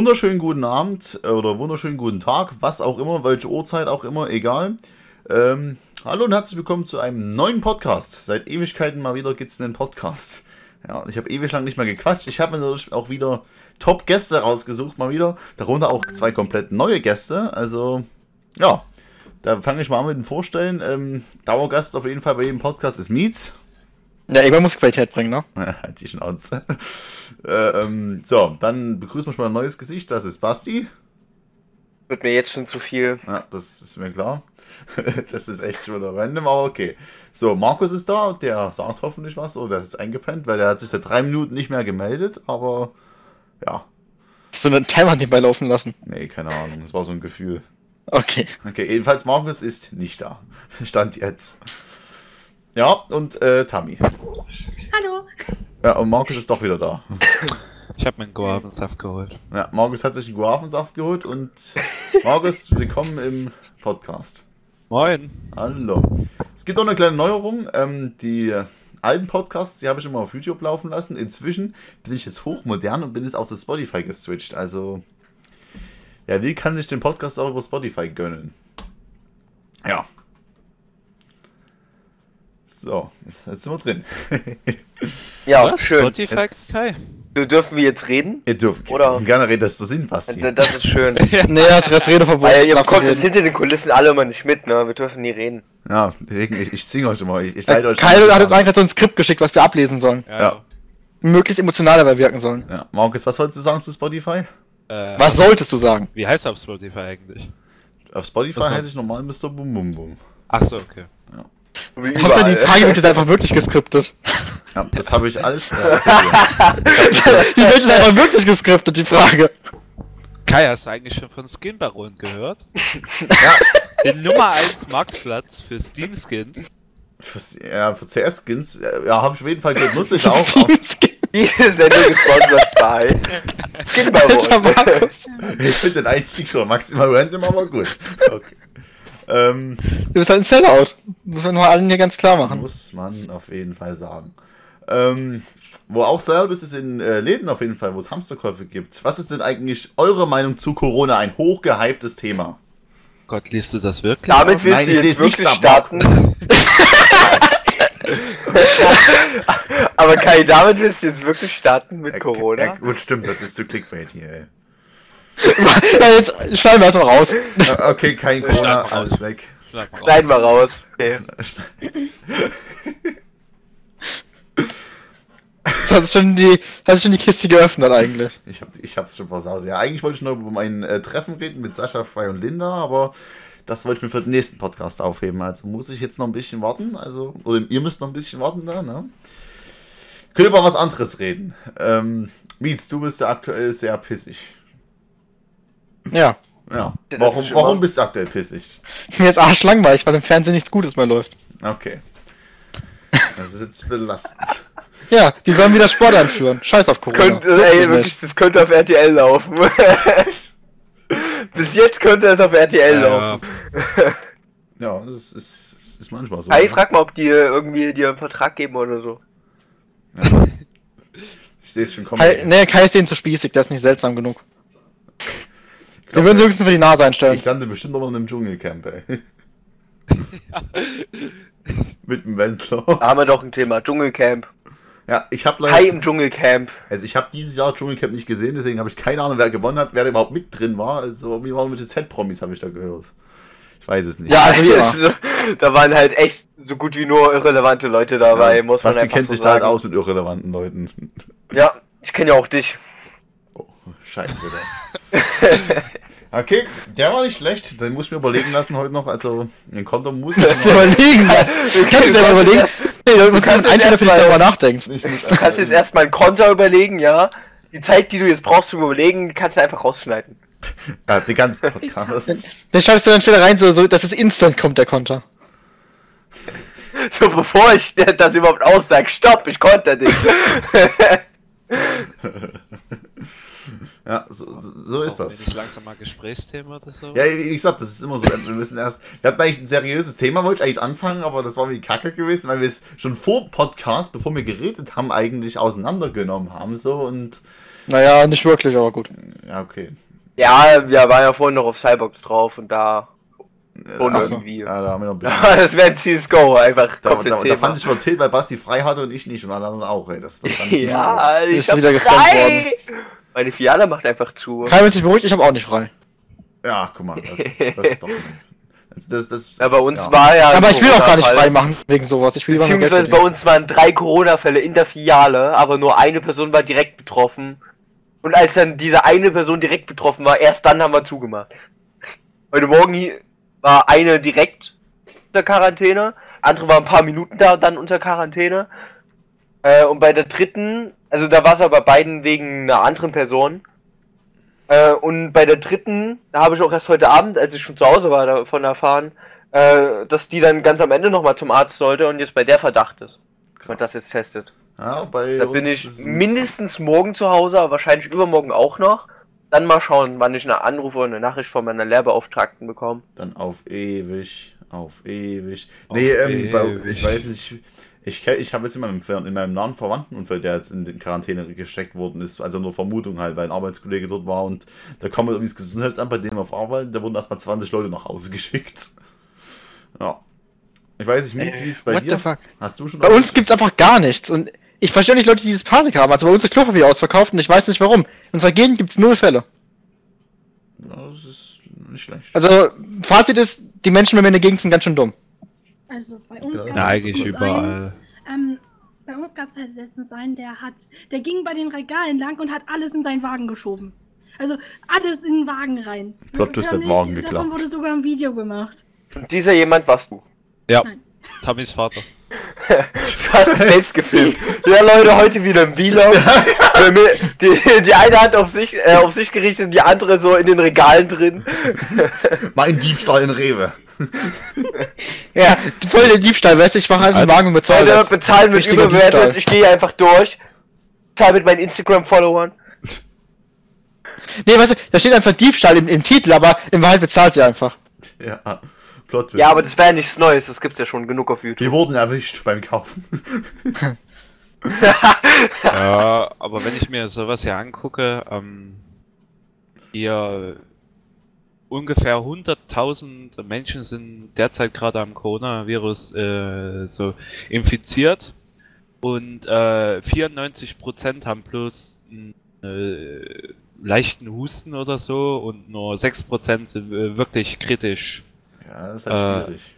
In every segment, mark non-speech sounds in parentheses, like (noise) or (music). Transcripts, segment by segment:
wunderschönen guten Abend oder wunderschönen guten Tag, was auch immer, welche Uhrzeit auch immer, egal. Ähm, hallo und herzlich willkommen zu einem neuen Podcast. Seit Ewigkeiten mal wieder gibt es einen Podcast. Ja, ich habe ewig lang nicht mehr gequatscht. Ich habe mir natürlich auch wieder Top-Gäste rausgesucht, mal wieder. Darunter auch zwei komplett neue Gäste. Also, ja, da fange ich mal an mit dem Vorstellen. Ähm, Dauergast auf jeden Fall bei jedem Podcast ist Mietz. Ja, irgendwann muss Qualität bringen, ne? (laughs) halt die Schnauze. (laughs) äh, ähm, so, dann begrüßen wir schon mal ein neues Gesicht. Das ist Basti. Wird mir jetzt schon zu viel. Ja, das ist mir klar. (laughs) das ist echt schon wieder random, aber okay. So, Markus ist da, der sagt hoffentlich was, oder der ist eingepennt, weil der hat sich seit drei Minuten nicht mehr gemeldet, aber ja. Hast du einen Timer nebenbei laufen lassen? Nee, keine Ahnung, das war so ein Gefühl. Okay. Okay, jedenfalls Markus ist nicht da. Stand jetzt. Ja, und äh, Tammy. Hallo. Ja, und Markus ist doch wieder da. Ich habe mir einen Guavensaft geholt. Ja, Markus hat sich einen Guavensaft geholt und Markus, willkommen im Podcast. Moin. Hallo. Es gibt auch eine kleine Neuerung. Ähm, die alten Podcasts, die habe ich immer auf YouTube laufen lassen. Inzwischen bin ich jetzt hochmodern und bin jetzt auf das Spotify geswitcht. Also, ja, wie kann sich den Podcast auch über Spotify gönnen? Ja. So, jetzt sind wir drin. Ja, Was? schön. Spotify, Jetzt- Kai? Du dürfen wir jetzt reden? Ihr dürft Oder- dürfen gerne reden, dass das Sinn passt hier. Das ist schön. (laughs) Nee, das ist Redeverbot. Weil ihr Darf bekommt das reden. hinter den Kulissen alle immer nicht mit, ne? Wir dürfen nie reden. Ja, deswegen, ich, ich zwinge euch immer. Ich, ich leite euch Kyle an. hat uns eigentlich so ein Skript geschickt, was wir ablesen sollen. Ja. Möglichst emotional dabei wirken sollen. Ja, Markus, was wolltest du sagen zu Spotify? Äh, Was solltest du sagen? Wie heißt er auf Spotify eigentlich? Auf Spotify heiße ich normal Mr. Bum Bum Bum. Ach so, okay. Hauptsache die überall. Frage wird jetzt einfach wirklich geskriptet. Ja, das habe ich alles (laughs) gesagt. die wird jetzt einfach wirklich geskriptet, die Frage. Kai, hast du eigentlich schon von Skin Baron gehört? (laughs) ja, Den Nummer 1 Marktplatz für Steam Skins. fürs, ja, für CS-Skins, ja, habe ich auf jeden Fall gehört, nutze ich (laughs) auch. Diese Sendung gesponsert bei Skinbaron. Ich finde den Einstieg schon maximal random, aber gut. Okay. Ähm, Du bist halt ein Sellout. Muss man nur allen hier ganz klar machen. muss man auf jeden Fall sagen. Ähm, wo auch selber ist, ist in äh, Läden auf jeden Fall, wo es Hamsterkäufe gibt. Was ist denn eigentlich eure Meinung zu Corona? Ein hochgehyptes Thema. Gott, liest du das wirklich? Damit willst Nein, du ich jetzt lese nichts wirklich starten. (laughs) Aber Kai, damit willst du jetzt wirklich starten mit Corona? äh, gut, stimmt, das ist zu Clickbait hier, ey. Ja, jetzt schneiden wir erstmal raus. Äh, Okay, kein Corona, mal raus. alles weg. Mal. Schneiden wir raus. Okay. Das ist schon die, das ist schon die Kiste geöffnet eigentlich. Ich, hab, ich hab's schon versaut. Ja, eigentlich wollte ich noch über mein äh, Treffen reden mit Sascha, Frey und Linda, aber das wollte ich mir für den nächsten Podcast aufheben. Also muss ich jetzt noch ein bisschen warten. Also, oder ihr müsst noch ein bisschen warten da, ne? Könnt ihr über was anderes reden. Ähm, Mietz, du bist ja aktuell sehr pissig. Ja. Ja. Warum, warum bist du aktuell pissig? (laughs) Mir ist arschlangweilig, weil im Fernsehen nichts Gutes mehr läuft. Okay. Das ist jetzt belastend. (laughs) Ja, die sollen wieder Sport einführen. Scheiß auf Corona. Könnte, Juckt ey, wirklich, das könnte auf RTL laufen. (laughs) Bis jetzt könnte es auf RTL Ja, laufen. Ja, das ist, das ist manchmal so. Kai, ne? frag mal, ob die äh, irgendwie dir einen Vertrag geben oder so. Ja. Ich sehe es schon kommen. Kai, nee, Kai ist denen zu spießig, der ist nicht seltsam genug. Wir würden sie höchstens für die Nase einstellen. Ich lande bestimmt noch mal in einem Dschungelcamp, ey. (laughs) Mit dem Wendler. Da haben wir doch ein Thema. Dschungelcamp. Ja, ich habe leider. Kai im Dschungelcamp. Also ich habe dieses Jahr Dschungelcamp nicht gesehen, deswegen habe ich keine Ahnung, wer gewonnen hat, wer da überhaupt mit drin war. Also irgendwie waren mit den Z-Promis, habe ich da gehört. Ich weiß es nicht. Ja, also wie. Das- (laughs) da waren halt echt so gut wie nur irrelevante Leute dabei, Ja, muss man Basti kennt so sich da halt aus mit irrelevanten Leuten. Ja, ich kenne ja auch dich. Oh, scheiße. (laughs) Okay, der war nicht schlecht. Den muss ich mir überlegen lassen heute noch. Also, den Konto muss ich (laughs) noch. Überlegen, ja. Kannst du dir mal überlegen? Nee, du musst kannst einen jetzt für dich erst mal- darüber nachdenkst. Ich muss Du kannst jetzt erstmal ein Konter überlegen, ja. Die Zeit, die du jetzt brauchst zum Überlegen, die kannst du einfach rausschneiden. Ja, den ganzen Podcast. Den schreibst du dann später rein, so, so dass es instant kommt, der Konter. (laughs) So, bevor ich das überhaupt aussage, stopp, ich konnte dich. (laughs) Ja, so, so, so ist das. Nicht langsam mal Gesprächsthema oder so? Ja, wie gesagt, das ist immer so. Wir müssen erst. Wir hatten eigentlich ein seriöses Thema, wollte ich eigentlich anfangen, aber das war wie Kacke gewesen, weil wir es schon vor Podcast, bevor wir geredet haben, eigentlich auseinandergenommen haben. So und Naja, nicht wirklich, aber gut. Ja, okay. Ja, wir waren ja vorhin noch auf Cybox drauf und da schon Ach so. irgendwie. Ja, da haben wir noch ein (laughs) bisschen. Das wäre ein CSGO, einfach Da, komplett da, da fand ich vertilt, weil Basti frei hatte und ich nicht und alle anderen auch, ey. Das, das fand ich (laughs) nicht ja, ich Ist hab wieder gescannt frei. Meine Fiala macht einfach zu. Kein wird sich beruhigt, ich habe auch nicht frei. Ja, guck mal, das, ist- das ist doch. Das, das, das, Ja, bei uns ja. war ja. aber ich will auch gar nicht frei machen wegen sowas. Ich will Beziehungsweise bei uns waren drei Corona-Fälle in der Filiale, aber nur eine Person war direkt betroffen. Und als dann diese eine Person direkt betroffen war, erst dann haben wir zugemacht. Heute Morgen war eine direkt unter Quarantäne, andere war ein paar Minuten da dann unter Quarantäne. Äh, und bei der dritten, also da war es aber bei beiden wegen einer anderen Person. Äh, und bei der dritten, da habe ich auch erst heute Abend, als ich schon zu Hause war, davon erfahren, äh, dass die dann ganz am Ende nochmal zum Arzt sollte und jetzt bei der Verdacht ist. Und das jetzt testet. Ja, bei Da bin ich mindestens morgen zu Hause, aber wahrscheinlich übermorgen auch noch. Dann mal schauen, wann ich eine Anrufe und eine Nachricht von meiner Lehrbeauftragten bekomme. Dann auf ewig, auf ewig. Auf nee, ähm, bei, ewig. ich weiß nicht, ich, ich habe jetzt in meinem, in meinem nahen Verwandtenumfeld, der jetzt in den Quarantäne gesteckt worden ist, also nur Vermutung halt, weil ein Arbeitskollege dort war und da kam irgendwie das Gesundheitsamt bei dem auf Arbeit, da wurden erstmal 20 Leute nach Hause (laughs) geschickt. Ja. Ich weiß nicht, Mietz, wie ist es bei What dir? the fuck? Hast du schon Bei uns gibt's einfach gar nichts. Und ich verstehe nicht Leute, die dieses Panik haben. Also bei uns ist Klopapier ausverkauft und ich weiß nicht warum. In unserer Gegend gibt's null Fälle. Ja, das ist nicht schlecht. Also, Fazit ist, die Menschen bei mir in der Gegend sind ganz schön dumm. Also bei uns Ja. gab Na, es eigentlich überall. Einen, ähm, bei uns gab es halt letztens einen, der hat, der ging bei den Regalen lang und hat alles in seinen Wagen geschoben. Also alles in den Wagen rein. Plot Twist, hat Wagen geklappt. Davon wurde sogar ein Video gemacht. Und dieser jemand warst du. Ja, Nein. Tammys Vater. Du hast selbst (laughs) gefilmt. Ja, Leute, heute wieder im Vlog. Die, die eine Hand auf sich, äh, auf sich gerichtet und die andere so in den Regalen drin. Mein Diebstahl in Rewe. (laughs) Ja, voll der Diebstahl, weißt du, ich mache einfach Wagen und bezahle das. bezahlen wird überbewertet. Diebstahl. Ich gehe einfach durch. Zahl mit meinen Instagram-Followern. Nee, weißt du, da steht einfach Diebstahl im, im Titel, aber in Wahrheit bezahlt sie einfach. Ja, Plot. Ja, aber das wäre ja nichts Neues. Das gibt's ja schon genug auf YouTube. Wir wurden erwischt beim Kaufen. (laughs) Ja, aber wenn ich mir sowas hier angucke, ähm, hier ungefähr 100.000 Menschen sind derzeit gerade am Coronavirus äh, so infiziert und äh, 94% haben bloß einen äh, leichten Husten oder so und nur 6% sind äh, wirklich kritisch. Ja, das ist halt Äh, schwierig.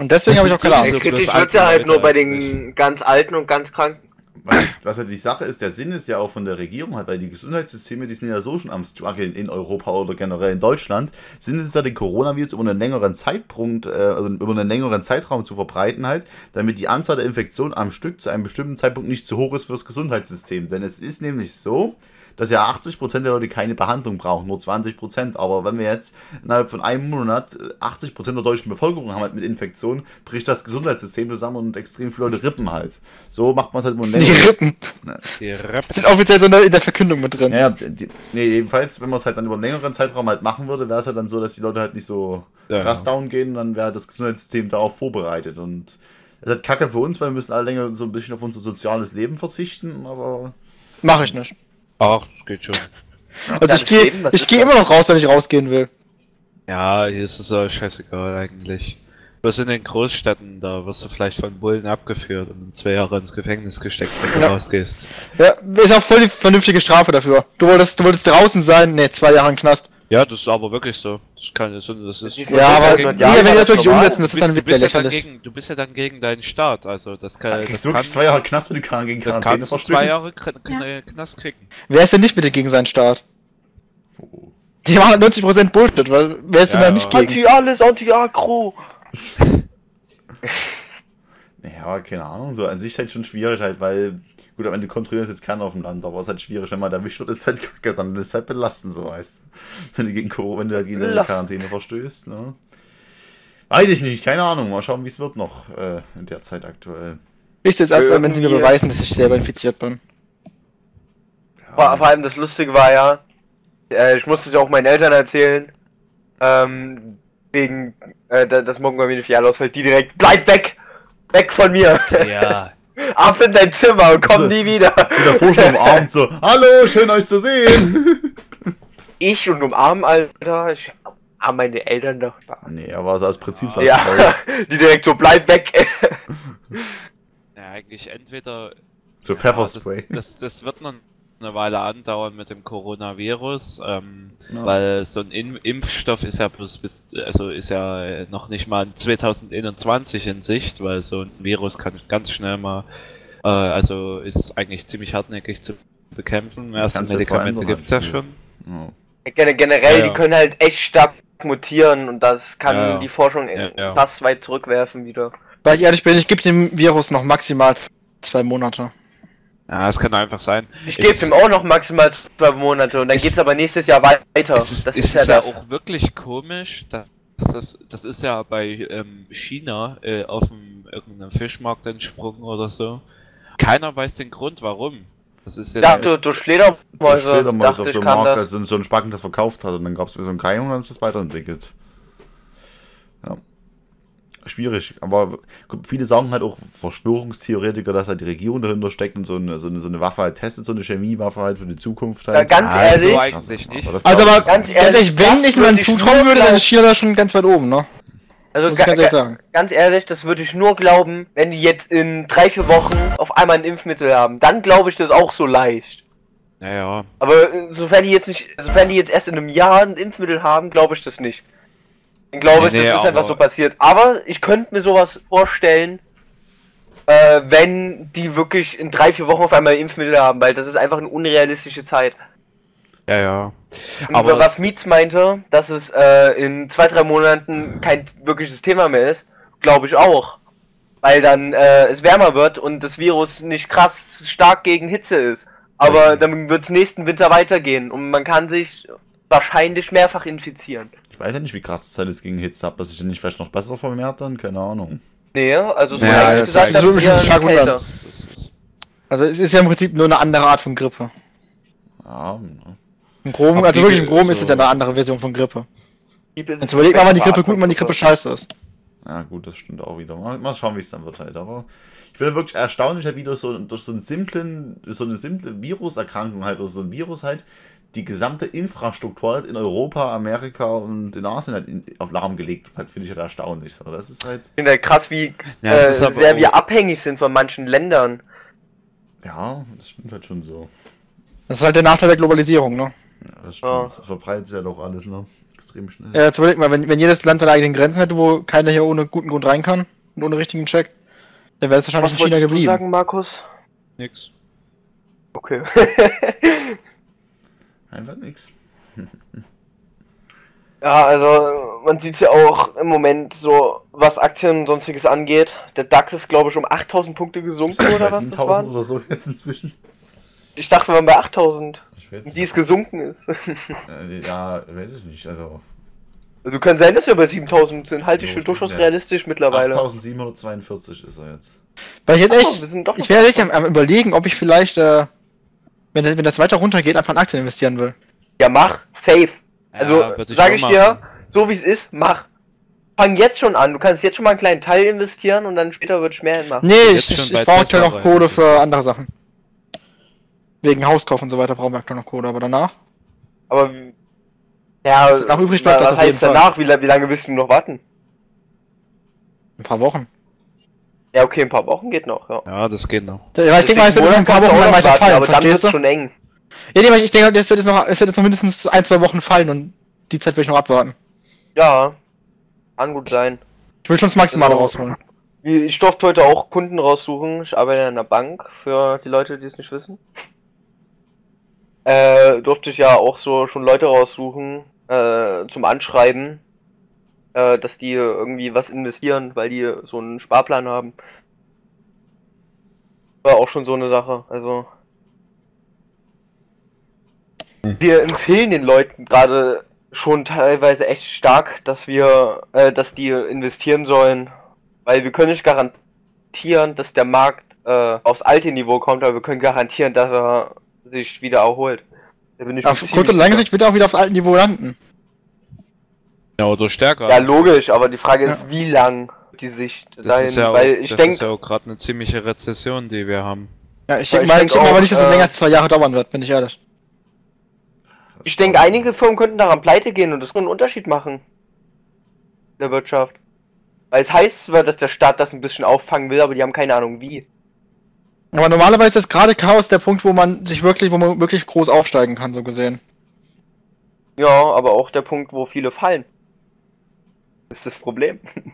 Und deswegen habe ich auch keine bloß Kritisch wird ja halt Leute nur bei den ganz Alten und ganz Kranken. Weil, (clears throat) was ja die Sache ist, der Sinn ist ja auch von der Regierung halt, weil die Gesundheitssysteme, die sind ja so schon am struggeln in Europa oder generell in Deutschland, sind es ja den Coronavirus über einen längeren Zeitpunkt, äh, also über einen längeren Zeitraum zu verbreiten halt, damit die Anzahl der Infektionen am Stück zu einem bestimmten Zeitpunkt nicht zu hoch ist fürs Gesundheitssystem. Denn es ist nämlich so, dass ja 80% der Leute keine Behandlung brauchen, nur 20%. Aber wenn wir jetzt innerhalb von einem Monat äh, 80% der deutschen Bevölkerung haben halt mit Infektionen, bricht das Gesundheitssystem zusammen und extrem viele Leute rippen halt. So macht man es halt immer Die länger. Rippen. Die Rap Das steht offiziell so in der, Verkündung mit drin. Ja, ja, die, nee, jedenfalls, wenn man es halt dann über einen längeren Zeitraum halt machen würde, wäre es halt dann so, dass die Leute halt nicht so Ja. krass down gehen, dann wäre das Gesundheitssystem darauf vorbereitet. Und das ist halt kacke für uns, weil wir müssen alle länger so ein bisschen auf unser soziales Leben verzichten, aber Mache ich nicht. Ach, das geht schon. Also ich gehe was ich das? immer noch raus, wenn ich rausgehen will. Ja, hier ist es auch scheißegal eigentlich. Bloß in den Großstädten, da wirst du vielleicht von Bullen abgeführt und zwei Jahre ins Gefängnis gesteckt, wenn du Ja. rausgehst. Ja, ist auch voll die vernünftige Strafe dafür. Du wolltest, du wolltest draußen sein, ne, zwei Jahre im Knast. Ja, das ist aber wirklich so. Das kann das ist. Das ist Ja, Ja, aber seit ja, 100 wenn war das das wirklich normal. umsetzen, das ist dann du, wirklich bist ja dann lächerlich. gegen, du bist ja dann gegen deinen Staat, also das kann, da das kriegst kann, du wirklich zwei Jahre Knast, wenn du kann- gegen das Quarantäne kannst du zwei. Jahre Kn Knast kriegen. Wer ist denn nicht bitte gegen seinen Staat? Oh. Die machen halt 90% Bullshit, weil wer ist denn da nicht ja. gegen? Anti alles, anti agro. (laughs) Ja, keine Ahnung, so an sich halt schon schwierig halt, weil, gut, am Ende kontrolliert jetzt keiner auf dem Land, aber es ist halt schwierig, wenn man da erwischt wird, ist halt kacke, dann ist es halt belastend, so weißt du. (laughs) Wenn du gegen Corona, wenn du halt gegen deine. Quarantäne verstößt, ne? Weiß ich nicht, keine Ahnung, mal schauen, wie es wird noch äh, in der Zeit aktuell. Ich jetzt erst, wenn sie mir beweisen, dass ich selber infiziert bin. Vor, vor allem das Lustige war ja, äh, ich musste es ja auch meinen Eltern erzählen, ähm, wegen, äh, da- dass morgen bei mir eine Filiale ausfällt, die direkt, bleib weg! Weg von mir! Ja, (laughs) Ab in dein Zimmer und komm So. nie wieder. So davor schon umarmt, so, hallo, schön euch zu sehen. Ich und umarmen, Alter. Ich umarm meine Eltern doch. Nee, aber so als Prinzip Ja, Treu. (laughs) die direkt so, bleib weg. Ja, eigentlich entweder So Ja, Pfefferspray. Das, das, das wird noch eine Weile andauern mit dem Coronavirus, ähm, Ja. weil so ein In Impfstoff ist ja bloß bis, also ist ja noch nicht mal in 2021 in Sicht, weil so ein Virus kann ganz schnell mal, äh, also ist eigentlich ziemlich hartnäckig zu bekämpfen. Erste Medikamente verändern gibt's ja schon. Ja. Gen generell, Ja, die können halt echt stark mutieren und das kann die Forschung Ja, ja. fast weit zurückwerfen wieder. Weil ich ehrlich bin, ich gebe dem Virus noch maximal zwei Monate. Ja, es kann einfach sein. Ich gebe Es- dem auch noch maximal zwei Monate und dann Es- geht's aber nächstes Jahr weiter. Es ist, das es ist ja ist ja das. auch wirklich komisch, dass das, das ist ja bei ähm, China äh, auf dem irgendeinem Fischmarkt entsprungen oder so. Keiner weiß den Grund, warum. Das ist Ja, ja, durch, durch Der Fledermäuse, Fledermaus dachte auf ich, so einem kann Markt, also so ein Spacken das verkauft hat und dann gab es so einen Keim und dann ist das weiterentwickelt. Ja. Schwierig, aber viele sagen halt auch Verschwörungstheoretiker, dass halt die Regierung dahinter steckt und so eine, so eine, so eine Waffe halt testet, so eine Chemiewaffe halt für die Zukunft Ja, halt. ganz Ah, ehrlich, so eigentlich nicht. das Also aber ganz nicht. ehrlich, wenn dann ich zutrauen würde, dann ist da schon ganz weit oben, ne? also ga, ganz ehrlich ga, sagen. ganz ehrlich, das würde ich nur glauben, wenn die jetzt in drei, vier Wochen auf einmal ein Impfmittel haben. Dann glaube ich das auch so leicht. naja, Aber äh, sofern die jetzt nicht, sofern die jetzt erst in einem Jahr ein Impfmittel haben, glaube ich das nicht. Dann glaube ich, Nee, nee, das ist einfach aber- so passiert. Aber ich könnte mir sowas vorstellen, äh, wenn die wirklich in drei, vier Wochen auf einmal ein Impfmittel haben, weil das ist einfach eine unrealistische Zeit. ja, ja. Und Aber- was Mietz meinte, dass es äh, in zwei, drei Monaten kein wirkliches Thema mehr ist, glaube ich auch. Weil dann äh, es wärmer wird und das Virus nicht krass stark gegen Hitze ist. Aber dann wird es nächsten Winter weitergehen und man kann sich wahrscheinlich mehrfach infizieren. Ich weiß ja nicht, wie krass das halt ist gegen Hitze, hat das sich denn nicht vielleicht noch besser vermehrt dann? Keine Ahnung. Nee, also so Ja, wie ich das gesagt ist eher kälter. Also es ist ja im Prinzip nur eine andere Art von Grippe. Ja, ne. Im Groben, also wirklich im Groben ist so- es ja eine andere Version von Grippe. Jetzt überleg mal, wann die Grippe gut und wann die Grippe scheiße ist. Ja, gut, das stimmt auch wieder. Mal, mal schauen, wie es dann wird halt. Aber ich bin wirklich erstaunlich, halt wieder so durch so einen simplen, so eine simple Viruserkrankung halt, oder so ein Virus halt, die gesamte Infrastruktur halt in Europa, Amerika und in Asien halt in, auf Lahm gelegt wird. Halt, finde ich halt erstaunlich. So, das ist halt, Ich finde halt krass, wie Ja, äh, sehr wir abhängig sind von manchen Ländern. ja, das stimmt halt schon so. Das ist halt der Nachteil der Globalisierung, ne? Ja, das stimmt. Ja. Das verbreitet sich ja doch alles, ne? Extrem schnell. Ja, jetzt überleg mal, wenn, wenn jedes Land seine eigenen Grenzen hätte, wo keiner hier ohne guten Grund rein kann und ohne richtigen Check, dann wäre es wahrscheinlich in China wolltest du geblieben. sagen, Markus? nix. Okay. (laughs) Einfach nix. (laughs) Ja, also man sieht ja auch im Moment so, was Aktien und sonstiges angeht. Der DAX ist glaube ich um 8000 Punkte gesunken oder was das 7000 waren. oder so jetzt inzwischen. Ich dachte, wir waren bei 8000, Ich weiß die es gesunken ist. Äh, (laughs) Ja, weiß ich nicht. Also also kann sein, dass wir bei 7000 sind. Halte ich für durchaus realistisch mittlerweile. 8742 ist er jetzt. Weil ich jetzt Ach echt, wir sind doch ich wäre echt am, am überlegen, ob ich vielleicht, äh, wenn, das- wenn das weiter runtergeht, einfach in Aktien investieren will. Ja, mach. Safe. Also, Ja, sage ich machen. dir, so wie es ist, mach. Fang jetzt schon an. Du kannst jetzt schon mal einen kleinen Teil investieren und dann später wird es mehr machen. Nee, ich, ich, ich brauche aktuell noch Kohle für andere Sachen. Wegen Hauskauf und so weiter brauchen wir aktuell noch Kohle, aber danach? Aber ja, Danach übrig bleibt was das auf jeden heißt danach? Wie, wie lange willst du noch warten? Ein paar Wochen. Ja, okay, ein paar Wochen geht noch, ja. Ja, das geht noch. Ja, ich denke mal, es wird ein paar Wochen lang weiter fallen, aber dann verstehst wird's du? schon eng. Ja, nee, weil ich denke, es wird jetzt noch, es wird jetzt noch mindestens ein, zwei Wochen fallen und die Zeit will ich noch abwarten. Ja, kann gut sein. Ich will schon das Maximale Also- rausholen. Ich durfte heute auch Kunden raussuchen. Ich arbeite in einer Bank, für die Leute, die es nicht wissen. Äh, durfte ich ja auch so schon Leute raussuchen, äh, zum Anschreiben, äh, dass die irgendwie was investieren, weil die so einen Sparplan haben. War auch schon so eine Sache, also. Wir empfehlen den Leuten gerade schon teilweise echt stark, dass wir, äh, dass die investieren sollen, weil wir können nicht garantieren, dass der Markt äh, aufs alte Niveau kommt, aber wir können garantieren, dass er sich wieder erholt. Da bin ich Auf kurz und lange. Sicht wird er auch wieder aufs alten Niveau landen. Ja, oder stärker. Ja, logisch, aber die Frage ist, Ja. wie lang? die Sicht Das dahin, ist ja auch, weil ich das denke, ist ja auch gerade eine ziemliche Rezession, die wir haben. Ja, ich denke ich mal, denk ich denk aber nicht, dass es äh, länger als zwei Jahre dauern wird, bin ich ehrlich. ich denke, einige Firmen könnten daran pleite gehen und das könnte einen Unterschied machen. In der Wirtschaft. Weil es heißt zwar, dass der Staat das ein bisschen auffangen will, aber die haben keine Ahnung wie. Aber normalerweise ist gerade Chaos der Punkt, wo man sich wirklich, wo man wirklich groß aufsteigen kann, so gesehen. Ja, aber auch der Punkt, wo viele fallen. Das ist das Problem. (laughs)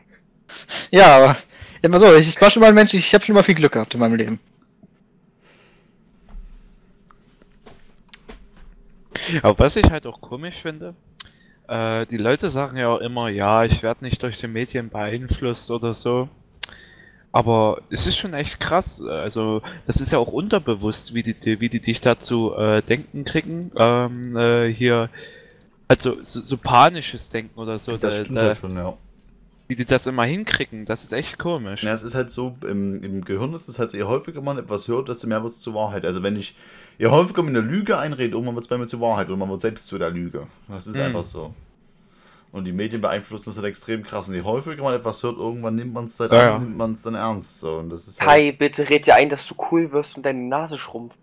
Ja, aber immer so, ich, war schon mal ein Mensch, ich habe schon immer viel Glück gehabt in meinem Leben. Aber was ich halt auch komisch finde, äh, die Leute sagen ja auch immer, ja, ich werde nicht durch die Medien beeinflusst oder so. Aber es ist schon echt krass. Also, das ist ja auch unterbewusst, wie die, die- wie die dich dazu äh, denken kriegen. Ähm, äh, hier, also so, so panisches Denken oder so. Das da- stimmt da, halt schon, ja. Wie die das immer hinkriegen, das ist echt komisch. Ja, es ist halt so, im, im Gehirn ist es halt so, je häufiger man etwas hört, desto mehr wird es zur Wahrheit. Also wenn ich, je häufiger man eine Lüge einredet, irgendwann wird es bei mir zur Wahrheit und man wird selbst zu der Lüge. Das ist Mhm. einfach so. Und die Medien beeinflussen das halt extrem krass. Und je häufiger man etwas hört, irgendwann nimmt man es dann, Ja, an, ja. nimmt man es dann ernst. So. Und das ist Kai, halt, bitte red dir ein, dass du cool wirst und deine Nase schrumpft.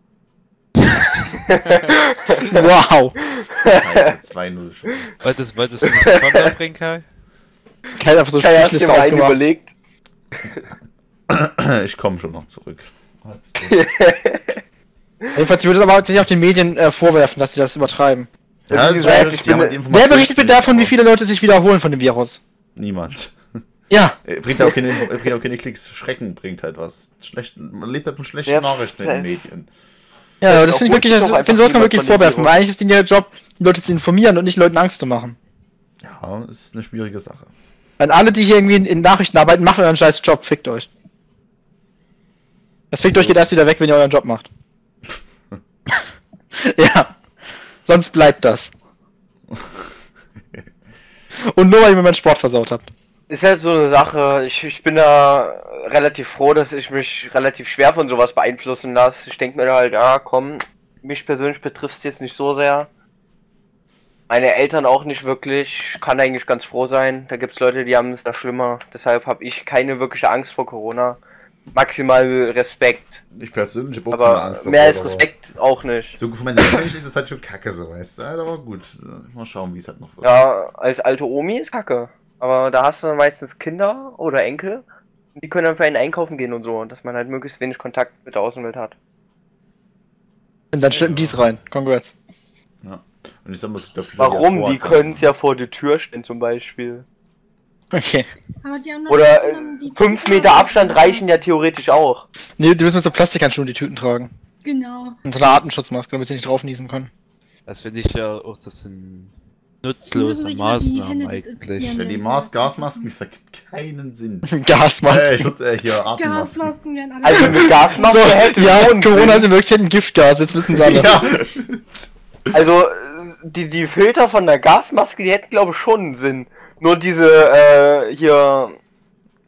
(laughs) Wow! Scheiße, 2-0 schon. Wolltest, wolltest du nicht einen Konter bringen, Kai? Kai hat einfach so Kai, hast du dir einen überlegt? (coughs) Ich komme schon noch zurück. (laughs) Jedenfalls würde es aber sich auch den Medien äh, vorwerfen, dass sie das übertreiben. Ja, das gesagt, haben bin- die Wer berichtet bitte davon, wie viele Leute sich wiederholen von dem Virus? Niemand. Ja, (laughs) Bringt auch keine, bringt auch keine Klicks. Schrecken bringt halt was. Schlecht, man lebt halt von schlechten Ja, Nachrichten in den Medien. Ja, Ja, das finde ich wirklich, ist doch ich sowas kann man wirklich vorwerfen, weil eigentlich ist denen ihr Job, Leute zu informieren und nicht Leuten Angst zu machen. Ja, es ist eine schwierige Sache. Weil alle, die hier irgendwie in, in Nachrichten arbeiten, machen euren scheiß Job, fickt euch. Das fickt So. euch geht erst wieder weg, wenn ihr euren Job macht. (laughs) ja. Sonst bleibt das. (laughs) Und nur weil ihr mir meinen Sport versaut habt. Ist halt so eine Sache, ich, ich bin da relativ froh, dass ich mich relativ schwer von sowas beeinflussen lasse. Ich denke mir da halt, ja komm, mich persönlich betrifft es jetzt nicht so sehr. Meine Eltern auch nicht wirklich. Ich kann eigentlich ganz froh sein. Da gibt es Leute, die haben es da schlimmer. Deshalb habe ich keine wirkliche Angst vor Corona. Maximal Respekt. Ich persönlich habe auch keine Aber Angst mehr als Respekt auch nicht. So von meiner Sicht ist es halt schon kacke, so weißt du. Aber gut, mal schauen, wie es halt noch wird. Ja, als alte Omi ist kacke. Aber da hast du meistens Kinder oder Enkel. Und die können dann für einen einkaufen gehen und so. Dass man halt möglichst wenig Kontakt mit der Außenwelt hat. Und dann stellt dies rein. Congrats. Und ich sag mal, es gibt ja viele, Warum? ja Die können es ja vor die Tür stellen zum Beispiel. Okay. Aber die haben doch Oder trotzdem dann die 5 Tüten Meter Abstand raus. reichen ja theoretisch auch. Nee, die müssen mit so Plastikhandschuhen die Tüten tragen. Genau. Und so eine Atemschutzmaske, damit sie nicht drauf niesen können. Das finde ich ja auch, das sind nutzlose Maßnahmen eigentlich. Ja, die sie- Gasmasken, ich sag, keinen Sinn. Gasmaske. Äh, Schutz, äh, hier, (laughs) Atemmasken. Gasmasken werden alle. Also eine Gasmaske So, hätte ja, schon Corona ist Sinn. in Wirklichkeit ein Giftgas, jetzt wissen sie alle. Ja. (laughs) Also die, die Filter von der Gasmaske, die hätten glaube ich schon einen Sinn. Nur diese äh, hier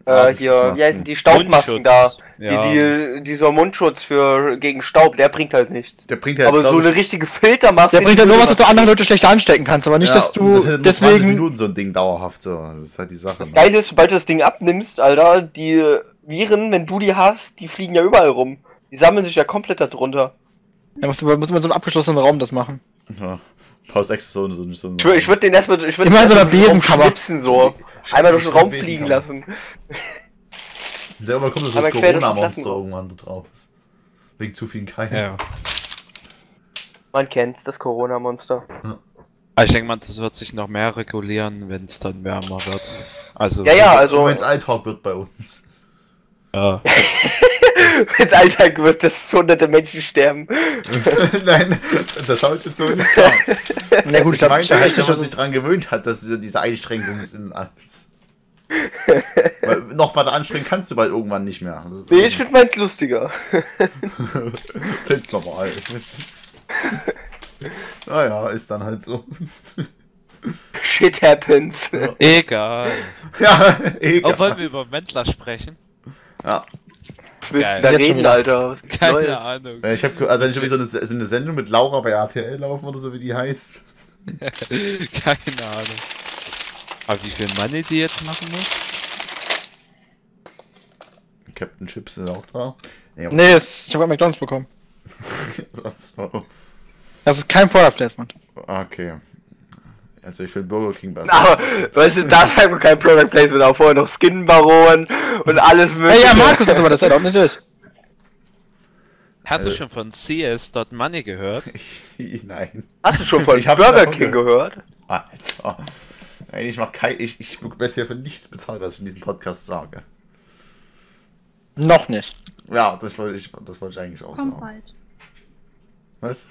äh, hier, wie heißen die Staubmasken da? Ja. Die, die, dieser Mundschutz für gegen Staub, der bringt halt nichts. Der bringt halt, Aber so eine richtige Filtermaske. Der bringt ja die nur was, dass du andere Leute schlecht anstecken kannst, aber nicht, ja, dass du das hätte nur 20 deswegen. Minuten so ein Ding dauerhaft so. Das ist halt die Sache. Ne? Geil ist, sobald du das Ding abnimmst, Alter, die Viren, wenn du die hast, die fliegen ja überall rum. Die sammeln sich ja komplett da drunter. Da muss, muss man in so einem abgeschlossenen Raum das machen. Ja. Paus extra so, so, so, so Ich, wür- ich würde den erstmal, ich würde Immer so einer Besenkammer. Schnipsen so. Einmal durch den Raum Besenkammer. fliegen lassen. Und irgendwann kommt so das Corona-Monster irgendwann da drauf. Wegen zu vielen Keimen. Ja. Man kennt's, das Corona-Monster. Aber ich denke mal, das wird sich noch mehr regulieren, wenn es dann wärmer wird. Also, Ja, ja, also Wenn es Alltag wird bei uns. ja. (laughs) (laughs) wenn's Alltag wird, dass hunderte Menschen sterben. (laughs) Nein, das ich jetzt so nicht sagen. (laughs) Na gut, ich Ich glaube, meinte halt, wenn man schon sich dran gewöhnt hat, dass diese, diese Einschränkungen sind alles. Weil noch weiter anstrengen kannst du bald irgendwann nicht mehr. Das Nee, ich finde meins lustiger. Find's normal. naja, ist dann halt so. Shit happens. Egal. ja, Auch egal. wollen wir über Wendler sprechen? Ja. Willst Geil. du da reden. Alter? Keine Neues? Ahnung. Ich habe also ich hab so eine, so eine Sendung mit Laura bei RTL laufen oder so wie die heißt. (laughs) Keine Ahnung. Aber wie viel Money die jetzt machen muss? Captain Chips sind auch da. Nee, Nee, es, ich habe McDonalds bekommen. (laughs) das ist so. Das ist kein Product Placement. Okay. Also ich finde Burger King (laughs) besser. Aber, weißt du, da sagt man kein Product Placement, auch vorher noch Skin Baron und alles Hey, mögliche. ja, Markus ist aber das Add-on, nicht ich. Hast Äh. du schon von CS.money gehört? (laughs) Ich, nein. Hast du schon von Burger King gehört. gehört? Alter. Nein, ich mach kein. Ich, ich werde hier für nichts bezahlt, was ich in diesem Podcast sage. Noch nicht. Ja, das wollte ich, das wollte ich eigentlich auch Kommt sagen. bald. Was?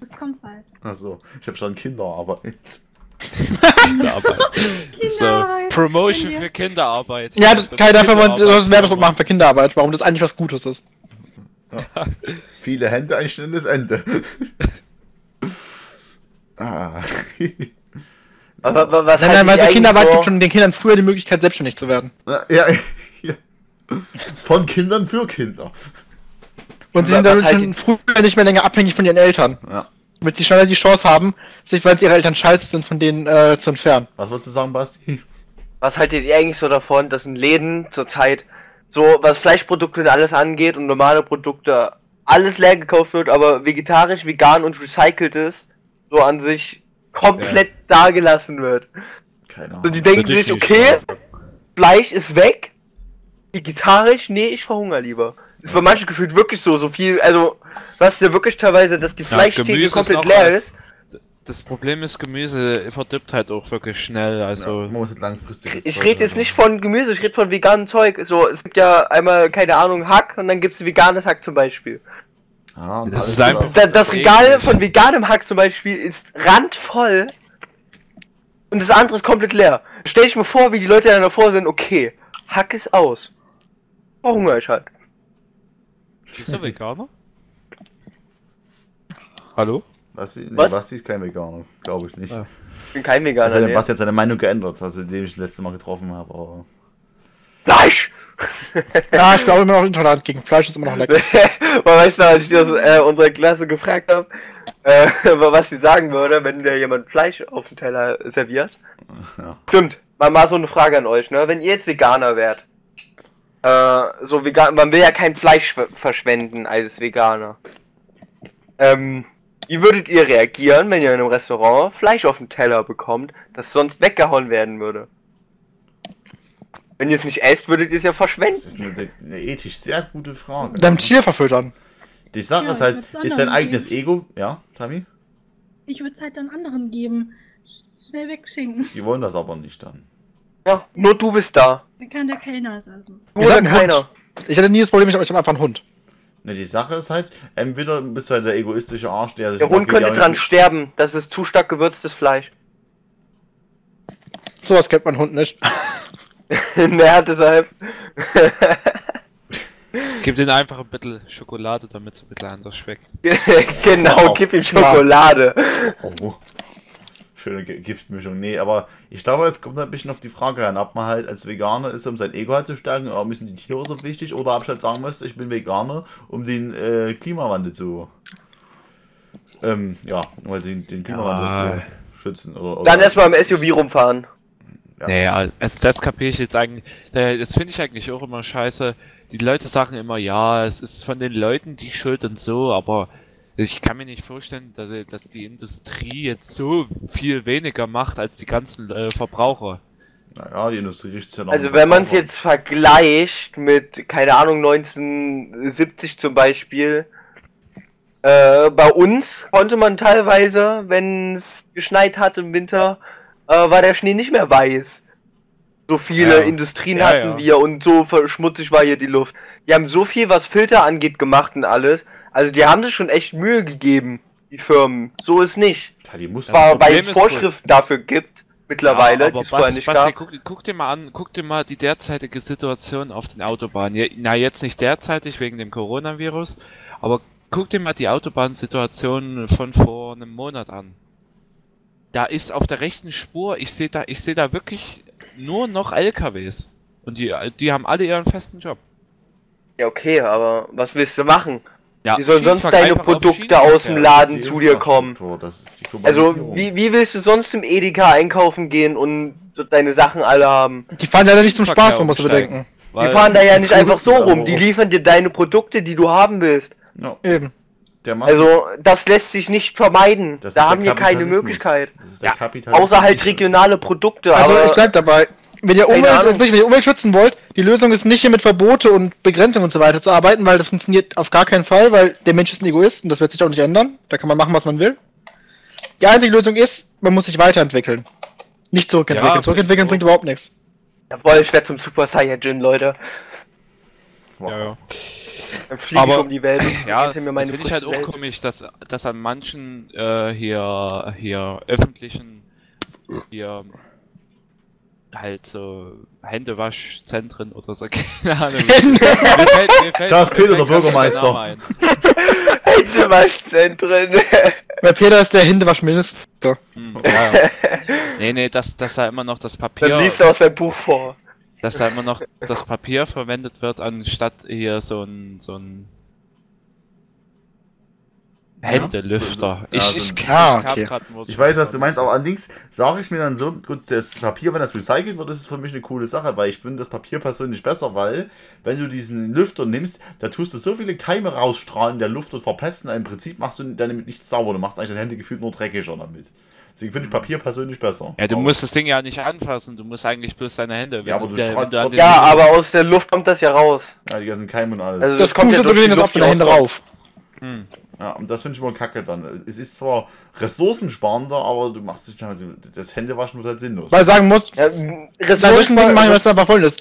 Es kommt bald. Achso, ich habe schon Kinderarbeit. Kinderarbeit. (laughs) so. Promotion für Kinderarbeit. Ja, das kann ich einfach mal das Werbespot machen für Kinderarbeit, warum das eigentlich was Gutes ist. Viele Hände, ein schnelles Ende. (laughs) ah. Aber, aber was Nein, haltet nein, weil so Kinderarbeit gibt schon den Kindern früher die Möglichkeit, selbstständig zu werden. ja, (laughs) ja. Von Kindern für Kinder. Und sie Was sind dadurch haltet- schon früher nicht mehr länger abhängig von ihren Eltern. Ja. Damit sie schneller die Chance haben, sich, weil ihre Eltern scheiße sind, von denen äh, zu entfernen. Was wolltest du sagen, Basti? Was haltet ihr eigentlich so davon, dass in Läden zurzeit so, was Fleischprodukte und alles angeht und normale Produkte, alles leer gekauft wird, aber vegetarisch, vegan und recyceltes so an sich komplett dagelassen wird. Keine So, Ahnung. die denken sich, nicht okay. Fleisch ist weg, vegetarisch, nee, ich verhungere lieber. Ist bei manchen gefühlt wirklich so, so viel, also, was ja wirklich teilweise, dass die Ja, Fleischtheke ist komplett auch leer ist. Das Problem ist, Gemüse verdirbt halt auch wirklich schnell. Ja, Also, man muss halt langfristig. Ich rede jetzt nicht von Gemüse, ich rede von veganem Zeug. So, es gibt ja einmal, keine Ahnung, Hack und dann gibt es veganes Hack zum Beispiel. Ah, und Das alles ist einfach- das ist Regal von veganem Hack zum Beispiel ist randvoll und das andere ist komplett leer. Stell ich mir vor, wie die Leute dann davor sind, okay, Hack ist aus. Verhungere ich halt. Bist du Veganer? Hallo? Basti, nee, Was? Basti ist kein Veganer, glaube ich nicht. Ja. Ich bin kein Das Veganer. der Nee. Basti hat seine Meinung geändert, also den ich das letzte Mal getroffen habe. Aber Fleisch! Ja, ich glaube immer noch intolerant gegen Fleisch ist immer noch lecker. Man weiß noch, als ich das äh, unserer Klasse gefragt habe, äh, (laughs) was sie sagen würde, wenn dir jemand Fleisch auf den Teller serviert. ja. Stimmt. Mal, mal so eine Frage an euch, ne? Wenn ihr jetzt Veganer wärt, äh, so vegan, man will ja kein Fleisch ver- verschwenden als Veganer. Ähm, wie würdet ihr reagieren, wenn ihr in einem Restaurant Fleisch auf den Teller bekommt, das sonst weggehauen werden würde? Wenn ihr es nicht esst, würdet ihr es ja Das verschwenden. ist eine, eine ethisch sehr gute Frage. Deinem Tier verfüttern. Die Sache Ja, ist ich halt, ist dein eigenes geben. Ego. Ja, Tami? Ich würde es halt dann anderen geben. Schnell wegschinken. Die wollen das aber nicht dann. Ja, nur du bist da. Dann kann der Kellner es essen. Du Ich oder hab einen keiner. Hund. Ich hatte nie das Problem, ich habe ich hab einfach einen Hund. Ne, die Sache ist halt, entweder bist du halt der egoistische Arsch, der sich Der Hund könnte dran sterben. Das ist zu stark gewürztes Fleisch. (laughs) Sowas kennt mein Hund nicht. (laughs) naja, deshalb. (laughs) Gib den einfach ein bisschen Schokolade, damit es ein bisschen anders schmeckt. genau, Oh. gib ihm Schokolade. Oh. Schöne Ge- Giftmischung. Nee, aber ich glaube, es kommt ein bisschen auf die Frage an, ob man halt als Veganer ist, um sein Ego halt zu stärken, aber müssen die Tiere so wichtig, oder ob ich halt sagen müsste, ich bin Veganer, um den äh, Klimawandel zu. Ähm, ja, um halt den, den Klimawandel Ja. zu schützen. Oder, oder Dann erstmal im SUV rumfahren. Ja. Naja, also das kapiere ich jetzt eigentlich. da- Das finde ich eigentlich auch immer scheiße. Die Leute sagen immer, ja, es ist von den Leuten die Schuld und so, aber ich kann mir nicht vorstellen, dass, die Industrie jetzt so viel weniger macht als die ganzen äh, Verbraucher. Naja, die Industrie riecht ja noch. Also wenn man es jetzt vergleicht mit, keine Ahnung, 1970 zum Beispiel, äh, bei uns konnte man teilweise, wenn es geschneit hat im Winter, äh, war der Schnee nicht mehr weiß. So viele Ja. Industrien Ja, hatten ja. wir und so verschmutzig war hier die Luft. Die haben so viel, was Filter angeht, gemacht und alles. Also die haben sich schon echt Mühe gegeben, die Firmen. So ist nicht. Ja, die muss Zwar, weil es Vorschriften dafür gibt, mittlerweile, Ja, die es vorher nicht Basti, gab. guck, guck dir mal an, guck dir mal die derzeitige Situation auf den Autobahnen. Ja, na, jetzt nicht derzeitig wegen dem Coronavirus, aber guck dir mal die Autobahnsituation von vor einem Monat an. Da ist auf der rechten Spur, ich sehe da, ich sehe da wirklich nur noch LKWs. Und die, die haben alle ihren festen Job. Ja, okay, aber was willst du machen? Ja, Wie sollen sonst deine Produkte aus dem. Laden zu dir kommen? Das ist die Also, wie, wie willst du sonst im Edeka einkaufen gehen und deine Sachen alle haben? Die fahren leider nicht zum Spaß, Verkehr man muss umsteigen. bedenken. Die fahren da ja nicht einfach so rum, die liefern dir deine Produkte, die du haben willst. Ja, Eben. Also, das lässt sich nicht vermeiden. das Da haben wir keine. Möglichkeit. Das ist der Ja. Außer halt regionale Produkte. Also aber ich bleib dabei. Wenn ihr, Umwelt, also wenn ihr Umwelt schützen wollt, die Lösung ist nicht hier mit Verbote und Begrenzung und so weiter zu arbeiten, weil das funktioniert auf gar keinen Fall, weil der Mensch ist ein Egoist und das wird sich auch nicht ändern. Da kann man machen, was man will. Die einzige Lösung ist, man muss sich weiterentwickeln. Nicht zurückentwickeln. Ja, zurückentwickeln ich bringt überhaupt nichts. Jawohl, ich werde zum Super Saiyajin, Leute. Wow. Ja, ja. Dann fliege ich Aber- um die Welt. und Ja, mir das meine finde ich halt auch komisch, dass, dass an manchen äh, hier, hier öffentlichen hier halt so Händewaschzentren oder so, (laughs) keine Ahnung. mir fällt, mir fällt, (laughs) Da ist Peter, der Bürgermeister. (laughs) Händewaschzentren. Weil Peter ist der Händewaschminister. Hm, ja. Nee, nee, dass, dass da immer noch das Dann Papier, liest du aus deinem Buch vor. dass da immer noch das Papier verwendet wird, anstatt hier so ein, so ein Händelüfter. Ja, ich, so ich, ein- ich, Ah, okay. Ich weiß, was du meinst, aber allerdings sage ich mir dann so, gut, das Papier, wenn das recycelt wird, ist für mich eine coole Sache, weil ich finde das Papier persönlich besser, weil wenn du diesen Lüfter nimmst, da tust du so viele Keime rausstrahlen in der Luft und verpesten, im Prinzip machst du damit nichts sauber, du machst eigentlich deine Hände gefühlt nur dreckiger damit. Deswegen finde ich Papier persönlich besser. Ja, du Aber- musst das Ding ja nicht anfassen, du musst eigentlich bloß deine Hände. Ja, aber du trotzdem- den- Ja, aber aus der Luft kommt das ja raus. Ja, die ganzen Keime und alles. Also Das, das kommt ja so durch die auf Luft, die deine Hände rauf. Hm. Ja, und das finde ich immer kacke dann. Es ist zwar ressourcensparender, aber du machst dich damit, das Händewaschen wird halt sinnlos. Weil ich sagen muss, Ja, bei solchen Dingen mache ich das einfach folgendes.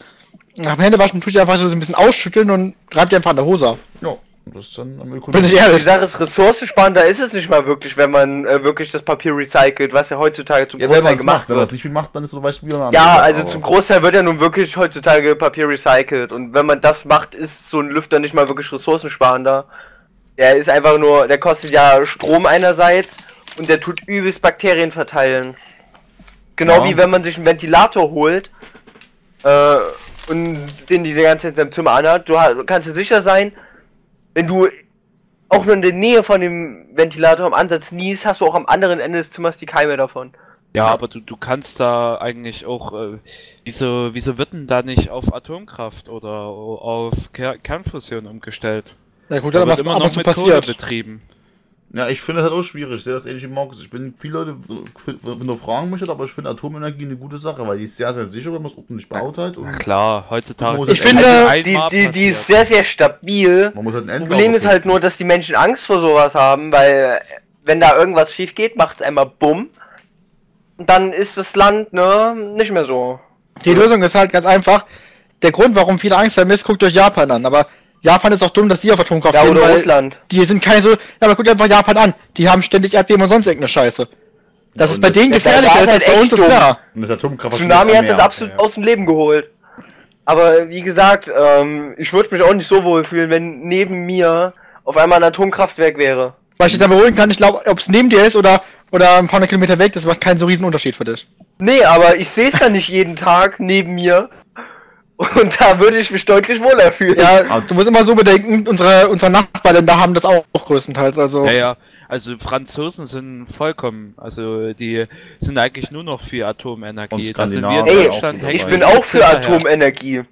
Nach dem Händewaschen tue ich einfach so ein bisschen ausschütteln und reibe die einfach an der Hose ab. Ja, das ist dann am Bin ich Ökonomie. Die ehrlich. Sache ist, ressourcensparender ist es nicht mal wirklich, wenn man äh, wirklich das Papier recycelt, was ja heutzutage zum Ja, Großteil gemacht macht, wenn man es wird. nicht viel macht, dann ist es zum Beispiel wieder eine Ja, also Sache, zum aber- Großteil wird ja nun wirklich heutzutage Papier recycelt und wenn man das macht, ist so ein Lüfter nicht mal wirklich ressourcensparender. Der ist einfach nur, der kostet ja Strom einerseits und der tut übelst Bakterien verteilen. Genau Ja. wie wenn man sich einen Ventilator holt äh, und den die ganze Zeit in seinem Zimmer anhat. Du kannst dir sicher sein, wenn du auch nur in der Nähe von dem Ventilator am Ansatz niest, hast du auch am anderen Ende des Zimmers die Keime davon. Ja, aber du, du kannst da eigentlich auch, äh, wieso, wieso wird denn da nicht auf Atomkraft oder auf Ker Kernfusion umgestellt? Ja gut, Da dann wird was immer noch mit Kohle passiert. betrieben. Ja, ich finde das halt auch schwierig. Ich sehe das ähnlich wie Markus. Ich bin viele Leute hinterfragen mich, aber ich finde Atomenergie eine gute Sache, weil die ist sehr, sehr sicher, wenn man es ordentlich baut halt. Na Und klar, heutzutage. Ich ist finde, Die, die, die ist sehr, sehr stabil. man muss halt einen Das Endlauf Problem ist halt nur, dass die Menschen Angst vor sowas haben, weil wenn da irgendwas schief geht, macht es einmal Bumm. Und dann ist das Land, ne, nicht mehr so. Die Lösung ist halt ganz einfach. Der Grund, warum viele Angst haben, ist, guckt euch Japan an. Aber Japan ist auch dumm, dass die auf Atomkraft Ja, gehen, oder Russland. die sind keine so. Ja, aber guckt einfach Japan an. Die haben ständig Erdbeben und sonst irgendeine Scheiße. Das Ja, ist bei denen gefährlicher das als ist halt bei uns, echt ist dumm. klar. Und das Atomkraft Tsunami hat das absolut ja. aus dem Leben geholt. Aber wie gesagt, ähm, ich würde mich auch nicht so wohl fühlen, wenn neben mir auf einmal ein Atomkraftwerk wäre. Weil ich dich da beruhigen kann, ich glaube, ob es neben dir ist oder, oder ein paar hundert Kilometer weg, das macht keinen so riesen Unterschied für dich. Nee, aber ich sehe es dann nicht jeden Tag neben mir. Und da würde ich mich deutlich wohler fühlen. Ja, du musst immer so bedenken, unsere, unsere Nachbarländer haben das auch, größtenteils. Also, Ja, ja, also Franzosen sind vollkommen, also die sind eigentlich nur noch für Atomenergie. Und Da sind wir in Ey, Deutschland. Ich bin auch für. Atomenergie.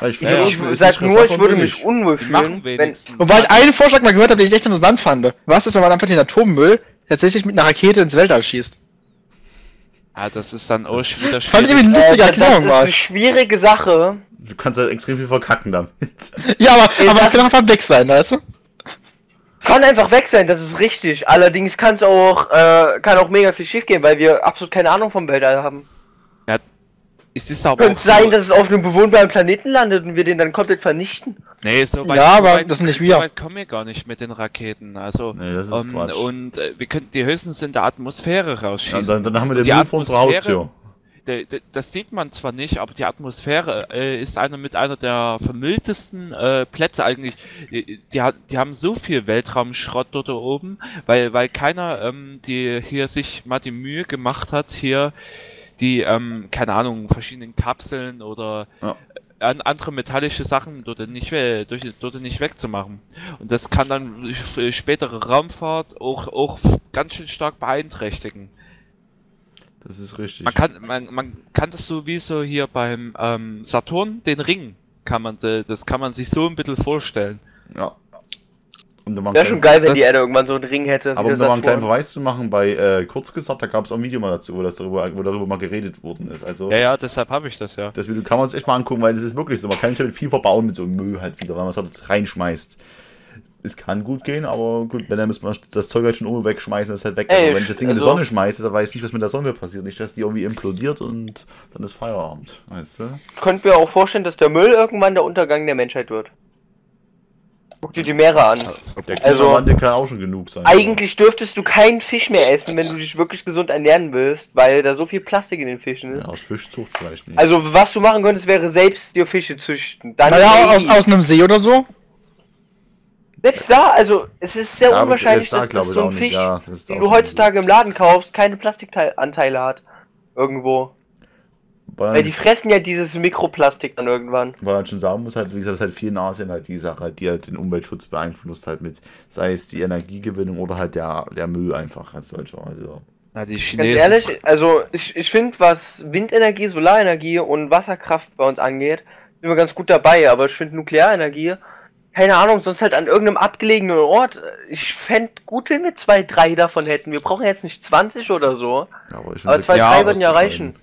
Ja, ich Ich, finde, ich das ist sag nur, ich würde mich unwohl fühlen, wenn, wenigstens. Wobei ich einen Vorschlag mal gehört habe, den ich echt interessant fand. Was ist, wenn man einfach den Atommüll tatsächlich mit einer Rakete ins Weltall schießt? Ja, das ist dann auch schon wieder Fand ich schwierig. eine lustige äh, Erklärung das ist eine schwierige Sache. Du kannst halt extrem viel verkacken damit. (laughs) Ja, aber, aber das- kann einfach weg sein, weißt du? Kann einfach weg sein, das ist richtig. Allerdings kann es auch, äh, kann auch mega viel schief gehen, weil wir absolut keine Ahnung vom Weltall haben. Es ist aber Könnte sein, so, dass es auf einem bewohnbaren Planeten landet und wir den dann komplett vernichten. Nee, so weit, Ja, so aber weit, das sind nicht so wir. weit kommen wir gar nicht mit den Raketen. Also, Nee, das ist ähm, Quatsch. und äh, wir könnten die höchstens in der Atmosphäre Ja, rausschießen. dann, dann haben wir den Die Müll vor unserer Atmosphäre- Haustür. Das sieht man zwar nicht, aber die Atmosphäre äh, ist einer mit einer der vermülltesten äh, Plätze eigentlich. Die, die, die haben so viel Weltraumschrott dort oben, weil, weil keiner, ähm, die hier sich mal die Mühe gemacht hat, hier die, ähm, keine Ahnung, verschiedenen Kapseln oder Ja. an, andere metallische Sachen dort nicht, durch, dort nicht wegzumachen. Und das kann dann für spätere Raumfahrt auch, auch ganz schön stark beeinträchtigen. Das ist richtig. Man kann, man, man kann das so wie so hier beim ähm, Saturn, den Ring. kann man, de- das kann man sich so ein bisschen vorstellen. Ja. Mal Wäre schon geil, wenn das- die Erde irgendwann so einen Ring hätte. Aber um da mal einen kleinen. Verweis zu machen, bei äh, kurz gesagt, da gab es auch ein Video mal dazu, wo, das darüber, wo darüber mal geredet worden ist. Also Ja, ja, deshalb habe ich das ja. das Video kann man sich echt mal angucken, weil das ist wirklich so. Man kann sich damit viel verbauen mit so einem Müll halt wieder, weil man es halt reinschmeißt. Es kann gut gehen, aber gut, wenn dann müssen wir das Zeug halt schon oben wegschmeißen, das ist halt weg. Ey, aber wenn ich das Ding in die also- Sonne schmeiße, dann weiß ich nicht, was mit der Sonne passiert. Nicht, dass die irgendwie implodiert und dann ist Feierabend. Weißt du? Ich könnte mir auch vorstellen, dass der Müll irgendwann der Untergang der Menschheit wird. Guck dir die Meere an. Der Also- kann auch schon genug sein. Eigentlich dürftest du keinen Fisch mehr essen, wenn du dich wirklich gesund ernähren willst, weil da so viel Plastik in den Fischen Ja, ist. aus Fischzucht vielleicht nicht. Also was du machen könntest, wäre selbst dir Fische züchten. Dann Naja, aus, aus einem See oder so. selbst da, also es ist sehr Ja, unwahrscheinlich, da dass, so ein. Fisch, Ja, das den du heutzutage im Laden kaufst, keine Plastikanteile hat. Irgendwo. Weil Weil die fressen ja dieses Mikroplastik dann irgendwann. weil man schon sagen muss, halt, wie gesagt, das ist halt viel in Asien halt die Sache, die halt den Umweltschutz beeinflusst halt mit, sei es die Energiegewinnung oder halt der, der Müll einfach als solcher. Also, Na, die Ganz ehrlich, also ich, ich finde, was Windenergie, Solarenergie und Wasserkraft bei uns angeht, sind wir ganz gut dabei, aber ich finde Nuklearenergie, keine Ahnung, sonst halt an irgendeinem abgelegenen Ort. Ich fände gut, wenn wir zwei, drei davon hätten. Wir brauchen jetzt nicht 20 oder so, ja, aber ich aber zwei, Ja, drei würden ja ist reichen.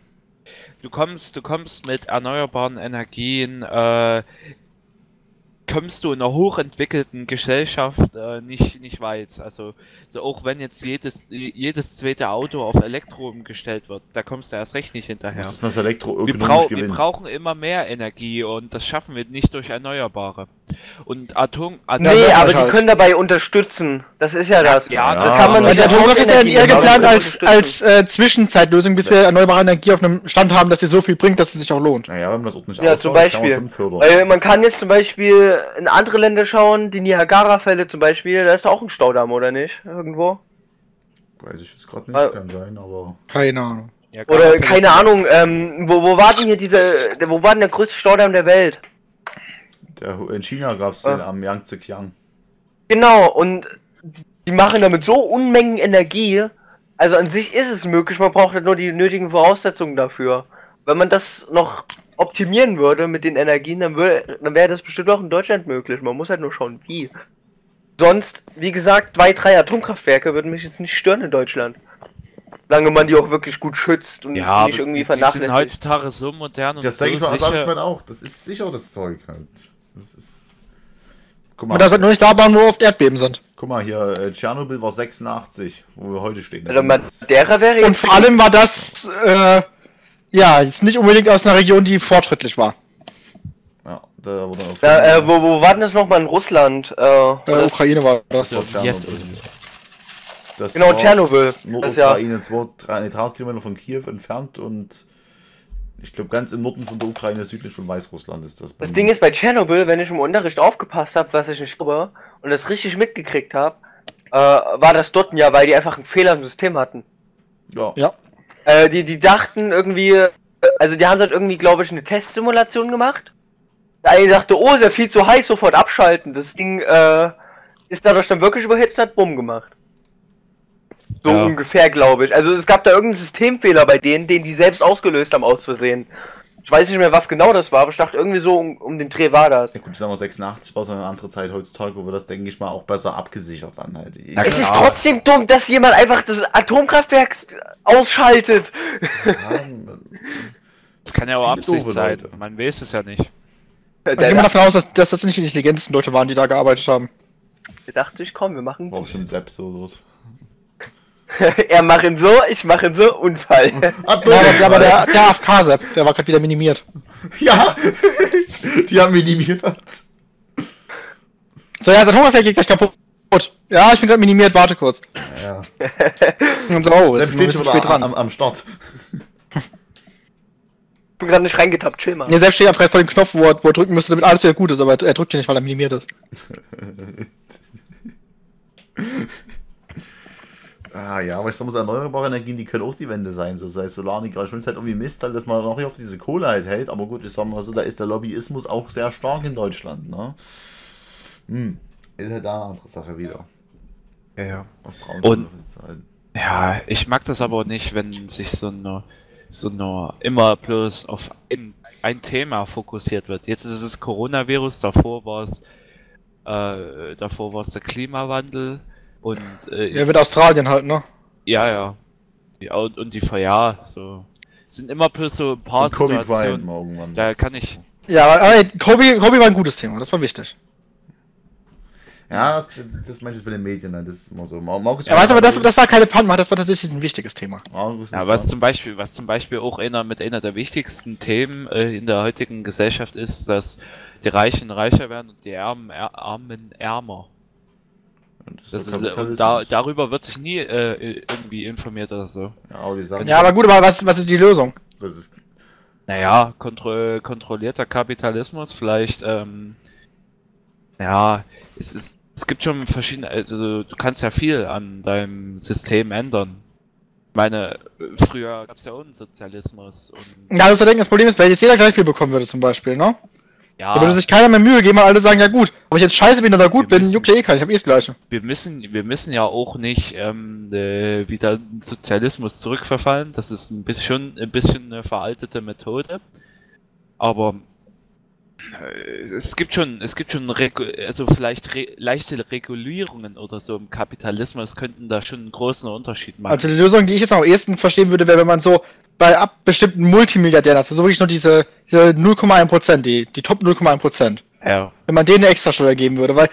Du kommst, du kommst mit erneuerbaren Energien, äh, kommst du in einer hochentwickelten Gesellschaft äh, nicht, nicht weit. Also, so auch wenn jetzt jedes, jedes zweite Auto auf Elektro umgestellt wird, da kommst du erst recht nicht hinterher. Das ist das Elektro Wir, brau wir gewinnen. brauchen immer mehr Energie und das schaffen wir nicht durch Erneuerbare. Und Atom... Atom Nee, aber die können dabei unterstützen. Das ist ja das. Ja, das kann man mit der Atomkraft ist ja eher geplant als, als äh, Zwischenzeitlösung, bis wir erneuerbare Energie auf einem Stand haben, dass sie so viel bringt, dass es sich auch lohnt. Naja, wenn man das ordentlich Ja, ausbaut, zum das kann man Beispiel. schon fördern. Weil man kann jetzt zum Beispiel in andere Länder schauen, die Niagara-Fälle zum Beispiel, da ist doch auch ein Staudamm, oder nicht? Irgendwo? Weiß ich jetzt gerade nicht, kann sein, aber. Keine Ahnung. Ja, Oder keine Ahnung, ähm, wo, wo war denn hier diese, der- wo war denn der größte Staudamm der Welt? Der, in China gab es Ah. den am Yangtze Kiang. Genau, und die machen damit so Unmengen Energie. Also an sich ist es möglich, man braucht halt nur die nötigen Voraussetzungen dafür. Wenn man das noch optimieren würde mit den Energien, dann, wür- dann wäre das bestimmt auch in Deutschland möglich. Man muss halt nur schauen, wie. Sonst, wie gesagt, zwei, drei Atomkraftwerke würden mich jetzt nicht stören in Deutschland. Solange man die auch wirklich gut schützt und Ja, nicht irgendwie die, die sind vernachlässigt. heutzutage so modern und Das so denke ich mal, sicher. sag ich mal auch. Das ist sicher das Zeug halt. Das ist. Guck mal, Und das halt nur nicht da bauen, wo oft Erdbeben sind. guck mal hier, äh, Tschernobyl war 86, wo wir heute stehen. Also ist- Madeira wäre Und vor allem war das, äh, ja, jetzt nicht unbedingt aus einer Region, die fortschrittlich war. ja, da wurde auf Ja, äh, wo, wo war denn das nochmal in Russland? Äh, Äh, Ukraine war das. War Tschernobyl. Das genau, war Tschernobyl. Das ist ja, Nordukraine, 200 Kilometer von Kiew entfernt und ich glaube ganz im Norden von der Ukraine, südlich von Weißrussland ist das. das Ding ist bei Tschernobyl, wenn ich im Unterricht aufgepasst habe, was ich nicht glaube, und das richtig mitgekriegt habe, äh, war das dort ja, weil die einfach einen Fehler im System hatten. Ja, Ja. Äh, die, die dachten irgendwie, äh, also die haben halt irgendwie, glaube ich, eine Testsimulation gemacht. Der eine dachte, oh, ist ja viel zu heiß, sofort abschalten. Das Ding äh, ist dadurch dann wirklich überhitzt und hat Bumm gemacht. So Ja. ungefähr, glaube ich. Also es gab da irgendeinen Systemfehler bei denen, den die selbst ausgelöst haben, aus Versehen. Ich weiß nicht mehr, was genau das war, aber ich dachte irgendwie so um, um den Dreh war das. Ja gut, sagen wir 86 war so eine andere Zeit heutzutage, wo wir das, denke ich mal, auch besser abgesichert dann halt. Na Es ist trotzdem dumm, dass jemand einfach das Atomkraftwerk ausschaltet. Ja, Das kann ja auch Absicht sein. Leute. Man weiß es ja nicht. Ich gehe mal davon aus, dass, dass das nicht die intelligentesten Leute waren, die da gearbeitet haben. Der dachte sich, komm, wir machen. war bestimmt Sepp so dort. (laughs) er macht ihn so, ich mache ihn so, Unfall. Ah, Ja, aber, aber der, der AFK-Sepp, der war gerade wieder minimiert. Ja, (laughs) die haben minimiert. So, ja, sein Hungerfeld geht gleich kaputt. Ja, ich bin gerade minimiert, warte kurz. Ja. (laughs) Und so, oh, ein steht schon spät am, dran. am, am Start. Ich bin gerade nicht reingetappt, chill mal. Ne, Sepp steht ja direkt vor dem Knopf, wo er, wo er drücken müsste, damit alles wieder gut ist, aber er drückt ja nicht, weil er minimiert ist. Ah ja, aber ich sag mal, so erneuerbare Energien, die können auch die Wende sein, so sei es. Ich finde es halt irgendwie Mist, halt, dass man noch nicht auf diese Kohle halt hält, aber gut, ich sag mal so, da ist der Lobbyismus auch sehr stark in Deutschland, ne? Hm, ist halt da eine andere Sache wieder. Ja, ja. Auf Und-. Ja, ich mag das aber nicht, wenn sich so eine so nur immer bloß auf ein, ein Thema fokussiert wird. Jetzt ist es Coronavirus, davor war es äh, davor war es der Klimawandel und äh, Ja, mit Australien halt, ne? ja, ja. Die, Au- und die ja, so. Es sind immer bloß so ein paar Und Kobe Bryant Situationen. mal irgendwann. Da kann ich. Ja, aber, Kobe, Kobe war ein gutes Thema, das war wichtig. Ja, das, das meinst du für den Medien, ne? das ist immer so. Mar- Markus Ja, weißt aber das, das war keine Panma, das war tatsächlich ein wichtiges Thema. Markus Ja, was zum Beispiel, was zum Beispiel auch einer mit einer der wichtigsten Themen äh, in der heutigen Gesellschaft ist, dass die Reichen reicher werden und die Armen, Armen ärmer. Das Das ist, da, darüber wird sich nie äh, irgendwie informiert oder so. ja, aber sagen, Ja, aber gut, aber was, was ist die Lösung? das ist Naja, kontro kontrollierter Kapitalismus, vielleicht, ähm, ja, es ist, es gibt schon verschiedene, also du kannst ja viel an deinem System ändern. Ich meine, früher gab es ja auch einen Sozialismus und Ja, du musst ja denken, das Problem ist, wenn jetzt jeder gleich viel bekommen würde zum Beispiel, ne? Ja, Da würde sich keiner mehr Mühe geben, weil alle sagen, ja gut, ob ich jetzt scheiße bin oder gut Wir bin, juckt ja eh keinen, ich hab eh das Gleiche. wir müssen, wir müssen ja auch nicht ähm, äh, wieder in den Sozialismus zurückverfallen. Das ist ein bisschen, ein bisschen eine veraltete Methode. Aber äh, es gibt schon, es gibt schon, Regu also vielleicht re leichte Regulierungen oder so im Kapitalismus könnten da schon einen großen Unterschied machen. Also die Lösung, die ich jetzt am ehesten verstehen würde, wäre, wenn man so bei ab bestimmten Multimilliardären, also so wirklich nur diese, diese 0,1%, die, die Top 0,1%, ja, wenn man denen eine Extrasteuer geben würde, weil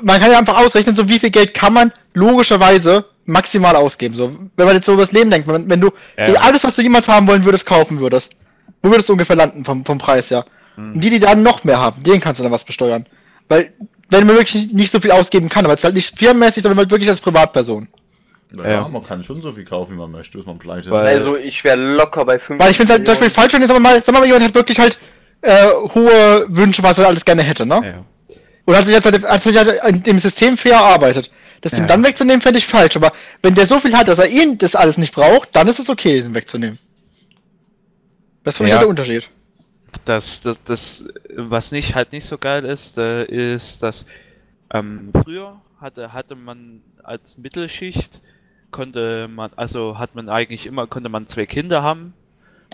man kann ja einfach ausrechnen, so wie viel Geld kann man logischerweise maximal ausgeben. So, wenn man jetzt so über das Leben denkt, wenn, wenn du Ja. alles, was du jemals haben wollen würdest, kaufen würdest, wo würdest du ungefähr landen vom, vom Preis her? Hm. Und die, die dann noch mehr haben, denen kannst du dann was besteuern. Weil, wenn man wirklich nicht so viel ausgeben kann, aber es ist halt nicht firmenmäßig, sondern halt wirklich als Privatperson. Ja, Ja. man kann schon so viel kaufen, wie man möchte, bis man pleite Weil- ist. Also ich wäre locker bei 5 Weil ich finde halt zum Beispiel falsch, wenn jetzt aber mal, sagen wir mal, jemand hat wirklich halt äh, hohe Wünsche, was er alles gerne hätte, ne? ja. Und hat sich jetzt halt, hat sich halt in dem System fair erarbeitet. Das dem Ja. dann wegzunehmen, fände ich falsch. Aber wenn der so viel hat, dass er eh das alles nicht braucht, dann ist es okay, den wegzunehmen. Das finde ich Ja. halt der Unterschied. Das, das, das, was nicht halt nicht so geil ist, äh, ist, dass ähm, früher hatte, hatte man als Mittelschicht konnte man, also hat man eigentlich immer, konnte man zwei Kinder haben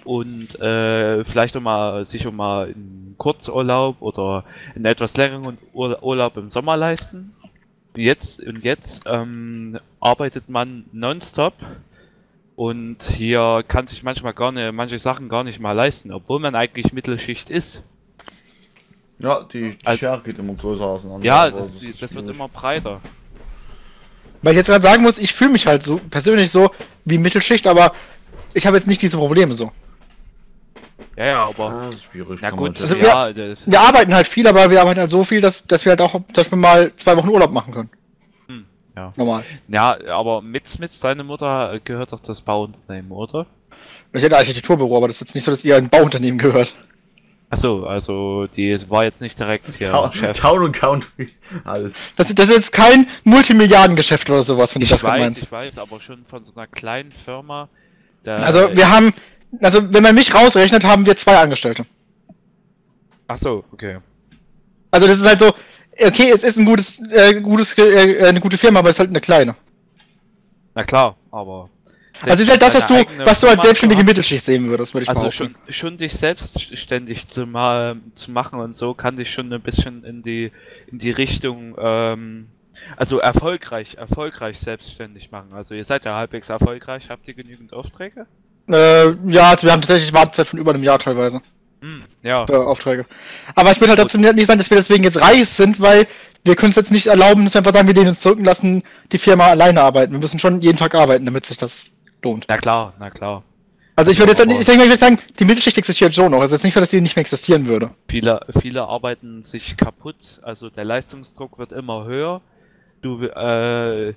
und äh, vielleicht auch mal sich auch mal einen Kurzurlaub oder einen etwas längeren Ur Urlaub im Sommer leisten. Jetzt und jetzt ähm, arbeitet man nonstop und hier kann sich manchmal gar nicht, manche Sachen gar nicht mal leisten, obwohl man eigentlich Mittelschicht ist. Ja, die, die Also- Schere geht immer größer auseinander. Ja, aber das, ist das wird immer breiter. Weil ich jetzt gerade sagen muss, ich fühle mich halt so persönlich so wie Mittelschicht, aber ich habe jetzt nicht diese Probleme so. Ja, ja, aber. Ah, das ist schwierig. Na gut, Also ja, das, Wir arbeiten halt viel, aber wir arbeiten halt so viel, dass, dass wir halt auch zum Beispiel mal zwei Wochen Urlaub machen können. Hm, ja. Normal. ja, aber mit, mit deine Mutter gehört doch das Bauunternehmen, oder? Ich hätte Architekturbüro, aber das ist jetzt nicht so, dass ihr ein Bauunternehmen gehört. Achso, also die war jetzt nicht direkt hier Town, Chef. Town und Country, (laughs) alles. Das, das ist jetzt kein Multimilliardengeschäft oder sowas, wenn du Ich das weiß, meinst. ich weiß, aber schon von so einer kleinen Firma. Da, Also wir haben, also wenn man mich rausrechnet, haben wir zwei Angestellte. Achso, okay. Also das ist halt so, okay, es ist ein gutes, äh, gutes, äh, eine gute Firma, aber es ist halt eine kleine. Na klar, aber. Also ist halt das, was du, was du als selbstständige Mittelschicht sehen würdest, würde ich Also behaupten. schon, schon dich selbstständig zu, ma zu machen und so kann dich schon ein bisschen in die in die Richtung ähm, also erfolgreich erfolgreich selbstständig machen. Also ihr seid ja halbwegs erfolgreich, habt ihr genügend Aufträge? Äh, ja, also wir haben tatsächlich Wartezeit von über einem Jahr teilweise Hm, ja. für Aufträge. Aber ich will halt trotzdem nicht sagen, dass wir deswegen jetzt reich sind, weil wir können es jetzt nicht erlauben, dass wir einfach sagen, wir lehnen uns zurück und lassen die Firma alleine arbeiten. Wir müssen schon jeden Tag arbeiten, damit sich das lohnt. Na klar, na klar. Also ich würde jetzt ich denke, ich würde sagen, die Mittelschicht existiert schon noch. Es ist jetzt nicht so, dass die nicht mehr existieren würde. Viele viele arbeiten sich kaputt, also der Leistungsdruck wird immer höher. Du äh,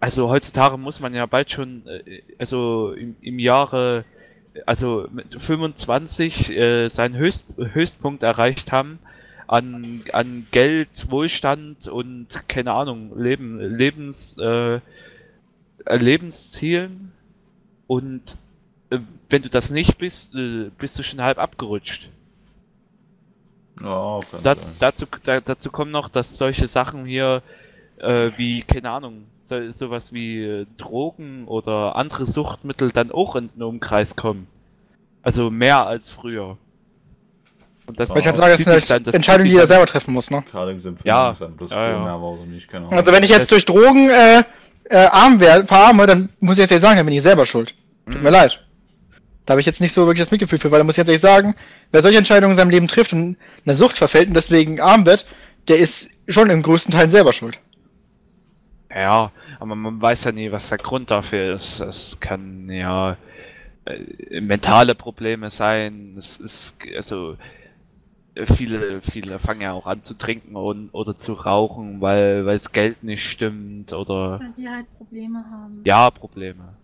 also heutzutage muss man ja bald schon, äh, also im, im Jahre, also mit 25 äh, seinen Höchst, Höchstpunkt erreicht haben an, an Geld, Wohlstand und keine Ahnung, Leben, Lebens, äh, Lebenszielen. Und äh, wenn du das nicht bist, äh, bist du schon halb abgerutscht. Ja, kann Das, dazu, da, dazu kommt noch, dass solche Sachen hier äh, wie, keine Ahnung, so, sowas wie äh, Drogen oder andere Suchtmittel dann auch in den Umkreis kommen. Also mehr als früher. Und das, Ich kann das sagen, das sind sich dann- halt das zieht die er selber treffen muss, ne? Gerade im Ja, ja, ja. keine Ahnung. Also wenn ich jetzt durch Drogen äh, äh, arm werde, verarme, dann muss ich jetzt ehrlich sagen, dann bin ich selber schuld. Tut Mhm. mir leid. Da habe ich jetzt nicht so wirklich das Mitgefühl für, weil da muss ich jetzt ehrlich sagen, wer solche Entscheidungen in seinem Leben trifft und in eine Sucht verfällt und deswegen arm wird, der ist schon im größten Teil selber schuld. Ja, aber man weiß ja nie, was der Grund dafür ist. Es kann ja äh, mentale Probleme sein. Es ist also viele, viele fangen ja auch an zu trinken und, oder zu rauchen, weil weil das Geld nicht stimmt oder Weil sie halt Probleme haben. ja Probleme.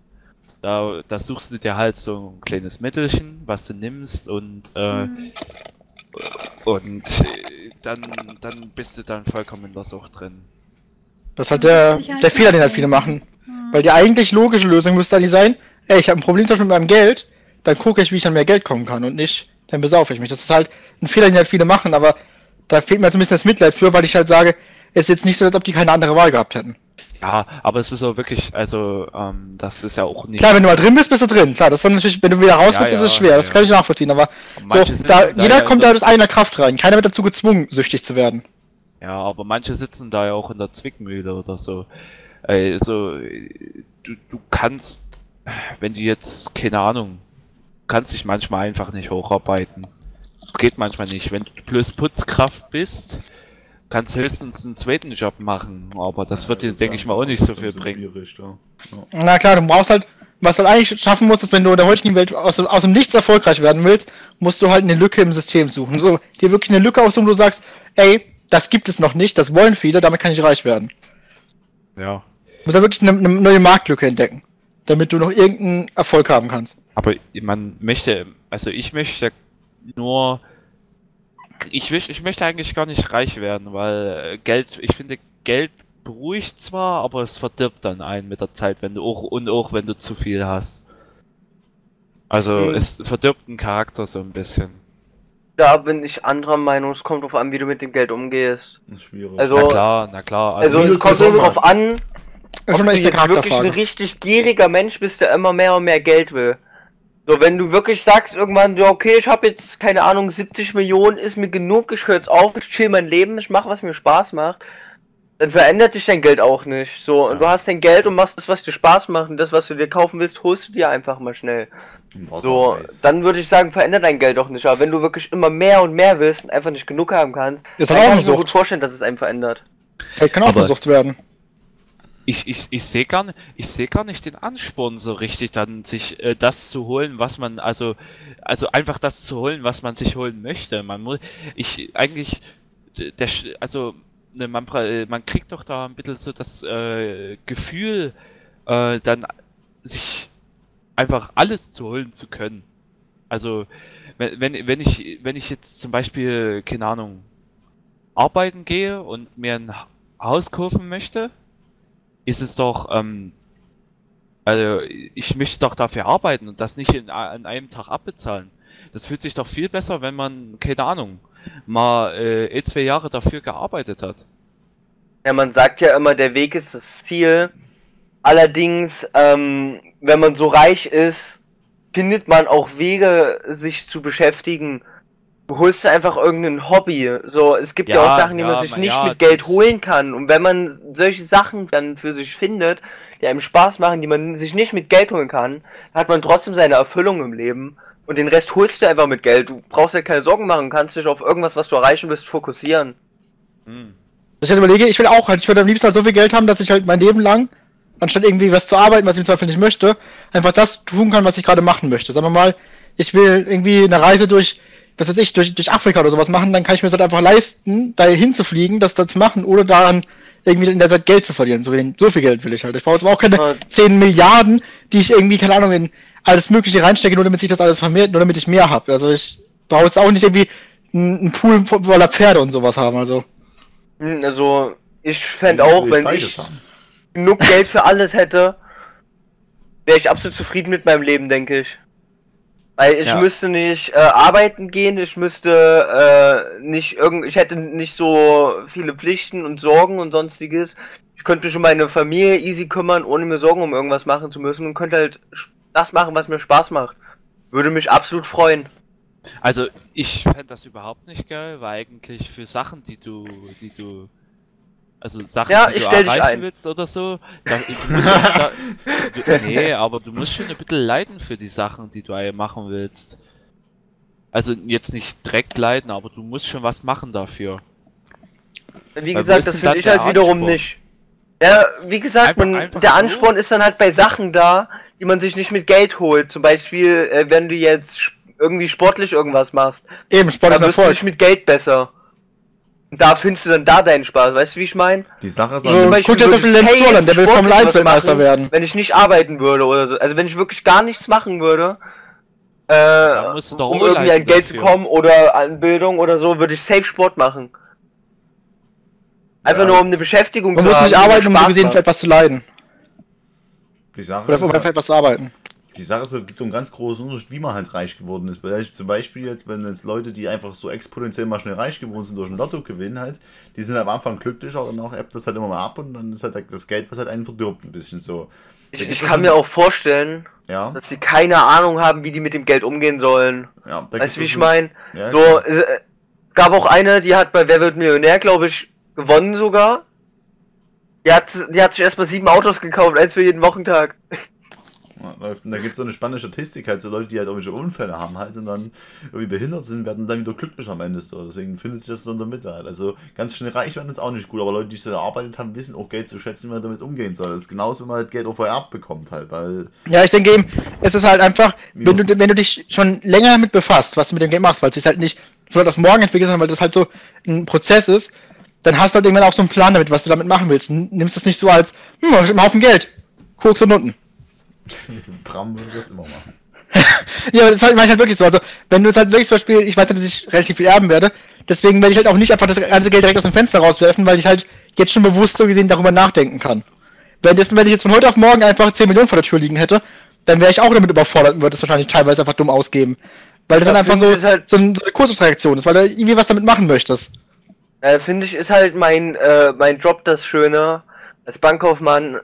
Da, da suchst du dir halt so ein kleines Mittelchen, was du nimmst und äh, Mhm. und äh, dann dann bist du dann vollkommen in der Sucht drin. Das ist halt der, Sicherheit der Fehler, den halt viele machen. Mhm. Weil die eigentlich logische Lösung müsste eigentlich sein, ey, ich habe ein Problem zum Beispiel mit meinem Geld, dann gucke ich, wie ich an mehr Geld kommen kann und nicht, dann besaufe ich mich. Das ist halt ein Fehler, den halt viele machen, aber da fehlt mir so ein bisschen das Mitleid für, weil ich halt sage, es ist jetzt nicht so, als ob die keine andere Wahl gehabt hätten. Ja, aber es ist auch wirklich, also ähm, das ist ja auch nicht. Klar, wenn du mal drin bist, bist du drin. Klar, das ist natürlich, wenn du wieder raus Ja, bist, ist es ja, schwer. Das ja. kann ich nachvollziehen. Aber so, Manche da, jeder ja kommt da aus eigener Kraft rein. Keiner wird dazu gezwungen, süchtig zu werden. Ja, aber manche sitzen da ja auch in der Zwickmühle oder so. Also, du, du kannst, wenn du jetzt, keine Ahnung, kannst dich manchmal einfach nicht hocharbeiten. Geht manchmal nicht. Wenn du bloß Putzkraft bist, kannst du höchstens einen zweiten Job machen, aber das wird dir, denke ich mal, auch nicht so viel bringen. Ja. Ja. Na klar, du brauchst halt, was du halt eigentlich schaffen musst, ist, wenn du in der heutigen Welt aus, aus dem Nichts erfolgreich werden willst, musst du halt eine Lücke im System suchen. So, dir wirklich eine Lücke aussuchen, wo du sagst, ey, das gibt es noch nicht, das wollen viele, damit kann ich reich werden. Ja. Du musst ja wirklich eine, eine neue Marktlücke entdecken, damit du noch irgendeinen Erfolg haben kannst. Aber man möchte, also ich möchte nur, ich, will- ich möchte eigentlich gar nicht reich werden, weil äh, Geld, ich finde, Geld beruhigt zwar, aber es verdirbt dann einen mit der Zeit, wenn du auch, und auch wenn du zu viel hast. Also Mhm. es verdirbt den Charakter so ein bisschen. Da bin ich anderer Meinung. Es kommt drauf an, wie du mit dem Geld umgehst. Das ist schwierig. Also- na klar, na klar. Also, du es kommt bekommen drauf an, ob du wirklich ein richtig gieriger Mensch bist, der immer mehr und mehr Geld will. So, wenn du wirklich sagst irgendwann, ja, okay, ich habe jetzt, keine Ahnung, 70 Millionen, ist mir genug, ich höre jetzt auf, ich chill mein Leben, ich mache, was mir Spaß macht, dann verändert sich dein Geld auch nicht. So, und Ja. du hast dein Geld und machst das, was dir Spaß macht, und das, was du dir kaufen willst, holst du dir einfach mal schnell. So, dann würde ich sagen, verändert dein Geld auch nicht. Aber wenn du wirklich immer mehr und mehr willst und einfach nicht genug haben kannst, Ist dann auch kann ich mir gut vorstellen, dass es einem verändert. Geld kann auch Aber- eine Sucht werden. Ich, ich, ich sehe gar, nicht- ich seh gar nicht den Ansporn so richtig, dann sich äh, das zu holen, was man, also, also einfach das zu holen, was man sich holen möchte. Man muss, ich, eigentlich, der, also, ne, man, äh, man kriegt doch da ein bisschen so das äh, Gefühl, äh, dann sich einfach alles zu holen zu können. Also, wenn, wenn, wenn ich, wenn ich jetzt zum Beispiel, keine Ahnung, arbeiten gehe und mir ein Ha- Haus kaufen möchte, ist es doch, ähm, also ich möchte doch dafür arbeiten und das nicht in, an einem Tag abbezahlen. Das fühlt sich doch viel besser, wenn man, keine Ahnung, mal äh, eh zwei Jahre dafür gearbeitet hat. Ja, man sagt ja immer, der Weg ist das Ziel. Allerdings, ähm, wenn man so reich ist, findet man auch Wege, sich zu beschäftigen. Du holst dir einfach irgendein Hobby. So, es gibt ja, Ja, auch Sachen, die man ja, sich man- nicht ja, mit Geld holen kann. Und wenn man solche Sachen dann für sich findet, die einem Spaß machen, die man sich nicht mit Geld holen kann, hat man trotzdem seine Erfüllung im Leben. Und den Rest holst du einfach mit Geld. Du brauchst dir keine Sorgen machen, kannst dich auf irgendwas, was du erreichen willst, fokussieren. Hm. Ich halt überlege, ich will auch halt, ich würde am liebsten halt so viel Geld haben, dass ich halt mein Leben lang, anstatt irgendwie was zu arbeiten, was ich im Zweifel nicht möchte, einfach das tun kann, was ich gerade machen möchte. Sagen wir mal, ich will irgendwie eine Reise durch, was weiß ich, durch, durch Afrika oder sowas machen, dann kann ich mir das halt einfach leisten, da hinzufliegen, das da zu machen, ohne daran irgendwie in der Zeit Geld zu verlieren. So, so viel Geld will ich halt. Ich brauche jetzt aber auch keine Ja. 10 Milliarden, die ich irgendwie, keine Ahnung, in alles Mögliche reinstecke, nur damit sich das alles vermehrt, nur damit ich mehr habe. Also ich brauche jetzt auch nicht irgendwie einen Pool voller Pferde und sowas haben, also. Hm, Also, ich fände auch, wenn ich haben. genug Geld für alles hätte, wäre ich absolut zufrieden mit meinem Leben, denke ich. Weil ich Ja. müsste nicht äh, arbeiten gehen, ich müsste äh, nicht irgend, ich hätte nicht so viele Pflichten und Sorgen und sonstiges. Ich könnte mich um meine Familie easy kümmern, ohne mir Sorgen um irgendwas machen zu müssen und könnte halt das machen, was mir Spaß macht. Würde mich absolut freuen. Also ich fände das überhaupt nicht geil, weil eigentlich für Sachen, die du, die du, also Sachen, Ja, die ich du dich erreichen ein. willst oder so, da, da, (laughs) nee, aber du musst schon ein bisschen leiden für die Sachen, die du machen willst. Also jetzt nicht direkt leiden, aber du musst schon was machen dafür. Wie Weil gesagt, das finde dann ich halt wiederum Ansporn? nicht. Ja, wie gesagt, Einfach- man, einfach der so? Ansporn ist dann halt bei Sachen da, die man sich nicht mit Geld holt. Zum Beispiel, äh, wenn du jetzt sch- irgendwie sportlich irgendwas machst, Eben, Sport da ist wirst du nicht mit Geld besser. Und da findest du dann da deinen Spaß, weißt du, wie ich meine? Die Sache ist So, auch, Zum Beispiel guck dir zum Beispiel ich Lenz Zorlan, der will sportlich Formel 1 was Weltmeister machen, werden. Wenn ich nicht arbeiten würde oder so. Also wenn ich wirklich gar nichts machen würde, äh, um irgendwie an Geld zu dafür. kommen oder an Bildung oder so, würde ich safe Sport machen. Einfach Ja. nur um eine Beschäftigung Man zu muss haben. nicht die mir arbeiten, um gesehen für etwas zu leiden. die Sache Oder ist, um für etwas zu arbeiten. Die Sache ist, es gibt einen ganz großen Unterschied, wie man halt reich geworden ist. Weil Zum Beispiel jetzt, wenn jetzt Leute, die einfach so exponentiell mal schnell reich geworden sind durch ein Lottogewinn halt, die sind am Anfang glücklicher und danach ebbt das halt immer mal ab und dann ist halt das Geld, was halt einen verdirbt, ein bisschen so. Ich, ich es kann mir so- auch vorstellen, Ja, dass sie keine Ahnung haben, wie die mit dem Geld umgehen sollen. ja. Weißt du, wie es ich so- meine? Ja, So, klar. äh, gab auch eine, die hat bei Wer wird Millionär, glaube ich, gewonnen sogar. Die hat, die hat sich erstmal sieben Autos gekauft, eins für jeden Wochentag. Läuft. Und da gibt es so eine spannende Statistik, halt so Leute, die halt irgendwelche Unfälle haben halt und dann irgendwie behindert sind, werden dann wieder glücklich am Ende so. Deswegen findet sich das so in der Mitte halt. Also ganz schnell reich werden ist auch nicht gut, aber Leute, die so erarbeitet haben, wissen auch Geld zu schätzen, wie man damit umgehen soll. Das ist genauso, wenn man halt Geld auch vererbt bekommt halt, weil Ja, ich denke eben, es ist halt einfach, wenn du, wenn du dich schon länger damit befasst, was du mit dem Game machst, weil es sich halt nicht von heute auf morgen entwickelt, sondern weil das halt so ein Prozess ist, dann hast du halt irgendwann auch so einen Plan damit, was du damit machen willst. Nimmst das nicht so als, hm, ich hab einen Haufen Geld, Koks und unten. (laughs) Bram würde das immer machen. (laughs) Ja, aber das halt, mach ich halt wirklich so. Also, wenn du es halt wirklich zum Beispiel, ich weiß ja, dass ich relativ viel erben werde, deswegen werde ich halt auch nicht einfach das ganze Geld direkt aus dem Fenster rauswerfen, weil ich halt jetzt schon bewusst so gesehen darüber nachdenken kann. Wenn, das, wenn ich jetzt von heute auf morgen einfach 10 Millionen vor der Tür liegen hätte, dann wäre ich auch damit überfordert und würde es wahrscheinlich teilweise einfach dumm ausgeben. Weil das Ja, dann einfach so, halt- so, ein, so eine Kurzreaktion ist, weil du irgendwie was damit machen möchtest. Äh, Finde ich, ist halt mein, äh, mein Job das Schöne. Als Bankkaufmann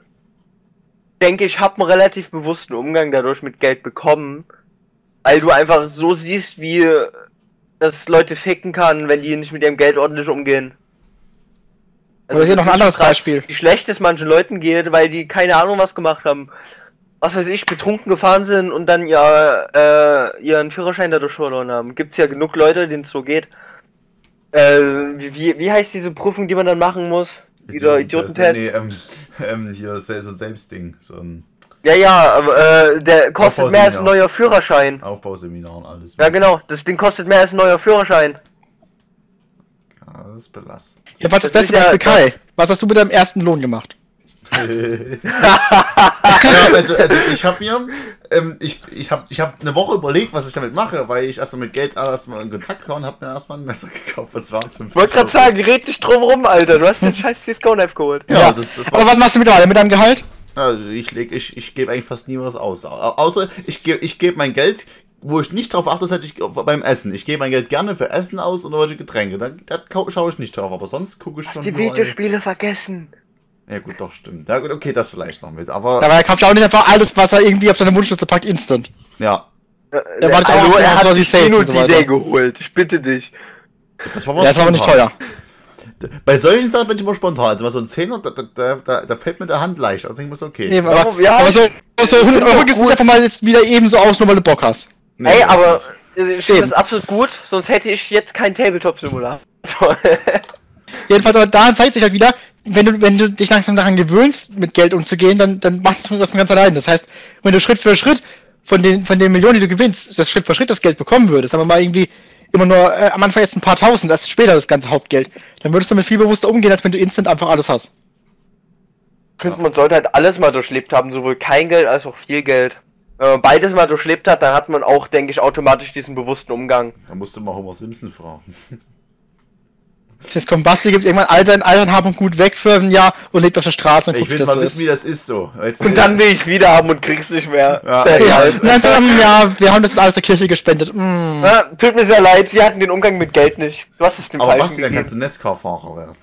denke ich, habe einen relativ bewussten Umgang dadurch mit Geld bekommen. Weil du einfach so siehst, wie das Leute ficken kann, wenn die nicht mit ihrem Geld ordentlich umgehen. Oder hier noch ein anderes krass, Beispiel. Wie schlecht es manchen Leuten geht, weil die keine Ahnung was gemacht haben. Was weiß ich, betrunken gefahren sind und dann ja äh, ihren Führerschein dadurch verloren haben. Gibt's ja genug Leute, denen es so geht. Äh, wie, wie, wie heißt diese Prüfung, die man dann machen muss? Dieser Idiotentest? Nee, ähm, ähm, hier ist so ein Selbstding, so ein Ja, ja, aber äh, der kostet mehr als ein neuer Führerschein. Aufbauseminar und alles. Ja, genau, das Ding kostet mehr als ein neuer Führerschein. Ja, das ist belastend. Ja, was das, Das beste ist ja- Beispiel Kai? Was hast du mit deinem ersten Lohn gemacht? Ja, (laughs) also, also ich habe mir, ähm, ich, ich habe ich hab eine Woche überlegt, was ich damit mache, weil ich erstmal mit Geld erstmal in Kontakt kam und habe mir erstmal ein Messer gekauft. Das waren 50 Ich wollte gerade sagen, red nicht drum rum, Alter. Du hast den scheiß CSGO-Knife geholt. Ja, Ja, das, das Aber war, was machst du mittlerweile mit deinem Gehalt? also ich leg, ich, ich gebe eigentlich fast nie was aus. Au- Außer ich gebe ich geb mein Geld, wo ich nicht drauf achte, das hätte ich beim Essen. Ich gebe mein Geld gerne für Essen aus und irgendwelche Getränke. Da, da schaue ich nicht drauf, aber sonst gucke ich Hast schon. die Videospiele vergessen. Ja gut, doch, stimmt. Ja, gut, okay, das vielleicht noch mit. Aber Dabei kauft er auch nicht einfach alles, was er irgendwie auf seine Wunschliste packt, instant. ja, Der war auch Hallo, so, er hat sich ich safe Kino und so weiter. DJ geholt. Ich bitte dich. das war Ja, das war aber nicht teuer. Bei solchen Sachen bin ich immer spontan. Also mal so ein Zehner, da, da, da, da, fällt mir der Hand leicht. Also ich muss okay. Nee, aber, Ja, aber so, so 100 ich Euro gibst auch du einfach mal jetzt wieder eben so aus, nur weil du Bock hast. Nee, Ey, das aber ich finde das absolut gut, sonst hätte ich jetzt keinen Tabletop-Simulator. Jedenfalls, aber da zeigt sich halt wieder, wenn du, wenn du dich langsam daran gewöhnst, mit Geld umzugehen, dann, dann machst du das von ganz allein. Das heißt, wenn du Schritt für Schritt von den, von den Millionen, die du gewinnst, das Schritt für Schritt das Geld bekommen würdest, aber mal irgendwie immer nur äh, am Anfang jetzt ein paar tausend, erst später das ganze Hauptgeld, dann würdest du damit viel bewusster umgehen, als wenn du instant einfach alles hast. Ich finde, man sollte halt alles mal durchlebt haben, sowohl kein Geld als auch viel Geld. Wenn man beides mal durchlebt hat, dann hat man auch, denke ich, automatisch diesen bewussten Umgang. Da musst du mal Homer Simpson fragen. (laughs) Jetzt kommt Basti, gibt irgendwann all sein Alter Hab und Gut weg für ein Jahr und lebt auf der Straße und Ich will das mal so wissen, wie das ist so. Jetzt, Und dann will ich's wieder haben und krieg's nicht mehr. Ja. Ja, und dann so, ja, wir haben das alles der Kirche gespendet. Mm. Na, tut mir sehr leid, wir hatten den Umgang mit Geld nicht. Du hast es dem aber Basti, dann kannst du Nescar-Fahrer werden.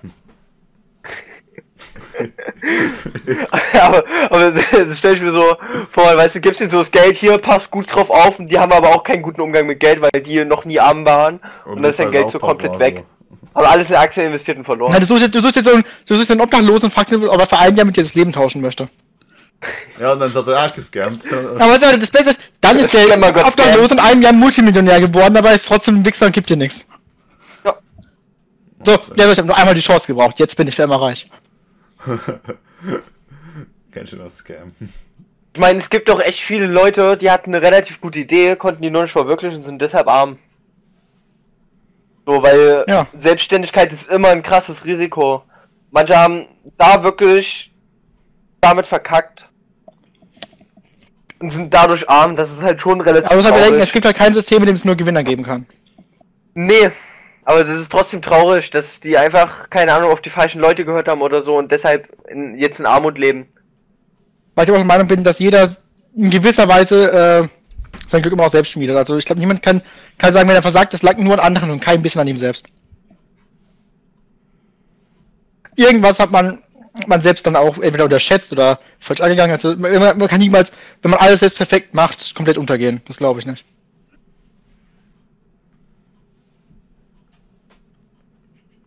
(laughs) aber, aber das stell ich mir so vor, weißt du, gibst ihnen so das Geld hier, passt gut drauf auf und die haben aber auch keinen guten Umgang mit Geld, weil die noch nie arm waren und, dann ist dein das Geld so komplett weg. Aber alles in Aktien investiert und verloren. Na, du suchst jetzt, du suchst jetzt so, einen- du suchst einen Obdachlosen und fragst ihn, ob er für ein Jahr mit dir das Leben tauschen möchte. Ja, und dann sagt er, ja, gescammt. Aber das Beste ist, dann ist der Obdachlos in einem Jahr Multimillionär geworden, aber ist trotzdem ein Wichser und gibt dir nichts. So, ja, ich habe nur einmal die Chance gebraucht, jetzt bin ich für immer reich. (laughs) Ganz schöner Scam. Ich meine, es gibt doch echt viele Leute, die hatten eine relativ gute Idee, konnten die nur nicht verwirklichen und sind deshalb arm. So, weil Ja. Selbstständigkeit ist immer ein krasses Risiko. Manche haben da wirklich damit verkackt und sind dadurch arm. Das ist halt schon relativ Aber traurig. es gibt halt kein System, in dem es nur Gewinner geben kann. Nee, aber das ist trotzdem traurig, dass die einfach, keine Ahnung, auf die falschen Leute gehört haben oder so und deshalb in, jetzt in Armut leben. Weil ich auch der Meinung bin, dass jeder in gewisser Weise äh, sein Glück immer auch selbst schmiedet. Also ich glaube, niemand kann, kann sagen, wenn er versagt, das lag nur an anderen und kein bisschen an ihm selbst. Irgendwas hat man, man selbst dann auch entweder unterschätzt oder falsch angegangen. Also man, man kann niemals, wenn man alles selbst perfekt macht, komplett untergehen. Das glaube ich nicht.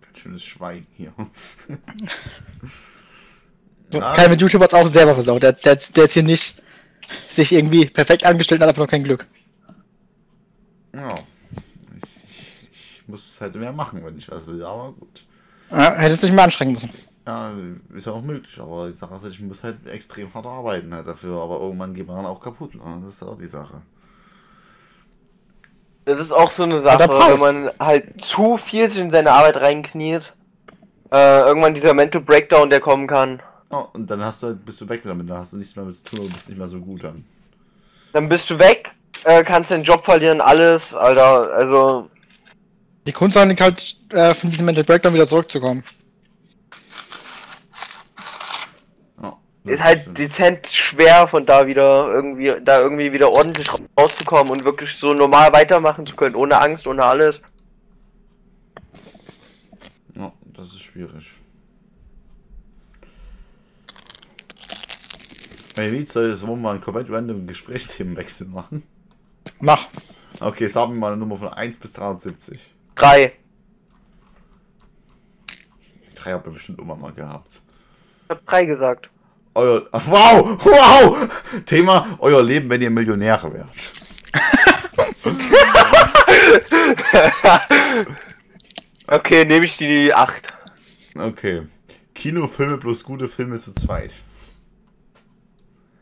Ganz schönes Schweigen hier. So. (laughs) Kein mit YouTube hat's auch selber versaut. Der, der, der jetzt hier nicht (laughs) sich irgendwie perfekt angestellt hat einfach nur kein Glück. Ja. Ich, ich, ich muss halt mehr machen, wenn ich was will, aber gut. Ja, hättest dich mehr anstrengen müssen. Ja, ist ja auch möglich, aber die Sache ist, ich muss halt extrem hart arbeiten halt dafür, aber irgendwann geht man dann auch kaputt. Ne? Das ist auch die Sache. Das ist auch so eine Sache, wenn man halt zu viel sich in seine Arbeit reinkniet, äh, irgendwann dieser Mental Breakdown, der kommen kann. Ja, und dann hast du halt, bist du weg damit, dann hast du nichts mehr mit zu tun und bist nicht mehr so gut dann. Dann bist du weg, äh, kannst deinen Job verlieren, alles, Alter, also, Die Kunst liegt halt, äh, von diesem Mental Breakdown wieder zurückzukommen. Das ist halt stimmt. dezent schwer von da wieder irgendwie, da irgendwie wieder ordentlich rauszukommen und wirklich so normal weitermachen zu können, ohne Angst, ohne alles. Ja, das ist schwierig. Hey, wie soll wollen wir mal einen komplett random Gesprächsthemenwechsel machen? Mach. Okay, sagen wir mal eine Nummer von 1 bis 370. Drei. Die drei habt ihr bestimmt immer mal gehabt. Ich hab drei gesagt. Euer. Wow! Wow! Thema: Euer Leben, wenn ihr Millionäre wärt. (laughs) okay, nehme ich die acht. Okay. Kinofilme plus gute Filme zu zweit.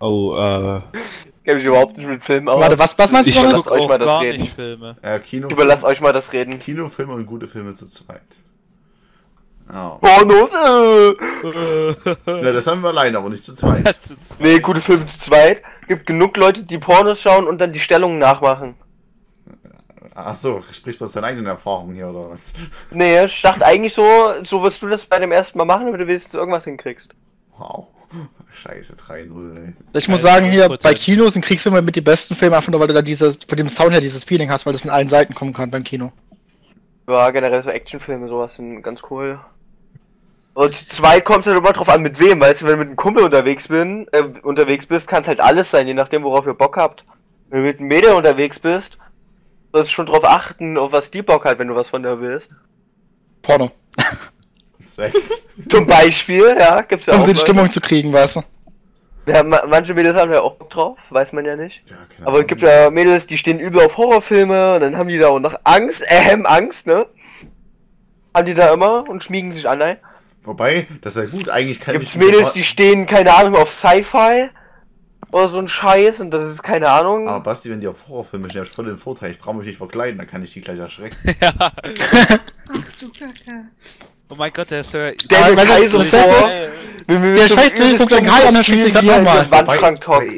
Oh, äh, Kenn mich überhaupt nicht mit Filmen aus. Warte, was, was meinst ich du? überlass Ronald? guck euch auch mal das gar reden. nicht Filme. Äh, Kino Ich überlass euch mal das reden. Kinofilme und gute Filme zu zweit. Ja. Pornos? Äh. ja, das haben wir allein, aber nicht zu zweit. (laughs) Zu zweit. Nee, gute Filme zu zweit. Gibt genug Leute, die Pornos schauen und dann die Stellungen nachmachen. Achso, sprichst du aus deinen eigenen Erfahrungen hier oder was? Nee, ich dachte eigentlich so, so wirst du das bei dem ersten Mal machen, damit du wenigstens irgendwas hinkriegst. Wow. (laughs) Scheiße, 3-0, ey. Ich muss sagen, hier 100%. bei Kinos sind Kriegsfilme mit die besten Filme, einfach nur weil du da dieses, von dem Sound her dieses Feeling hast, weil das von allen Seiten kommen kann beim Kino. Ja, generell so Actionfilme, sowas sind ganz cool. Und zu zweit kommt es halt immer drauf an, mit wem, weißt du, wenn du mit einem Kumpel unterwegs bin, äh, unterwegs bist, kann es halt alles sein, je nachdem, worauf ihr Bock habt. Wenn du mit einem Mädel unterwegs bist, sollst du schon drauf achten, auf was die Bock hat, wenn du was von der willst. Porno. (laughs) Sex? (laughs) Zum Beispiel, ja, gibt's ja Um auch. so die Leute. Stimmung zu kriegen, weißt du. Ja, ma manche Mädels haben ja auch Bock drauf, weiß man ja nicht. Ja, keine Aber es gibt ja Mädels, die stehen übel auf Horrorfilme und dann haben die da auch noch Angst, ähm, Angst, ne? Haben die da immer und schmiegen sich an, ne? Wobei, das ist ja gut, eigentlich kann Gibt's ich. Mädels, die stehen, keine Ahnung, auf Sci-Fi oder so ein Scheiß und das ist keine Ahnung. Aber Basti, wenn die auf Horrorfilme stehen, hab ich voll den Vorteil. Ich brauche mich nicht verkleiden, dann kann ich die gleich erschrecken. (laughs) ja. (laughs) Ach du Kacke. Oh mein Gott, der weißt du, Kaiser vor, Der schreckt sich, guckt den Kai an und schreckt sich nochmal.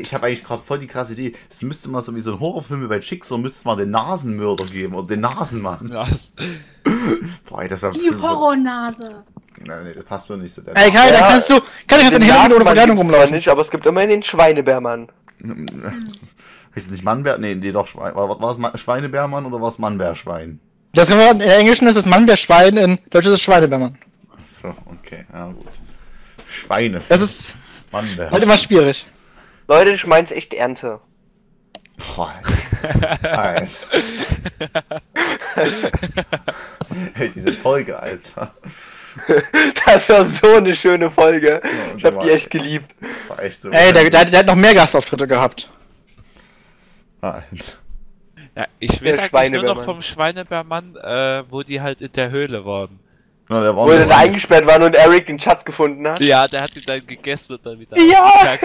Ich habe eigentlich gerade voll die krasse Idee. Es müsste mal so wie so ein Horrorfilm wie bei Schicksal, müsste es mal den Nasenmörder geben oder den Nasenmann. (laughs) Ja, es- (laughs) Boah, ey, das war Die Horrornase. Nein, nee, das passt mir nicht so. Der Ey, Kai, da kannst du, Kai, da kannst du Den nicht ohne Verkleidung rumlaufen. nicht, aber es gibt immerhin den Schweinebärmann. (laughs) Ist es nicht Mannbär? Nee, nee, doch, Schwein. War, war es Ma- Schweinebärmann oder war es Mannbärschwein? Das kann man, in Englischen ist es Mann der Schwein, in Deutsch ist es Schweinebärmann. So, okay, ja gut. Schweine. Das ist Mannbär. halt immer schwierig. Leute, ich mein's echt Ernte. Boah, Alter. Alter. hey, diese Folge, Alter. Das war so eine schöne Folge. und Ich der hab die echt geliebt. War echt so. Ey, der, der, der hat noch mehr Gastauftritte gehabt. Alter. Ja, ich weiß eigentlich nur noch vom Schweinebärmann, äh, wo die halt in der Höhle waren. Ja, der war Wo er dann eingesperrt war und Eric den Schatz gefunden hat. Ja, der hat ihn dann gegessen und dann wieder Ja!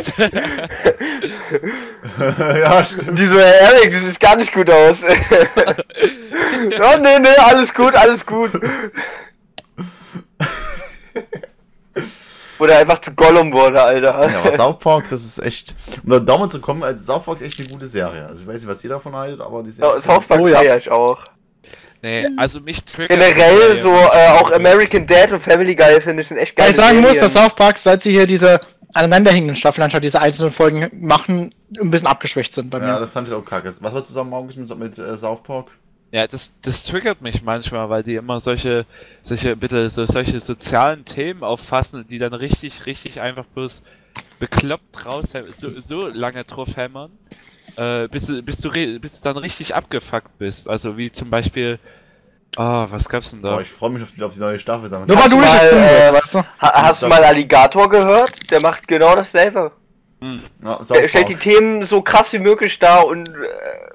(laughs) ja, stimmt. Die so, hey, Eric, du siehst gar nicht gut aus. ja, (laughs) (laughs) nee, nee, alles gut, alles gut. Wo der einfach zu Gollum wurde, Alter. Ja, aber South Park, das ist echt. Um da damals zu kommen, also South Park ist echt eine gute Serie. Also ich weiß nicht, was ihr davon haltet, aber die Serie. Ja, South Park Oh ja. ich auch. nee, also mich. Generell so, äh, auch American Dad und Family Guy finde ich sind echt Weil geil. ich sagen muss, dass South Park, seit sie hier diese aneinanderhängenden Staffeln anstatt diese einzelnen Folgen machen, ein bisschen abgeschwächt sind bei Ja, mir. das fand ich auch kacke. Was war zusammen mit, mit äh, South Park? Ja, das, das triggert mich manchmal, weil die immer solche, solche, bitte, so, solche sozialen Themen auffassen, die dann richtig, richtig einfach bloß bekloppt raus, so, so lange drauf hämmern, äh, bis du, bis du, re- bis du dann richtig abgefuckt bist. Also wie zum Beispiel, ah, was gab's denn da? Boah, ich freue mich auf die, auf die neue Staffel. Damit. Nur weil Hast du mal, äh, weißt du? Ha hast du mal Alligator gehört? Der macht genau dasselbe. Hm. ja, Der stellt die. Themen so krass wie möglich dar und äh,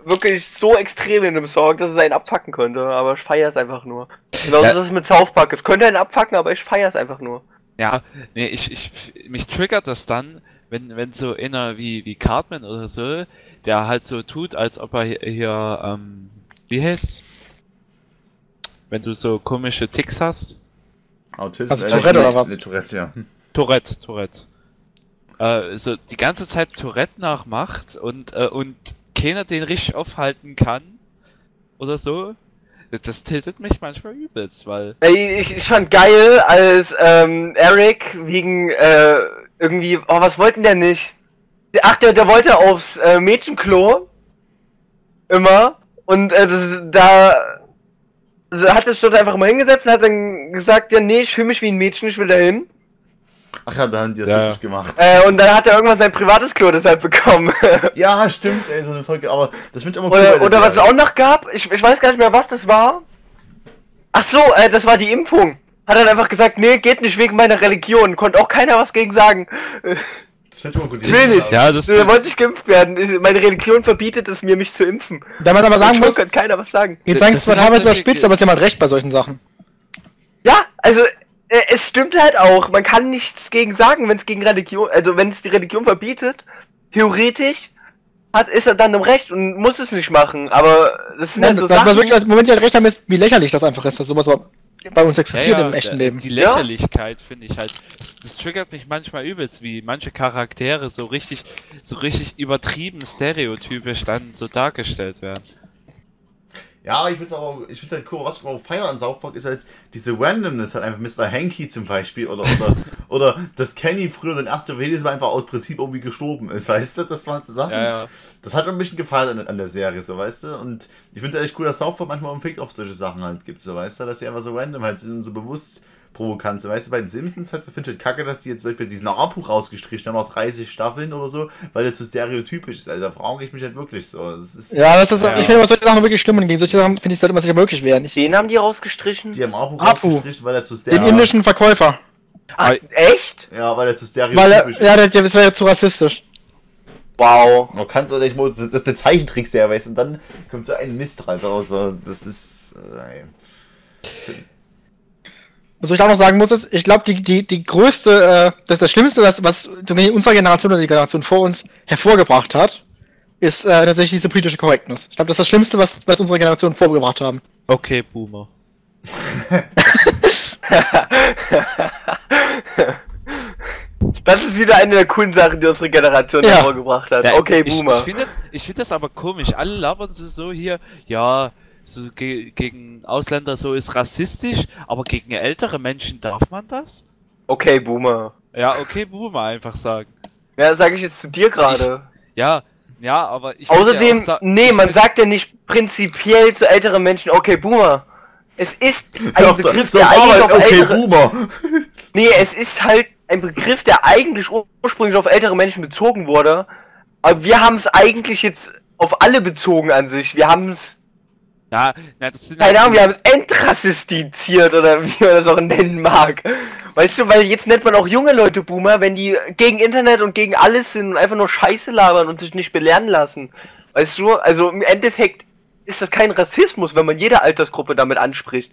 wirklich so extrem in dem Song, dass es einen abfacken könnte. Aber ich feiere es einfach nur. Genauso Ja. ist es mit South Park. Es könnte einen abfacken, aber ich feiere es einfach nur. Ja, nee, ich, ich, mich triggert das dann, wenn, wenn so einer wie, wie Cartman oder so, der halt so tut, als ob er hier, hier ähm, wie heißt Wenn du so komische Ticks hast? Autismus. Also äh, Tourette oder was? Nee, Tourette, ja. Tourette, Tourette. Äh, so die ganze Zeit Tourette nachmacht und, äh, und keiner den richtig aufhalten kann. Oder so. Das tiltet mich manchmal übelst, weil. Ich, ich fand geil, als ähm, Eric wegen äh, irgendwie, oh, was wollten der nicht? Ach, der, der wollte aufs äh, Mädchenklo. Immer. Und äh, das, da also hat es dort einfach mal hingesetzt und hat dann gesagt, ja nee, ich fühle mich wie ein Mädchen, ich will dahin. Ach ja, da haben die das Ja. wirklich gemacht. Äh, und dann hat er irgendwann sein privates Klo deshalb bekommen. (laughs) Ja, stimmt, ey, so eine Folge. Aber das finde ich immer cool. oder oder was es auch noch gab, ich, ich weiß gar nicht mehr, was das war. Ach so, äh, das war die Impfung. Hat dann einfach gesagt, nee, geht nicht wegen meiner Religion. Konnte auch keiner was gegen sagen. Das ich immer gut. Ich will nicht. Ja, das Da wollte ich geimpft werden. Meine Religion verbietet es mir, mich zu impfen. Da man aber sagen muss, kann keiner was sagen. jetzt sagen das es zwar halt teilweise überspitzt, aber es ist jemand recht bei solchen Sachen. Ja, also es stimmt halt auch. Man kann nichts gegen sagen, wenn es gegen Religion, also wenn es die Religion verbietet. Theoretisch hat ist er dann im Recht und muss es nicht machen. Aber das sind Nein, halt so Sachen. wirklich als Moment ja recht haben, ist, wie lächerlich das einfach ist, dass sowas bei- bei uns existiert im echten Leben. Die Ja. Lächerlichkeit finde ich halt, das, das triggert mich manchmal übelst, wie manche Charaktere so richtig, so richtig übertrieben stereotypisch dann so dargestellt werden. Ja, ich finde es aber, ich finde halt cool, was ich auch feier an South Park ist halt diese Randomness, halt einfach Mr. Hanky zum Beispiel oder, oder, (laughs) oder dass Kenny früher den ersten Mal einfach aus Prinzip irgendwie gestorben ist, weißt du, das waren so Sachen. Ja, ja. Das hat mir ein bisschen gefallen an, an der Serie, so, weißt du, und ich finde es echt cool, dass South Park manchmal einen Fick auf solche Sachen halt gibt, so, weißt du, dass sie einfach so random halt sind und so bewusst provokant sind, weißt du, bei den Simpsons finde ich halt kacke, dass die jetzt zum Beispiel diesen Apu rausgestrichen haben, auch 30 Staffeln oder so, weil der zu stereotypisch ist, also da frage ich mich halt wirklich so, das ist, Ja, das ist, Ja. ich finde, was solche Sachen wirklich stimmen. Gegen solche Sachen finde ich, sollte man sich möglich wehren. Ich, Den haben die rausgestrichen? Die haben Apu. rausgestrichen, weil er zu den stereotypisch indischen Verkäufer. Ach, echt? Ja, weil er zu Weil er, stereotypisch ja, das wäre ja zu rassistisch. Wow. Man kann es nicht, muss, das ist eine Zeichentrickserie, weißt du, und dann kommt so ein Mist halt raus. Das ist. Äh, Was ich auch noch sagen muss, ist, ich glaube, die, die, die größte, äh, das, das Schlimmste, was, was zumindest unsere Generation oder die Generation vor uns hervorgebracht hat, ist äh, tatsächlich diese politische Korrektness. Ich glaube, das ist das Schlimmste, was, was unsere Generation vorgebracht haben. Okay, Boomer. (laughs) Das ist wieder eine der coolen Sachen, die unsere Generation Ja. hervorgebracht hat. Ja, okay, ich, Boomer. Ich finde das, ich find das aber komisch. Alle labern sie so hier, ja, so ge gegen Ausländer so ist rassistisch, aber gegen ältere Menschen darf man das? okay, Boomer. Ja, okay, Boomer einfach sagen. Ja, sage ich jetzt zu dir gerade. Ja, ja, aber ich. Außerdem, ja nee, man sagt ja nicht prinzipiell zu älteren Menschen, okay, Boomer. Es ist ein auf, Begriff, der auf eigentlich auf okay, ältere... Boomer. (laughs) Nee, es ist halt ein Begriff, der eigentlich ur- ursprünglich auf ältere Menschen bezogen wurde. Aber wir haben es eigentlich jetzt auf alle bezogen an sich. Wir haben es, Na, na, das sind keine halt Ahnung, wir haben es entrassistiziert oder wie man das auch nennen mag. Weißt du, weil jetzt nennt man auch junge Leute Boomer, wenn die gegen Internet und gegen alles sind und einfach nur Scheiße labern und sich nicht belehren lassen. Weißt du, also im Endeffekt ist das kein Rassismus, wenn man jede Altersgruppe damit anspricht.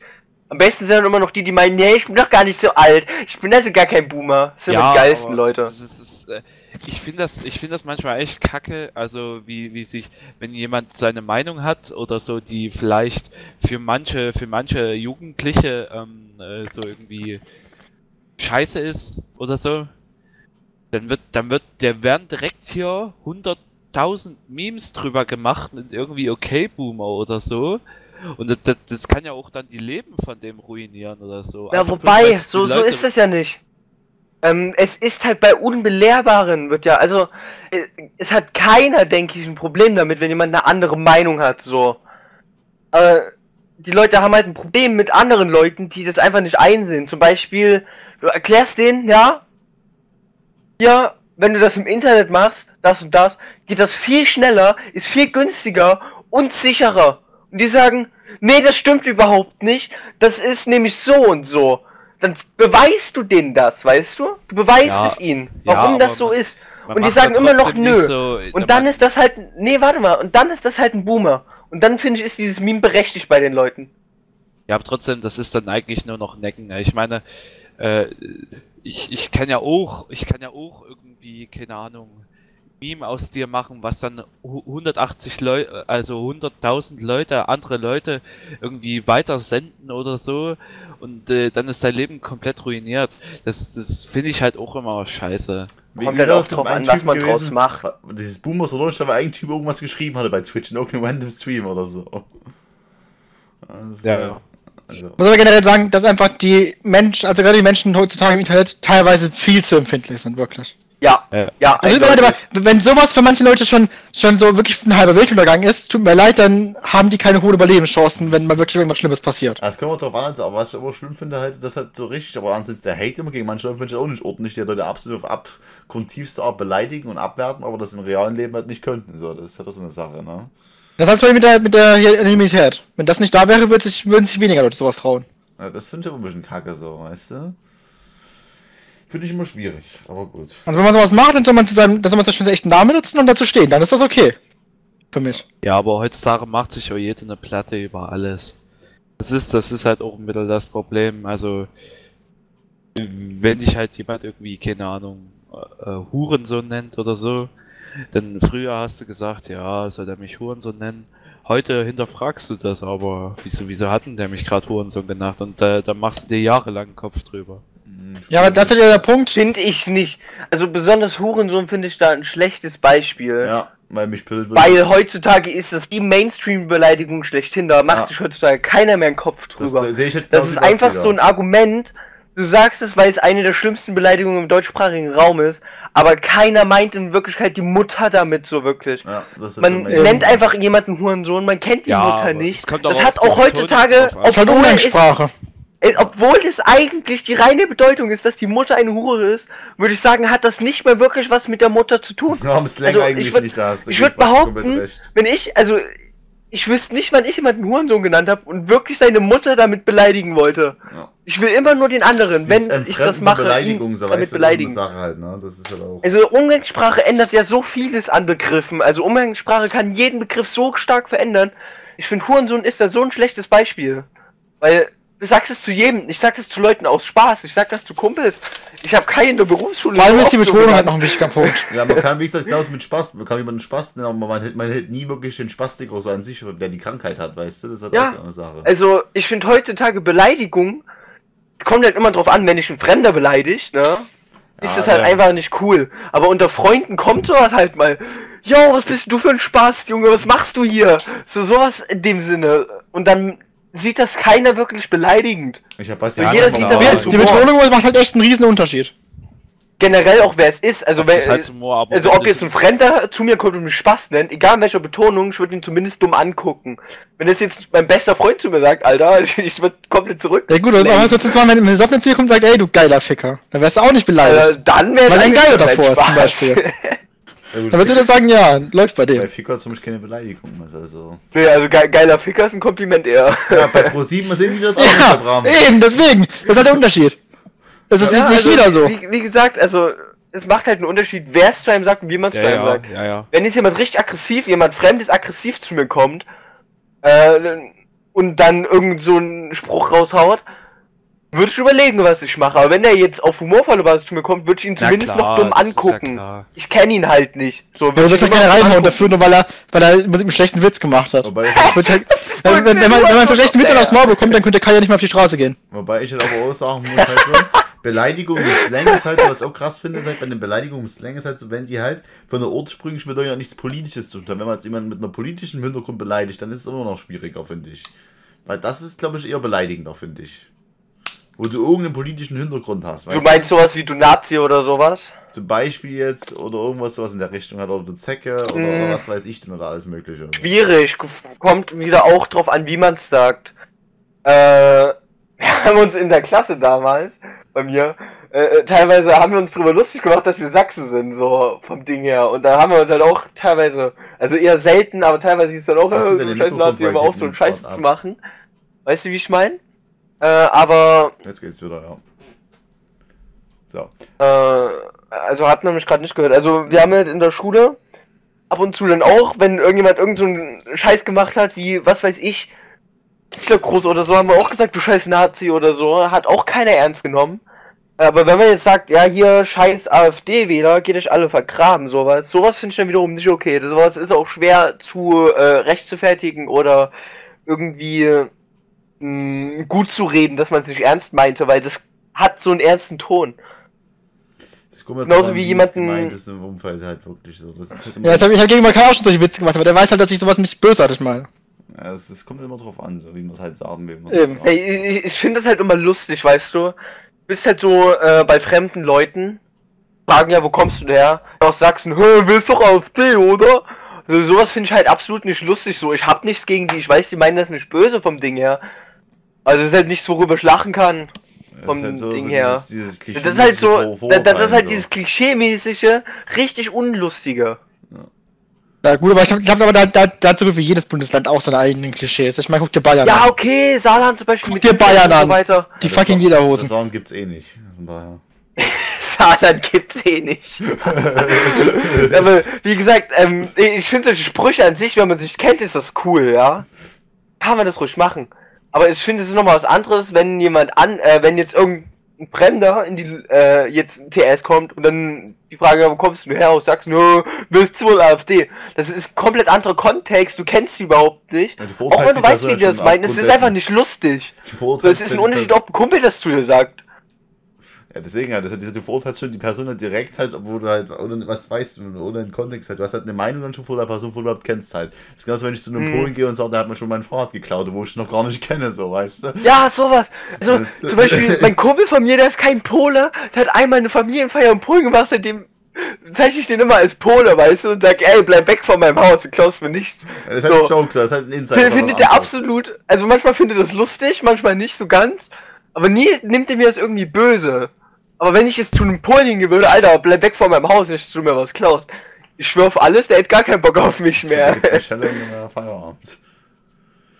Am besten sind dann immer noch die, die meinen, nee, ich bin doch gar nicht so alt. Ich bin also gar kein Boomer. Das sind die geilsten Leute. Das ist, das ist, äh, ich finde das, ich finde das manchmal echt kacke, also wie, wie sich, wenn jemand seine Meinung hat oder so, die vielleicht für manche, für manche Jugendliche ähm, äh, so irgendwie scheiße ist oder so, dann wird, dann wird, der werden direkt hier 100.000 Memes drüber gemacht und irgendwie okay Boomer oder so. Und das, das kann ja auch dann die Leben von dem ruinieren oder so. Ja, Einfach bloß, wobei, die so, so ist es ja nicht. Ähm, es ist halt bei Unbelehrbaren wird ja, also äh, es hat keiner, denke ich, ein Problem damit, wenn jemand eine andere Meinung hat, so. Aber die Leute haben halt ein Problem mit anderen Leuten, die das einfach nicht einsehen. Zum Beispiel, du erklärst denen, ja, ja, wenn du das im Internet machst, das und das, geht das viel schneller, ist viel günstiger und sicherer. Und die sagen, nee, das stimmt überhaupt nicht, das ist nämlich so und so. Dann beweist du denen das, weißt du? Du beweist Ja, es ihnen, ja, warum aber das so ist. Und die sagen ja immer noch nö. So, Und dann ist das halt, nee, warte mal, und dann ist das halt ein Boomer. Und dann finde ich, ist dieses Meme berechtigt bei den Leuten. Ja, aber trotzdem, das ist dann eigentlich nur noch Necken. Ich meine, äh, ich, ich kann ja auch, ich kann ja auch irgendwie, keine Ahnung, Meme aus dir machen, was dann hu- 180 Leute, also 100.000 Leute, andere Leute irgendwie weiter senden oder so und äh, dann ist dein Leben komplett ruiniert. Das, das finde ich halt auch immer scheiße. Kommt halt auch drauf an, was man draus gewesen? macht. Dieses Boomers oder da war ein Typ irgendwas geschrieben hatte bei Twitch in irgendeinem random Stream oder so. Äh, ja. Also, muss aber generell sagen, dass einfach die Menschen, also gerade die Menschen heutzutage im Internet teilweise viel zu empfindlich sind, wirklich. Ja, Ja. ja. Also eindeutig. aber wenn sowas für manche Leute schon, schon so wirklich ein halber Weltuntergang ist, tut mir leid, dann haben die keine hohen Überlebenschancen, wenn mal wirklich irgendwas Schlimmes passiert. das können wir drauf an, also, aber was ich aber schlimm finde, halt, das halt so richtig, aber ansonsten der Hate immer gegen manche Leute finde ich auch nicht ordentlich, die Leute absolut auf abgrundtiefste Art beleidigen und abwerten, aber das im realen Leben halt nicht könnten. So, das ist halt auch so eine Sache, ne? Das heißt mit der, mit der Anonymität. Wenn das nicht da wäre, würden sich, würden sich weniger Leute sowas trauen. Ja, das finde ich aber ein bisschen kacke, so, weißt du? Finde ich immer schwierig, aber gut. Also wenn man sowas macht, dann soll man zu seinem, dann soll man zum Beispiel seinen echten Namen nutzen und dazu stehen, dann ist das okay. Für mich. Ja, aber heutzutage macht sich auch jeder eine Platte über alles. Das ist, das ist halt auch ein bisschen das Problem. Also, wenn dich halt jemand irgendwie, keine Ahnung, äh, äh, Hurensohn nennt oder so, dann früher hast du gesagt, ja, soll der mich Hurensohn nennen. Heute hinterfragst du das aber, wieso, wieso hat denn der mich gerade Hurensohn genannt? Und äh, da machst du dir jahrelang den Kopf drüber. Ja, aber das ist ja der Punkt. Finde ich nicht. Also besonders Hurensohn finde ich da ein schlechtes Beispiel. Ja, weil mich bildet. Weil heutzutage ist das die Mainstream-Beleidigung schlechthin. Da macht Ja. sich heutzutage keiner mehr einen Kopf das, drüber. das sehe ich halt Das genauso ist einfach so ein Argument. Du sagst es, weil es eine der schlimmsten Beleidigungen im deutschsprachigen Raum ist, aber keiner meint in Wirklichkeit die Mutter damit so wirklich. Ja, das ist Man nennt einfach jemanden Hurensohn, man kennt die Ja, Mutter nicht. Das hat auch heutzutage. Das ist halt Umgangssprache. Äh, obwohl es eigentlich die reine Bedeutung ist, dass die Mutter eine Hure ist, würde ich sagen, hat das nicht mehr wirklich was mit der Mutter zu tun. (laughs) Haben Slang Also, eigentlich ich würd- nicht, da hast du ich gut, würd Basti, komplett behaupten. Wenn ich, also, ich wüsste nicht, wann ich jemanden Hurensohn genannt habe und wirklich seine Mutter damit beleidigen wollte. Ja. Ich will immer nur den anderen, wenn Dieses ich das mache, Beleidigung, so damit beleidigen. so halt, ne? Halt. Also Umgangssprache ändert ja so vieles an Begriffen. Also Umgangssprache kann jeden Begriff so stark verändern. Ich finde Hurensohn ist da so ein schlechtes Beispiel. Weil du sagst es zu jedem, ich sag es zu Leuten aus Spaß, ich sag das zu Kumpels. Ich habe keine der Berufsschule. Vor allem so ist die Betonung halt noch ein wichtiger Punkt. (laughs) Ja, man kann, wie gesagt, genauso mit Spaß, man kann jemanden Spaß nennen, aber man hält, man hält nie wirklich den Spastiker so an sich, der die Krankheit hat, weißt du? Das ist halt Ja. auch so eine Sache. Also ich finde heutzutage Beleidigung kommt halt immer drauf an, wenn dich ein Fremder beleidigt, ne? ist Ja, das halt das- einfach nicht cool. Aber unter Freunden kommt sowas halt mal. Jo, was bist du für ein Spaß, Junge? Was machst du hier? So sowas in dem Sinne. Und dann sieht das keiner wirklich beleidigend. Ich hab was Ja, jeder sieht das Die, als die Humor. Betonung macht halt echt einen riesen Unterschied. Generell auch wer es ist. Also, ist halt Humor, aber also ob ich- jetzt ein Fremder zu mir kommt und mich Spaß nennt, egal in welcher Betonung, ich würde ihn zumindest dumm angucken. Wenn das jetzt mein bester Freund zu mir sagt, Alter, (laughs) ich würde komplett zurück. Ja gut, aber was würdest du jetzt machen, wenn ein Besoffener zu dir kommt und sagt, ey, du geiler Ficker? Dann wärst du auch nicht Äh, beleidigt. dann wäre Weil ein Geiler davor ist, zum. Beispiel. (laughs) Ja, gut, Dann würdest du dir sagen, ja, läuft bei bei dem. Ficker ist für mich keine Beleidigung. Also. nee, also ge geiler Ficker ist ein Kompliment eher. Ja, bei (laughs) Pro7 sehen die das auch nicht, Ja, Bram. eben, deswegen. Das ist halt der Unterschied. Das ist Ja, nicht also, jeder so. Wie, wie gesagt, also es macht halt einen Unterschied, wer es zu einem sagt und wie man es Ja, zu einem ja, sagt. ja, ja. Wenn jetzt jemand richtig aggressiv, jemand Fremdes aggressiv zu mir kommt äh, und dann irgend so einen Spruch raushaut, würde ich überlegen, was ich mache. Aber wenn der jetzt auf humorvolle Basis zu mir kommt, würde ich ihn zumindest klar, noch dumm ja angucken. klar. ich kenne ihn halt nicht. So, Ja, du wirst ich ja keine reinhauen dafür, nur weil er, weil er mit einem schlechten Witz gemacht hat. Wobei, wird halt, (laughs) wenn, wenn, wenn, man, wenn man so schlechten Witz aufs Maul bekommt, dann könnte Kai ja nicht mehr auf die Straße gehen. wobei ich halt aber auch sagen muss, halt so, Beleidigung im Slang ist halt, was ich auch krass finde, ist halt bei den Beleidigungen im Slang ist halt so, wenn die halt von der ursprünglich mit ja nichts Politisches zu tun haben. Wenn man jetzt jemanden mit einer politischen Hintergrund beleidigt, dann ist es immer noch schwieriger, finde ich. Weil das ist, glaube ich, eher beleidigender, finde ich. Wo du irgendeinen politischen Hintergrund hast, Du meinst sowas wie du Nazi oder sowas? Zum Beispiel jetzt, oder irgendwas sowas in der Richtung hat, oder du Zecke, oder, Mm. oder was weiß ich denn, oder alles mögliche. Schwierig, k- kommt wieder auch drauf an, wie man es sagt. Äh, (laughs) wir haben uns in der Klasse damals, bei mir, äh, teilweise haben wir uns drüber lustig gemacht, dass wir Sachsen sind, so vom Ding her. Und da haben wir uns halt auch teilweise, also eher selten, aber teilweise ist es dann auch, du äh, scheiß Nazi, aber auch so einen Scheiß zu machen. Weißt du, wie ich meine? Äh, aber, Jetzt geht's wieder, ja. So. äh, also hat man mich gerade nicht gehört. Also wir haben halt in der Schule ab und zu dann auch, wenn irgendjemand irgend so einen Scheiß gemacht hat, wie, was weiß ich, Hitlergruß oder so, haben wir auch gesagt, du scheiß Nazi oder so, hat auch keiner ernst genommen. Aber wenn man jetzt sagt, ja hier scheiß AfD-Wähler, geht euch alle vergraben, sowas, sowas finde ich dann wiederum nicht okay. Das sowas ist auch schwer zu äh, rechtfertigen oder irgendwie mh, gut zu reden, dass man es nicht ernst meinte, weil das hat so einen ernsten Ton. Das kommt halt Genauso drauf an, wie es jemanden- gemeint ist im Umfeld halt wirklich so. Das ist halt Ja, jetzt hab ich halt gegen mal Kai auch schon solche Witze gemacht, aber der weiß halt, dass ich sowas nicht bösartig meine. ja, es, es kommt immer drauf an, so wie man es halt sagen will. halt. Ey, ich, ich finde das halt immer lustig, weißt du? Du bist halt so äh, bei fremden Leuten, fragen ja, wo kommst du denn her? Aus Sachsen, hä, willst doch AfD, oder? Also, sowas finde ich halt absolut nicht lustig so. Ich hab nichts gegen die, ich weiß, die meinen das nicht böse vom Ding her. Also es ist halt nichts, worüber ich lachen kann. Das vom ist halt so, Ding so her. Dieses, dieses Das ist halt so, das, das ist halt Vorurteil, dieses Klischee-mäßige, richtig unlustige. Ja gut, aber ich glaube, glaub, aber da, da, dazu gibt wie jedes Bundesland auch seine eigenen Klischees. Ich meine, guck dir Bayern Ja, an. okay, Saarland zum Beispiel Guck dir Bayern und so an. weiter. Die fucking Lederhosen. Sagen gibt's eh nicht. Von daher. (laughs) Saarland gibt's eh nicht. (laughs) Aber wie gesagt, ähm, ich finde solche Sprüche an sich, wenn man sich kennt, ist das cool, ja. Kann man das ruhig machen. Aber ich finde, es ist nochmal was anderes, wenn jemand an, äh, wenn jetzt irgendein Fremder in die, äh, jetzt ein TS kommt und dann die Frage, wo kommst du her aus Sachsen? Ja, willst du wohl AfD? Das ist komplett anderer Kontext, du kennst sie überhaupt nicht. Ja, Auch wenn du weißt, wie die das meinen, es ist einfach nicht lustig. Es ist ein Unterschied, ob ein Kumpel das zu dir sagt. Ja, deswegen halt, das hat, du verurteilst schon die Person halt direkt halt, obwohl du halt, ohne was weißt du, ohne den Kontext halt. Du hast halt eine Meinung dann schon vor der Person, wo du überhaupt kennst halt. Das ist genauso, wenn ich zu einem Mhm. Polen gehe und sage, der hat mir schon mein Fahrrad geklaut, wo ich noch gar nicht kenne, so, weißt du? Ja, sowas. Also, zum Beispiel, (laughs) mein Kumpel von mir, der ist kein Pole, der hat einmal eine Familienfeier in Polen gemacht, seitdem zeichne ich den immer als Pole, weißt du, und sag, ey, bleib weg von meinem Haus, du klaust mir nichts. Ja, das ist halt So. ein Joke, das ist halt ein Insider. Findet der absolut, also manchmal findet das lustig, manchmal nicht so ganz, aber nie nimmt er mir das irgendwie böse. Aber wenn ich jetzt zu einem Polen hingehen würde, Alter, bleib weg von meinem Haus, nicht, du mir was klaust. Ich schwör auf alles, der hat gar keinen Bock auf mich mehr. Der Feierabend.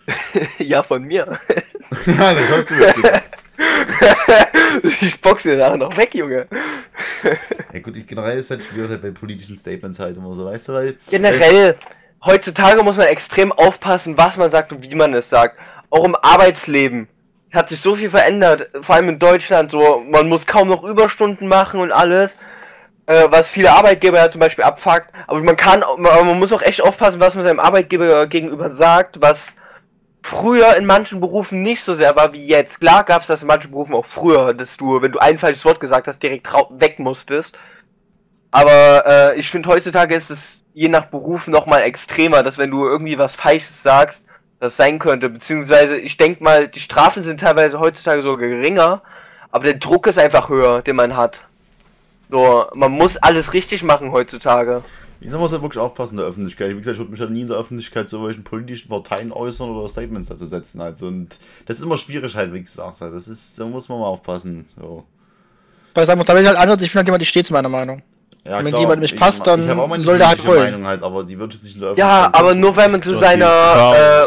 (laughs) ja, von mir. (laughs) ja, das hast du jetzt gesagt. (laughs) ich boxe dir nachher noch weg, Junge. Ja gut, ich, generell ist halt schwierig halt bei politischen Statements halt immer so, weißt du, weil... Generell, heutzutage muss man extrem aufpassen, was man sagt und wie man es sagt. Auch im Arbeitsleben hat sich so viel verändert, vor allem in Deutschland. So, man muss kaum noch Überstunden machen und alles, äh, was viele Arbeitgeber ja zum Beispiel abfuckt. Aber man kann, man, man muss auch echt aufpassen, was man seinem Arbeitgeber gegenüber sagt, was früher in manchen Berufen nicht so sehr war wie jetzt. Klar gab es das in manchen Berufen auch früher, dass du, wenn du ein falsches Wort gesagt hast, direkt weg musstest. Aber äh, ich finde heutzutage ist es je nach Beruf nochmal extremer, dass wenn du irgendwie was Falsches sagst, das sein könnte. Beziehungsweise ich denke mal, die Strafen sind teilweise heutzutage sogar geringer, aber der Druck ist einfach höher, den man hat. So, man muss alles richtig machen heutzutage. Ich muss halt wirklich aufpassen in der Öffentlichkeit. Wie gesagt, ich würde mich halt nie in der Öffentlichkeit zu welchen politischen Parteien äußern oder Statements dazu setzen. Also, und das ist immer schwierig halt, wie gesagt. halt. Das ist, da muss man mal aufpassen. So. Weil ich sagen muss, da bin ich halt anders, ich bin halt jemand, ich stehe zu meiner Meinung. Ja, Wenn jemand nicht ich- passt, dann soll der halt wollen. Meinung halt, aber die wird jetzt nicht in der Ja, aber nur weil man zu seiner äh,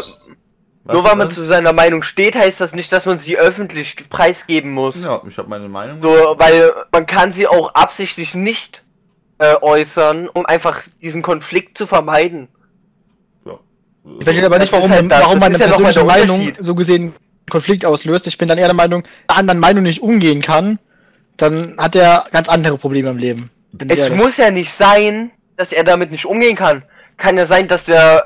nur weil man das? zu seiner Meinung steht, heißt das nicht, dass man sie öffentlich preisgeben muss. Ja, ich habe meine Meinung. So, weil man kann sie auch absichtlich nicht äh, äußern, um einfach diesen Konflikt zu vermeiden. Ja. Ich verstehe aber Das nicht, warum, halt das, warum meine ja persönliche Meinung so gesehen einen Konflikt auslöst. Ich bin dann eher der Meinung, wenn der anderen Meinung nicht umgehen kann, dann hat er ganz andere Probleme im Leben. Es muss ja nicht sein, dass er damit nicht umgehen kann. Kann ja sein, dass der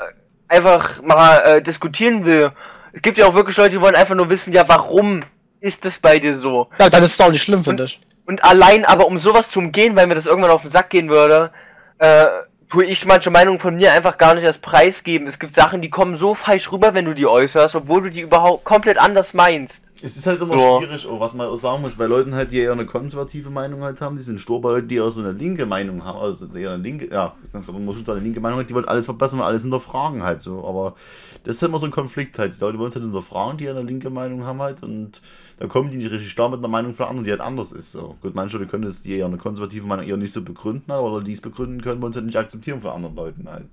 einfach mal äh, diskutieren will. Es gibt ja auch wirklich Leute, die wollen einfach nur wissen, ja, warum ist das bei dir so? Ja, dann ist es auch nicht schlimm, finde ich. Und allein aber um sowas zu umgehen, weil mir das irgendwann auf den Sack gehen würde, äh, tue ich manche Meinungen von mir einfach gar nicht als Preis geben. Es gibt Sachen, die kommen so falsch rüber, wenn du die äußerst, obwohl du die überhaupt komplett anders meinst. Es ist halt immer So. schwierig, auch was man sagen muss, bei Leuten halt, die eher eine konservative Meinung halt haben, die sind stur bei Leuten, die eher so eine linke Meinung haben, also eher eine linke, ja, man muss schon eine linke Meinung haben, die wollen alles verbessern, alles hinterfragen halt so, aber das ist halt immer so ein Konflikt halt, die Leute wollen es halt hinterfragen, die eine linke Meinung haben halt und da kommen die nicht richtig klar mit einer Meinung von anderen, die halt anders ist, so. Gut, manche Leute können das, die eher eine konservative Meinung eher nicht so begründen, halt, oder die es begründen können, wollen es halt nicht akzeptieren von anderen Leuten halt.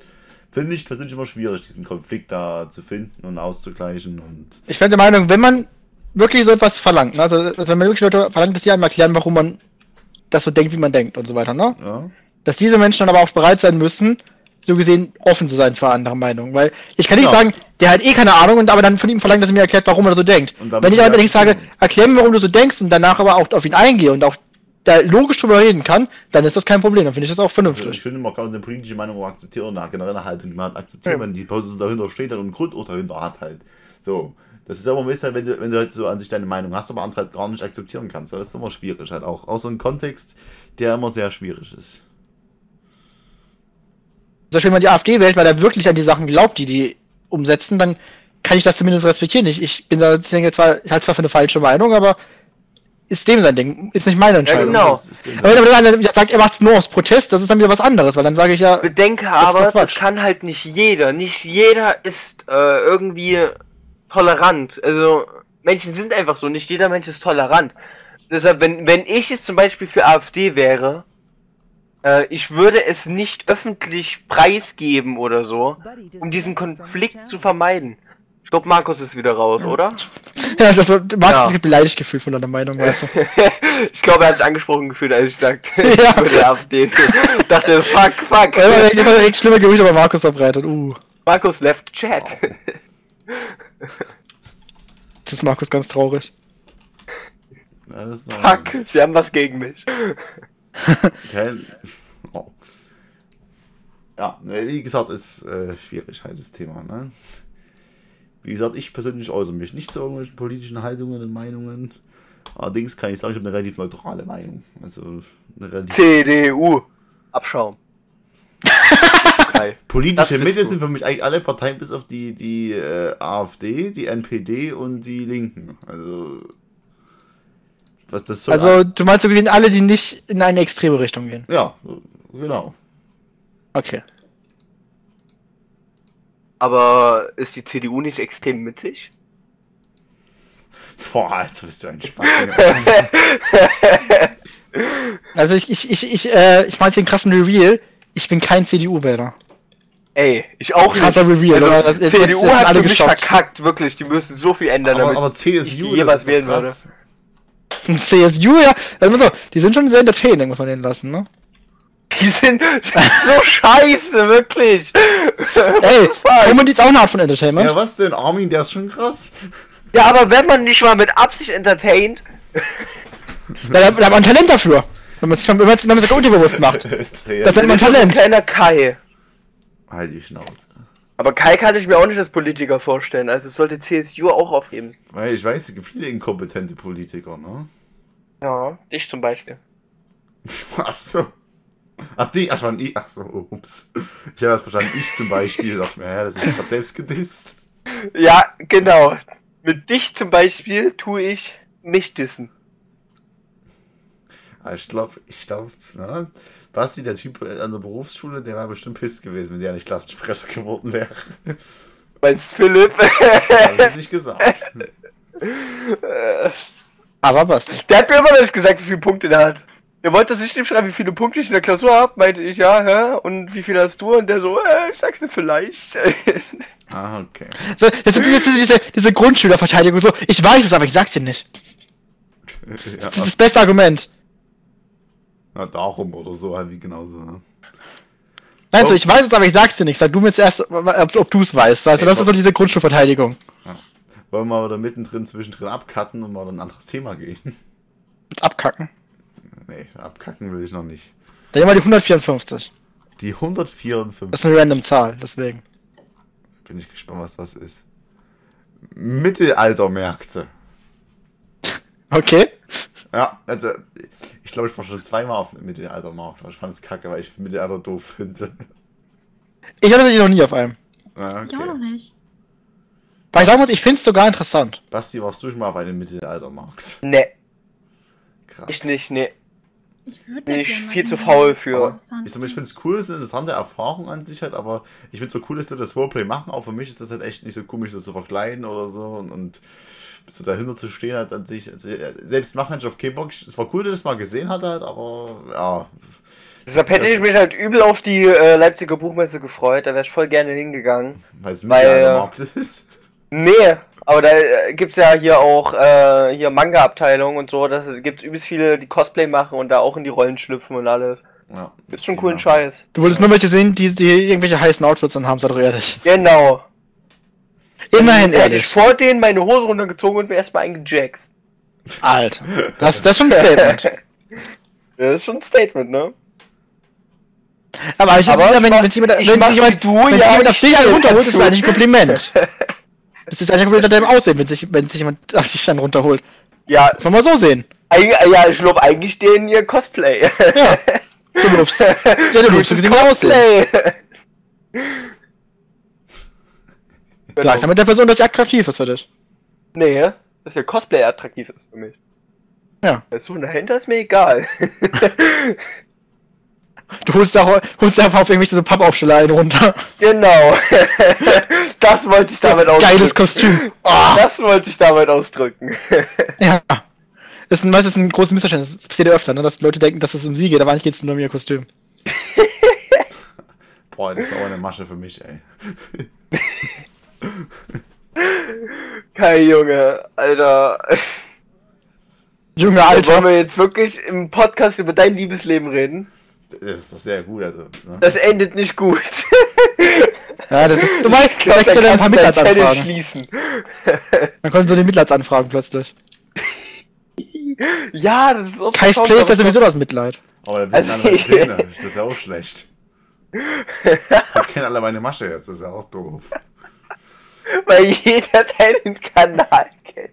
Finde ich persönlich immer schwierig, diesen Konflikt da zu finden und auszugleichen und Ich bin der Meinung, wenn man wirklich so etwas verlangt, ne? also wenn man wirklich Leute verlangt, dass die einem erklären, warum man das so denkt, wie man denkt und so weiter, ne? ja. Dass diese Menschen dann aber auch bereit sein müssen, so gesehen offen zu sein für andere Meinungen. Weil ich kann nicht Ja. sagen, der hat eh keine Ahnung und aber dann von ihm verlangen, dass er mir erklärt, warum er so denkt. Und Wenn ich allerdings sage, erklär mir, warum du so denkst und danach aber auch auf ihn eingehe und auch da logisch drüber reden kann, dann ist das kein Problem. Dann finde ich das auch Also ich vernünftig. finde, man kann eine politische Meinung auch akzeptieren, eine generelle Haltung, die man halt akzeptieren, Ja. wenn die Person dahinter steht und einen Grund auch dahinter hat halt. So. Das ist aber ein bisschen, wenn du, wenn du halt so an sich deine Meinung hast, aber andere halt gar nicht akzeptieren kannst. Das ist immer schwierig halt auch. Auch so ein Kontext, der immer sehr schwierig ist. Zum Beispiel, wenn man die AfD wählt, weil er wirklich an die Sachen glaubt, die die umsetzen, dann kann ich das zumindest respektieren. Ich, ich bin da ich denke zwar, ich halte zwar für eine falsche Meinung, aber ist dem sein Ding, ist nicht meine Entscheidung. genau. Das ist Aber wenn aber der andere sagt, er macht es nur aus Protest, das ist dann wieder was anderes, weil dann sage ich ja, Bedenke aber, das kann halt nicht jeder. Nicht jeder ist äh, irgendwie tolerant. Also Menschen sind einfach so, nicht jeder Mensch ist tolerant. Deshalb, wenn, wenn ich es zum Beispiel für AfD wäre, äh, ich würde es nicht öffentlich preisgeben oder so, um diesen Konflikt zu vermeiden. Ich glaube, Markus ist wieder raus, oder? (laughs) ja, das war, Markus Ja. ja. beleidigt gefühlt von deiner Meinung, weißt du. (laughs) ich glaube, er hat sich angesprochen gefühlt, als ich sagte, (laughs) Ja. ich würde AfD. Ich dachte, fuck, fuck. Er hat immer direkt schlimme Gerüchte über Markus verbreitet. Uh, Markus left chat. Das ist Markus ganz traurig. Ja, das ist noch- fuck, sie haben was gegen mich. (laughs) Kein, oh. Ja, wie gesagt, ist äh, schwierig halt das Thema. Ne? Wie gesagt, ich persönlich äußere mich nicht zu irgendwelchen politischen Haltungen und Meinungen. Allerdings kann ich sagen, ich habe eine relativ neutrale Meinung. Also eine relativ CDU. Abschaum. Das Politische Mitte sind für mich eigentlich alle Parteien bis auf die, die äh, AfD, die NPD und die Linken. Also. Was das soll. Also, du meinst so gesehen alle, die nicht in eine extreme Richtung gehen. ja, genau. Okay. Aber ist die CDU nicht extrem mittig? Boah, Alter, bist du ein Spaß. (laughs) Also, ich, ich, ich, ich, äh, ich meinte den krassen Reveal. Ich bin kein CDU-Wähler. Ey, ich auch nicht. Reveal, Also? Das- jetzt- CDU jetzt hat alle für mich geschockt. verkackt, wirklich. Die müssen so viel ändern, aber, damit aber ich CSU, die jeweils wählen würde. CSU, ja, also so, die sind schon sehr entertaining, muss man denen lassen, ne? Die sind so scheiße, wirklich. Ey. (laughs) Roman ist auch eine Art von Entertainment. Ja, was denn? Armin, der ist schon krass. Ja, aber wenn man nicht mal mit Absicht entertaint, Da, da, da hat man Talent dafür. Wenn man es wenn man's- wenn man's unterbewusst macht. (laughs) Das nennt man Talent. kleiner Kai. Halt die Schnauze. Aber Kai kann ich mir auch nicht als Politiker vorstellen, also sollte CSU auch aufheben. Weil ich weiß, es gibt viele inkompetente Politiker, ne? Ja, dich zum Beispiel. (laughs) Ach so. Ach, die, ach, waren ich. Ach so, ups. Ich habe das verstanden, ich zum Beispiel. Ich dachte mir, ja, das ist gerade selbst gedisst. Ja, genau. Mit dich zum Beispiel tue ich mich dissen. Aber ich glaube, ich glaube, ne? Basti, der Typ an der Berufsschule, der wäre bestimmt piss gewesen, wenn der nicht Klassensprecher geworden wäre. Meinst Philipp? Habe ich nicht gesagt. Aber was? der hat mir immer noch nicht gesagt, wie viele Punkte der hat. Der wollte sich nicht schreiben, wie viele Punkte ich in der Klausur habe. Meinte ich, ja, hä? Und wie viele hast du? Und der so, äh, ich sag's dir vielleicht. (laughs) Ah, okay. So, das ist diese, diese, diese Grundschülerverteidigung. So, ich weiß es, aber ich sag's dir nicht. (laughs) Ja, Das ist das beste Argument. Na, darum oder so, halt wie genauso. Ne? Nein, so, ich weiß es, aber ich sag's dir nicht. Sag du mir zuerst, ob, ob du es weißt. Weißt du, das ist so diese Grundschulverteidigung. Wollen wir da mittendrin zwischendrin abcutten und mal in ein anderes Thema gehen? Mit Abkacken. Nee, abkacken will ich noch nicht. Dann nehmen wir die 154. Die 154. Das ist eine random Zahl, deswegen. Bin ich gespannt, was das ist. Mittelaltermärkte. Okay. Ja, also ich glaube, ich war schon zweimal auf dem Mittelaltermarkt. aber Ich fand es kacke, weil ich Mittelalter doof finde. Ich hatte sie noch nie auf einem. Ja, Ich auch noch okay. nicht. Weil ich sagen muss, ich find's sogar interessant. Basti, warst du schon mal auf einem Mittelaltermarkt? nee, Krass. ich nicht, nee. Ich würde Bin ich mal viel zu faul für. Ich, sag mal, ich finde es cool, es ist eine interessante Erfahrung an sich halt, aber ich finde es so cool, dass die das Roleplay machen. Auch für mich ist das halt echt nicht so komisch, so zu verkleiden oder so und, und so dahinter zu stehen halt an sich. Also, selbst machen ich auf K-Bock. Es war cool, dass ich es mal gesehen hatte halt, aber ja. Deshalb hätte ich mich halt übel auf die äh, Leipziger Buchmesse gefreut, da wäre ich voll gerne hingegangen. Weil es Weil, Mittelaltermarkt ist. Nee, aber da äh, gibt's ja hier auch äh, hier Manga-Abteilung und so, da gibt's übelst viele, die Cosplay machen und da auch in die Rollen schlüpfen und alles. Ja, Gibt's schon die coolen Scheiß. Du wolltest nur welche sehen, die, die irgendwelche heißen Outfits anhaben, sei doch ehrlich. Genau. Immerhin Hätte ich ehrlich. vor denen meine Hose runtergezogen und mir erstmal eingejackt. Alter. (laughs) Das, das ist schon ein Statement. (laughs) Das ist schon ein Statement, ne? Aber ich Aber ich ja, wenn, mach- wenn sich jemand, ich wenn jemand, du, wenn ja, jemand auf ich dich runterholt, ist das eigentlich ein Kompliment. (laughs) Das ist eigentlich ein Kompliment an deinem Aussehen, wenn sich, wenn sich jemand auf dich dann runterholt. Ja, Das muss man mal so sehen. eig ja, ich lob eigentlich den ihr Cosplay. Ja. Du lobst. Ja, du lobst, wie sie mal aussehen. Genau. Gleich mit der Person, dass sie attraktiv ist für dich. Nee, dass ja Cosplay attraktiv ist für mich. Ja. Der Suchen dahinter ist mir egal. Du holst, auch, holst einfach auf irgendwelche so Pappaufsteller einen runter. genau. (laughs) das wollte ich damit ausdrücken. Geiles Kostüm. Oh, (laughs) Das wollte ich damit ausdrücken. (laughs) ja. Das ist ein, meistens ein großes Missverständnis. Das passiert ja öfter, ne? dass Leute denken, dass es um sie geht, aber eigentlich geht es nur um ihr Kostüm. Boah, das war aber eine Masche für mich, ey. Kein Junge, Alter. Junge, Wollen Alter. wir jetzt wirklich im Podcast über dein Liebesleben reden? Das ist doch sehr gut, also. Ne? Das endet nicht gut. Ja, das ist, du weißt, Ich glaub, vielleicht soll er ein paar Mitleidsanfragen. schließen. Dann kommen so die Mitleidsanfragen plötzlich. Ja, das ist oft Kai's Play ist ja sowieso das Mitleid. Aber da wissen alle Also- meine Pläne. Das ist ja auch schlecht. (laughs) Da kennen alle meine Masche jetzt, das ist ja auch doof. Weil jeder deinen Kanal kennt.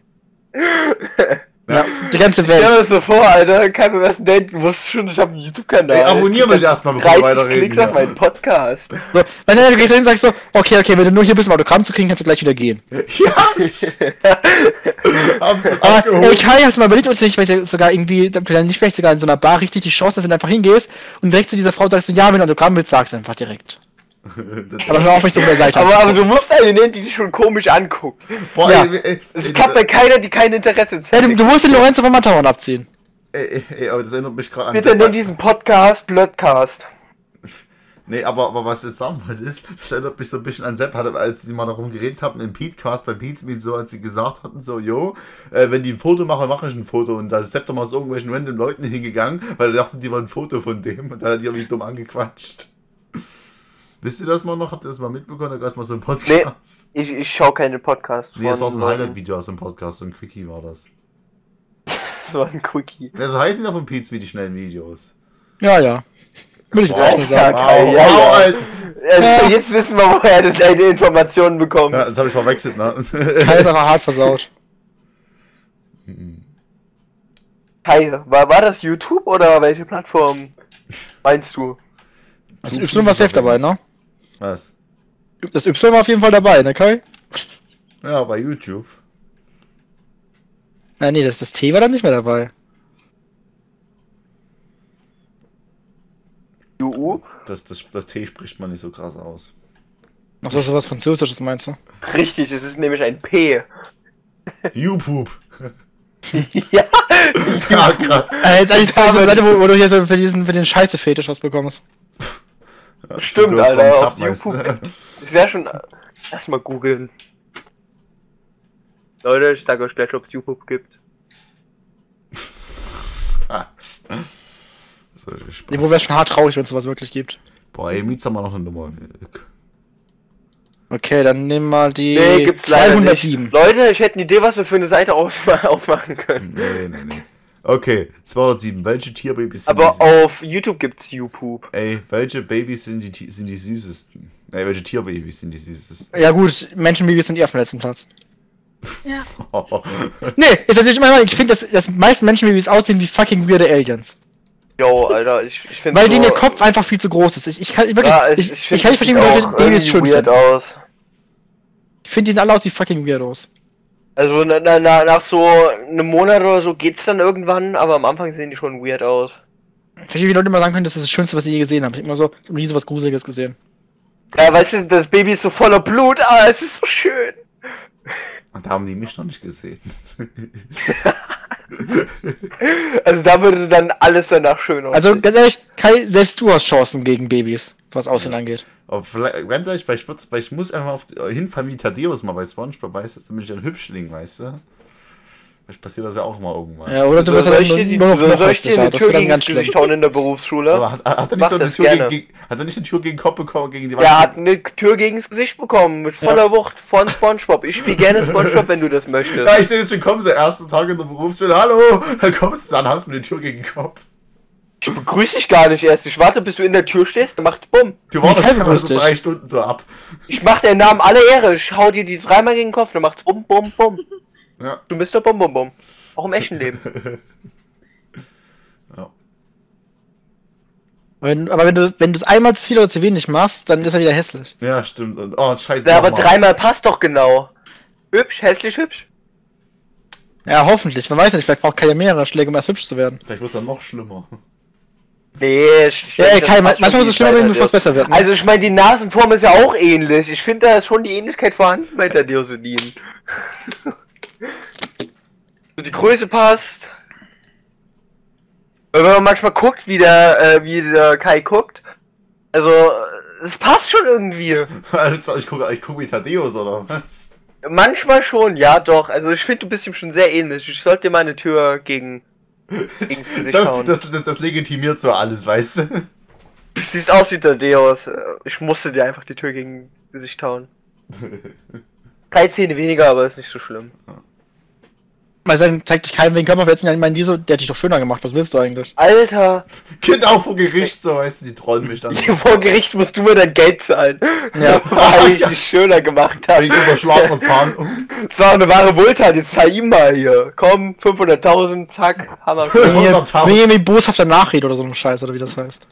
Ja, die ganze Stell Welt. dir das so vor, Alter. Kein was denn? Du wusstest schon, ich habe einen YouTube-Kanal. Ey, abonnier mich erstmal, bevor wir 30 weiterreden. Klicks auf meinen Podcast. So, weißt du, du gehst hin und sagst so, okay, okay, wenn du nur hier bist, um Autogramm zu kriegen, kannst du gleich wieder gehen. Ja, (laughs) ich mit Aber, abgeholt. ey, Kai, hast du mal überlegt, ob du nicht vielleicht sogar irgendwie, ob du dann nicht vielleicht sogar in so einer Bar richtig die Chance hast, wenn du einfach hingehst und direkt zu dieser Frau sagst, so, ja, wenn du Autogramm willst, sagst du einfach direkt. Aber hör auf, mich so (laughs) der Seite aber, aber du musst eine nennen, die dich schon komisch anguckt. Boah, Ja. ey, ey, Es ey, klappt bei keiner, die kein Interesse Ja, du, zeigt. du musst den Lorenzo von Matterhorn abziehen. ey, ey, aber das erinnert mich gerade an Bitte Sepp- nenn diesen Podcast Blödcast. (laughs) Nee, aber, aber was ich jetzt sagen wollte ist, das erinnert mich so ein bisschen an Sepp, hatte, als sie mal darum geredet haben, im Petecast bei Pete so, als sie gesagt hatten, so, jo, äh, wenn die ein Foto machen, mache ich ein Foto. Und da ist Sepp doch mal zu irgendwelchen random Leuten hingegangen, weil er dachte, die waren ein Foto von dem. Und dann hat die irgendwie dumm angequatscht. Wisst ihr das mal noch? Habt ihr das mal mitbekommen? Da gab es mal so einen Podcast. Ich, ich schau keine Podcasts. Nee, das war so ein. Highlight-Video aus dem Podcast, so ein Quickie war das. (laughs) Das war ein Quickie. Ja, so heißen ja von Pete die schnellen Videos. Ja, ja. Würde ich jetzt auch nicht sagen. Ja, Wow, ja, wow, ja. Alter. Äh, Jetzt wissen wir, woher du deine Informationen bekommst. Ja, das habe ich verwechselt, ne? Kai ist aber hart versaut. Kai, war, war das YouTube oder welche Plattform meinst du? Das Y war safe dabei, ne? Was? Das Y war auf jeden Fall dabei, ne Kai? Ja, bei YouTube. Ja, nee, das, das T war dann nicht mehr dabei. UU? Das, das, das T spricht man nicht so krass aus. Ach so, sowas Französisches meinst du? Richtig, es ist nämlich ein P. (laughs) YouTube. ja, (laughs) Ja, krass. Äh, jetzt eigentlich so eine Seite, wo, wo du hier so für diesen, für den Scheiße-Fetisch was bekommst. (laughs) Ja, Stimmt, Alter, auf du? das wäre schon. Erstmal googeln. Leute, ich sag euch gleich, ob es YouTube gibt. (laughs) Was? Nee, wo wäre schon hart traurig, wenn es sowas wirklich gibt. Boah, ey, Mietz haben wir noch eine Nummer. Okay, dann nimm mal die Nee, gibt's leider 207. nicht. Leute, ich hätte eine Idee, was wir für eine Seite (laughs) aufmachen können. Nee, nee, nee. Okay, 207. Welche Tierbabys sind Aber die auf YouTube gibt's YouTube. Ey, welche Babys sind die, sind die süßesten? Ey, welche Tierbabys sind die süßesten? Ja gut, Menschenbabys sind eh auf dem letzten Platz. Ja. (laughs) Nee, ist natürlich immer, ich finde, dass, dass die meisten Menschenbabys aussehen wie fucking weirde Aliens. Yo, Alter, ich, ich finde Weil denen ihr Kopf einfach viel zu groß ist. Ich, ich kann wirklich, ja, ich, ich, find, kann nicht verstehen, wie Leute Babys schön finden. aus. Ich finde, die sehen alle aus wie fucking Weirdos. Also na, na, na, nach so einem Monat oder so geht's dann irgendwann, aber am Anfang sehen die schon weird aus. Ich verstehe, wie Leute immer sagen können, das ist das Schönste, was sie je gesehen haben. Ich hab immer so, ich hab nie so was Gruseliges gesehen. Ja, weißt du, das Baby ist so voller Blut, ah, es ist so schön. Und da haben die mich noch nicht gesehen. (laughs) Also da würde dann alles danach schön aussehen. Also ganz ehrlich, Kai, selbst du hast Chancen gegen Babys, was Aussehen angeht. Aber vielleicht, ganz ehrlich, vielleicht, wird's, vielleicht muss einfach auf, hinfallen wie Thaddeus mal bei Spongebob, weißt du, bin ich ein Hübschling, weißt du? Vielleicht passiert das ja auch mal irgendwann. Ja, oder du soll, wirst soll halt ich dir, die, soll, ich dir eine Tür gegen ganz das Gesicht hauen in der Berufsschule? Aber hat, hat, er nicht so eine Tür gerne. gegen, hat er nicht eine Tür gegen den Kopf bekommen, gegen die Wand? Der hat eine Tür gegen das Gesicht bekommen, mit voller Wucht von Spongebob. Ich spiele gerne Spongebob, wenn du das (laughs) möchtest. Ja, ich sehe es schon kommen, so ersten Tag in der Berufsschule. Hallo, dann kommst du an, hast mir die Tür gegen den Kopf. Ich begrüße dich gar nicht erst. Ich warte, bis du in der Tür stehst, dann macht's bumm. Du wartest immer so drei Stunden so ab. Ich mach deinen Namen alle Ehre. Ich hau dir die dreimal gegen den Kopf, dann macht's bumm, bumm, bumm. Ja. Du bist der Bum, bum, bum. Auch im echten Leben. (laughs) ja. Wenn, aber wenn du wenn du es einmal zu viel oder zu wenig machst, dann ist er wieder hässlich. Ja, stimmt. Und, oh, scheiße. Ja, aber nochmal. dreimal passt doch genau. Hübsch, hässlich, hübsch. Ja, hoffentlich. Man weiß ja nicht, vielleicht braucht ja mehrere Schläge, um erst hübsch zu werden. Vielleicht wird es dann noch schlimmer. Nee, ich, Ja, Kai, passt manchmal ist es schlimmer, wenn es besser wird. Ne? Also ich meine, die Nasenform ist ja auch ähnlich. Ich finde, da ist schon die Ähnlichkeit vorhanden bei der Diosonin. (laughs) so, die Größe passt. Wenn man manchmal guckt, wie der, äh, wie der Kai guckt. Also, es passt schon irgendwie. (laughs) Alter, ich gucke ich guck wie Thaddeus oder was? Manchmal schon, ja doch. Also ich finde, du bist ihm schon sehr ähnlich. Ich sollte dir mal eine Tür gegen... (laughs) das Das, das, das, legitimiert so alles, weißt du? Siehst aus wie Tadeus. Ich musste dir einfach die Tür gegen Gesicht hauen. (laughs) Drei Zähne weniger, aber ist nicht so schlimm. Mal sagen, zeig dich keinem wegen Körperverletzung, ja, ich meine, die so, der hat dich doch schöner gemacht, was willst du eigentlich? Alter, Genau vor Gericht, so, weißt du, die trollen mich dann. (laughs) vor Gericht musst du mir dein Geld zahlen. Ja. (laughs) Weil ich dich schöner gemacht habe. Wegen überschlagener Zahn. (laughs) Das war eine wahre Wohltat, jetzt zahl ihm mal hier. Komm, 500.000, zack, Hammer. Wenn ihr, 100.000. wenn ihr irgendwie boshafter Nachrede oder so einem Scheiß, oder wie das heißt.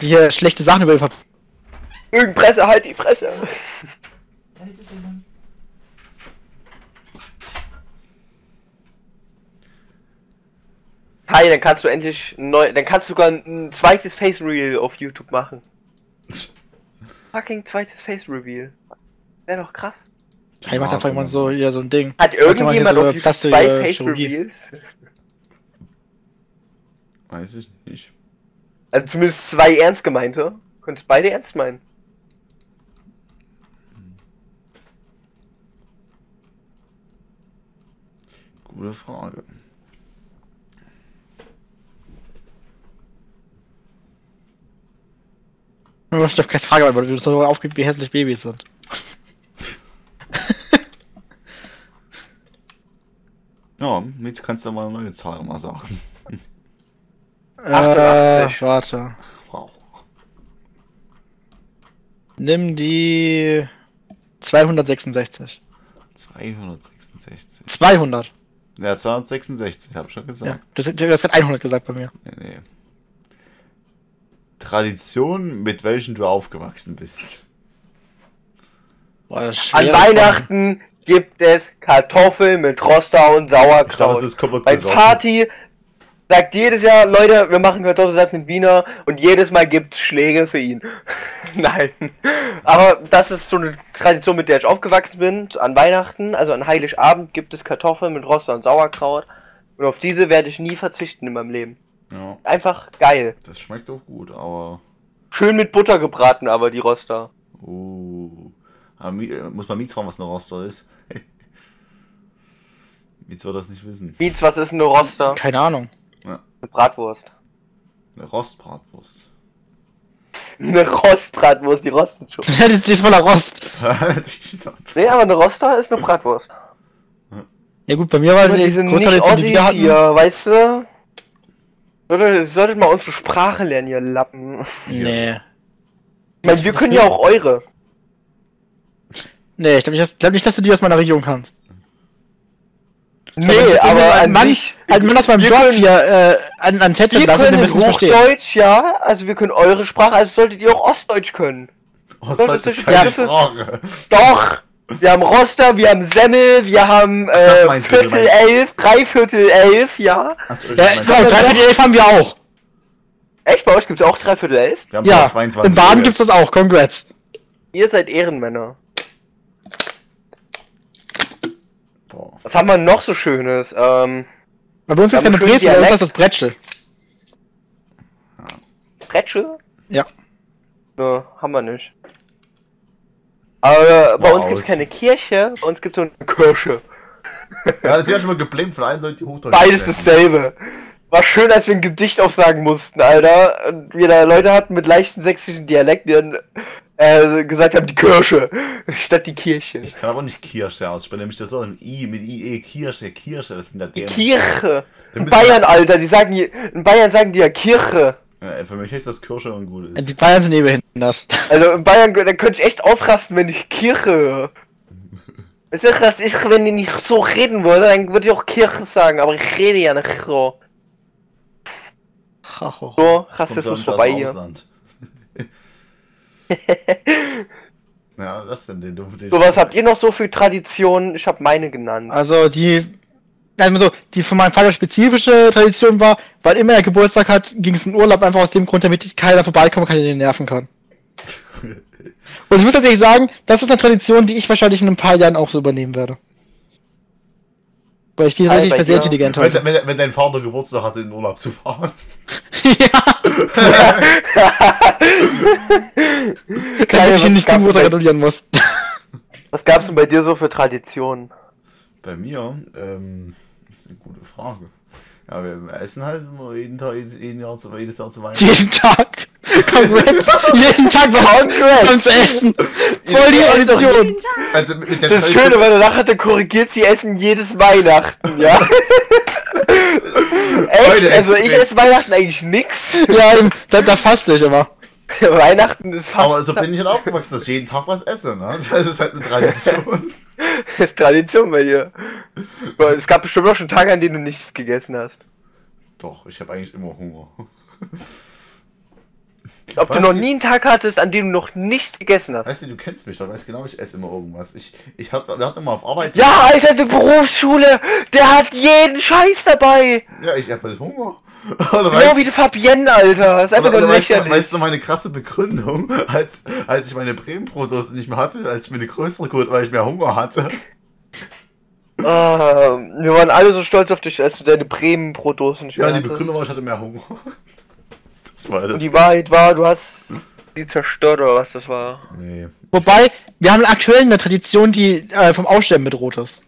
Die hier schlechte Sachen über ihn Presse, halt die Fresse. Hi, dann kannst du endlich neu, dann kannst du sogar ein zweites Face Reveal auf YouTube machen. (laughs) Fucking zweites Face Reveal. Wäre doch krass. Kai macht einfach immer so, hier so ein Ding. Hat irgendjemand so auf YouTube zwei Face Chirurgie. Reveals? Weiß ich nicht. Also zumindest zwei ernst gemeinte. Könntest beide ernst meinen. Gute Frage. Das ist doch keine Frage, weil du so aufgibst, wie hässlich Babys sind. (laughs) ja, jetzt kannst du mal eine neue Zahl mal sagen. Äh, 88. warte. Wow. Nimm die 266. 266. 200. Ja, 266, hab schon gesagt. Ja, das, das hat 100 gesagt bei mir. Nee, nee. Tradition, mit welchen du aufgewachsen bist. Das An. Weihnachten gibt es Kartoffeln mit Roster und Sauerkraut. es ist komplett Bei. Party sagt jedes Jahr, Leute, wir machen Kartoffelsalat mit Wiener und jedes Mal gibt's Schläge für ihn. (laughs) Nein. Aber das ist so eine Tradition, mit der ich aufgewachsen bin. An Weihnachten, also an Heiligabend, gibt es Kartoffeln mit Roster und Sauerkraut. Und auf diese werde ich nie verzichten in meinem Leben. Ja, Einfach geil. das schmeckt doch gut, aber. Schön mit Butter gebraten, aber die Roster. Uh. Aber Mi- äh, muss man Mietz fragen, was eine Roster ist? (laughs) Mietz wird das nicht wissen. Mietz, was ist eine Roster? Keine Ahnung. Eine Bratwurst. Eine Rostbratwurst. (laughs) Eine Rostbratwurst, die rosten schon. Ja, (laughs) das ist voller Rost. Die Schnauze. Nee, aber eine Roster ist eine Bratwurst. Ja gut, bei mir war die die sind große nicht die Ossis hier, weißt du? Solltet, solltet mal unsere Sprache lernen, ihr Lappen. Nee. Ich meine, wir können ja auch eure. Nee, ich glaube nicht, dass- glaub nicht, dass du die aus meiner Region kannst. Nee, glaub, aber ein an Mann, sich, ein Mann aus meinem wir Dorf können- hier äh, an, ans Headset wir lassen, können müssen. Hochdeutsch, ja, also wir können eure Sprache, also solltet ihr auch Ostdeutsch können. Ostdeutsch ist keine Sprache. Doch! Wir haben Roster, wir haben Semmel, wir haben äh, Viertel elf, Dreiviertel elf, ja. Achso, Ja, dreiviertel elf haben wir auch. Echt, bei euch gibt's auch Dreiviertel elf? wir haben Ja, 22 in Baden gibt's das auch, congrats. Ihr seid Ehrenmänner. Boah. Was haben wir noch so Schönes? Ähm, Aber bei uns ist keine Brezel, bei uns ist das Bretschel. Pretsche? Ja. Ne, haben wir nicht. Aber bei Mal uns gibt's aus. keine Kirche, bei uns gibt's so eine Kirche. Ja, das ist ja schon mal geblämt von eindeutig Hochdeutsch. Beides sprechen. dasselbe. War schön, als wir ein Gedicht aufsagen mussten, Alter. Und wir da Leute hatten mit leichten sächsischen Dialekten, die dann äh, gesagt haben, die Kirche (laughs) statt die Kirche. Ich kann aber nicht Kirsche aussprechen, nämlich das so ein I mit IE, Kirsche, Kirsche, das sind da Die. Kirche. In Bayern, Alter, die sagen in Bayern sagen die ja Kirche. Ja, für mich ist das Kirsche und gut Die ist. Bayern sind eh behindert. Also in Bayern, da könnte ich echt ausrasten, wenn ich Kirche höre. (laughs) Weißt du, dass ich, wenn ich nicht so reden würde, dann würde ich auch Kirche sagen, aber ich rede ja nicht so. So, Rassismus vorbei hier. (laughs) Ja, was denn denn? Du, du, So, was habt ihr noch so für Traditionen? Ich habe meine genannt. Also die, also so, die von meinem Vater spezifische Tradition war, weil immer er Geburtstag hat, ging es in Urlaub einfach aus dem Grund, damit keiner vorbeikommen kann, der den nerven kann. (laughs) Und ich muss tatsächlich sagen, das ist eine Tradition, die ich wahrscheinlich in ein paar Jahren auch so übernehmen werde. Weil ich die tatsächlich bei für sehr dir? intelligent wenn, halte. wenn, wenn dein Vater Geburtstag hatte, in den Urlaub zu fahren. (laughs) ja, (laughs) Kleine, ich ihn was nicht Geburtstag gratulieren muss. Was gab's denn bei dir so für Traditionen? Bei mir, ähm, ist eine gute Frage. Ja, wir essen halt immer jeden Tag, jeden Jahr zu, jedes Jahr zu Weihnachten. Jeden Tag. (laughs) Jeden Tag was uns essen. Voll die Tag. Also mit, mit der Das Schöne, weil danach hat der korrigiert, sie essen jedes Weihnachten, ja? (laughs) Echt? Also ich esse Weihnachten eigentlich nix. Ja, da, da fasst ich immer. (laughs) Weihnachten ist fast Aber so bin ich halt aufgewachsen, dass ich jeden Tag was esse, ne? Das ist halt eine Tradition. Das (laughs) ist Tradition bei dir. Es gab bestimmt auch schon Tage, an denen du nichts gegessen hast. Doch, ich habe eigentlich immer Hunger. (laughs) Ob Was? du noch nie einen Tag hattest, an dem du noch nichts gegessen hast. Weißt du, du kennst mich doch, weißt genau, ich esse immer irgendwas. Ich, ich hab, wir hatten immer auf Arbeit. Ja, Alter, die Berufsschule, der hat jeden Scheiß dabei. Ja, ich hab halt Hunger. (laughs) Oder Genau weißt, wie der Fabienne, Alter. Das ist einfach nur weißt, du, lächerlich. weißt du meine krasse Begründung, (laughs) als, als ich meine Bremenbrotdose nicht mehr hatte, als ich mir eine größere geholt, weil ich mehr Hunger hatte? Ah, wir waren alle so stolz auf dich, als du deine Bremen-Brotdosen nicht Ja, mehr die hattest. Begründung war, ich hatte mehr Hunger. (laughs) Das war das. Und die Wahrheit war, du hast die zerstört oder was das war. Nee. Wobei, wir haben aktuell eine Tradition, die äh, vom Aussterben bedroht ist.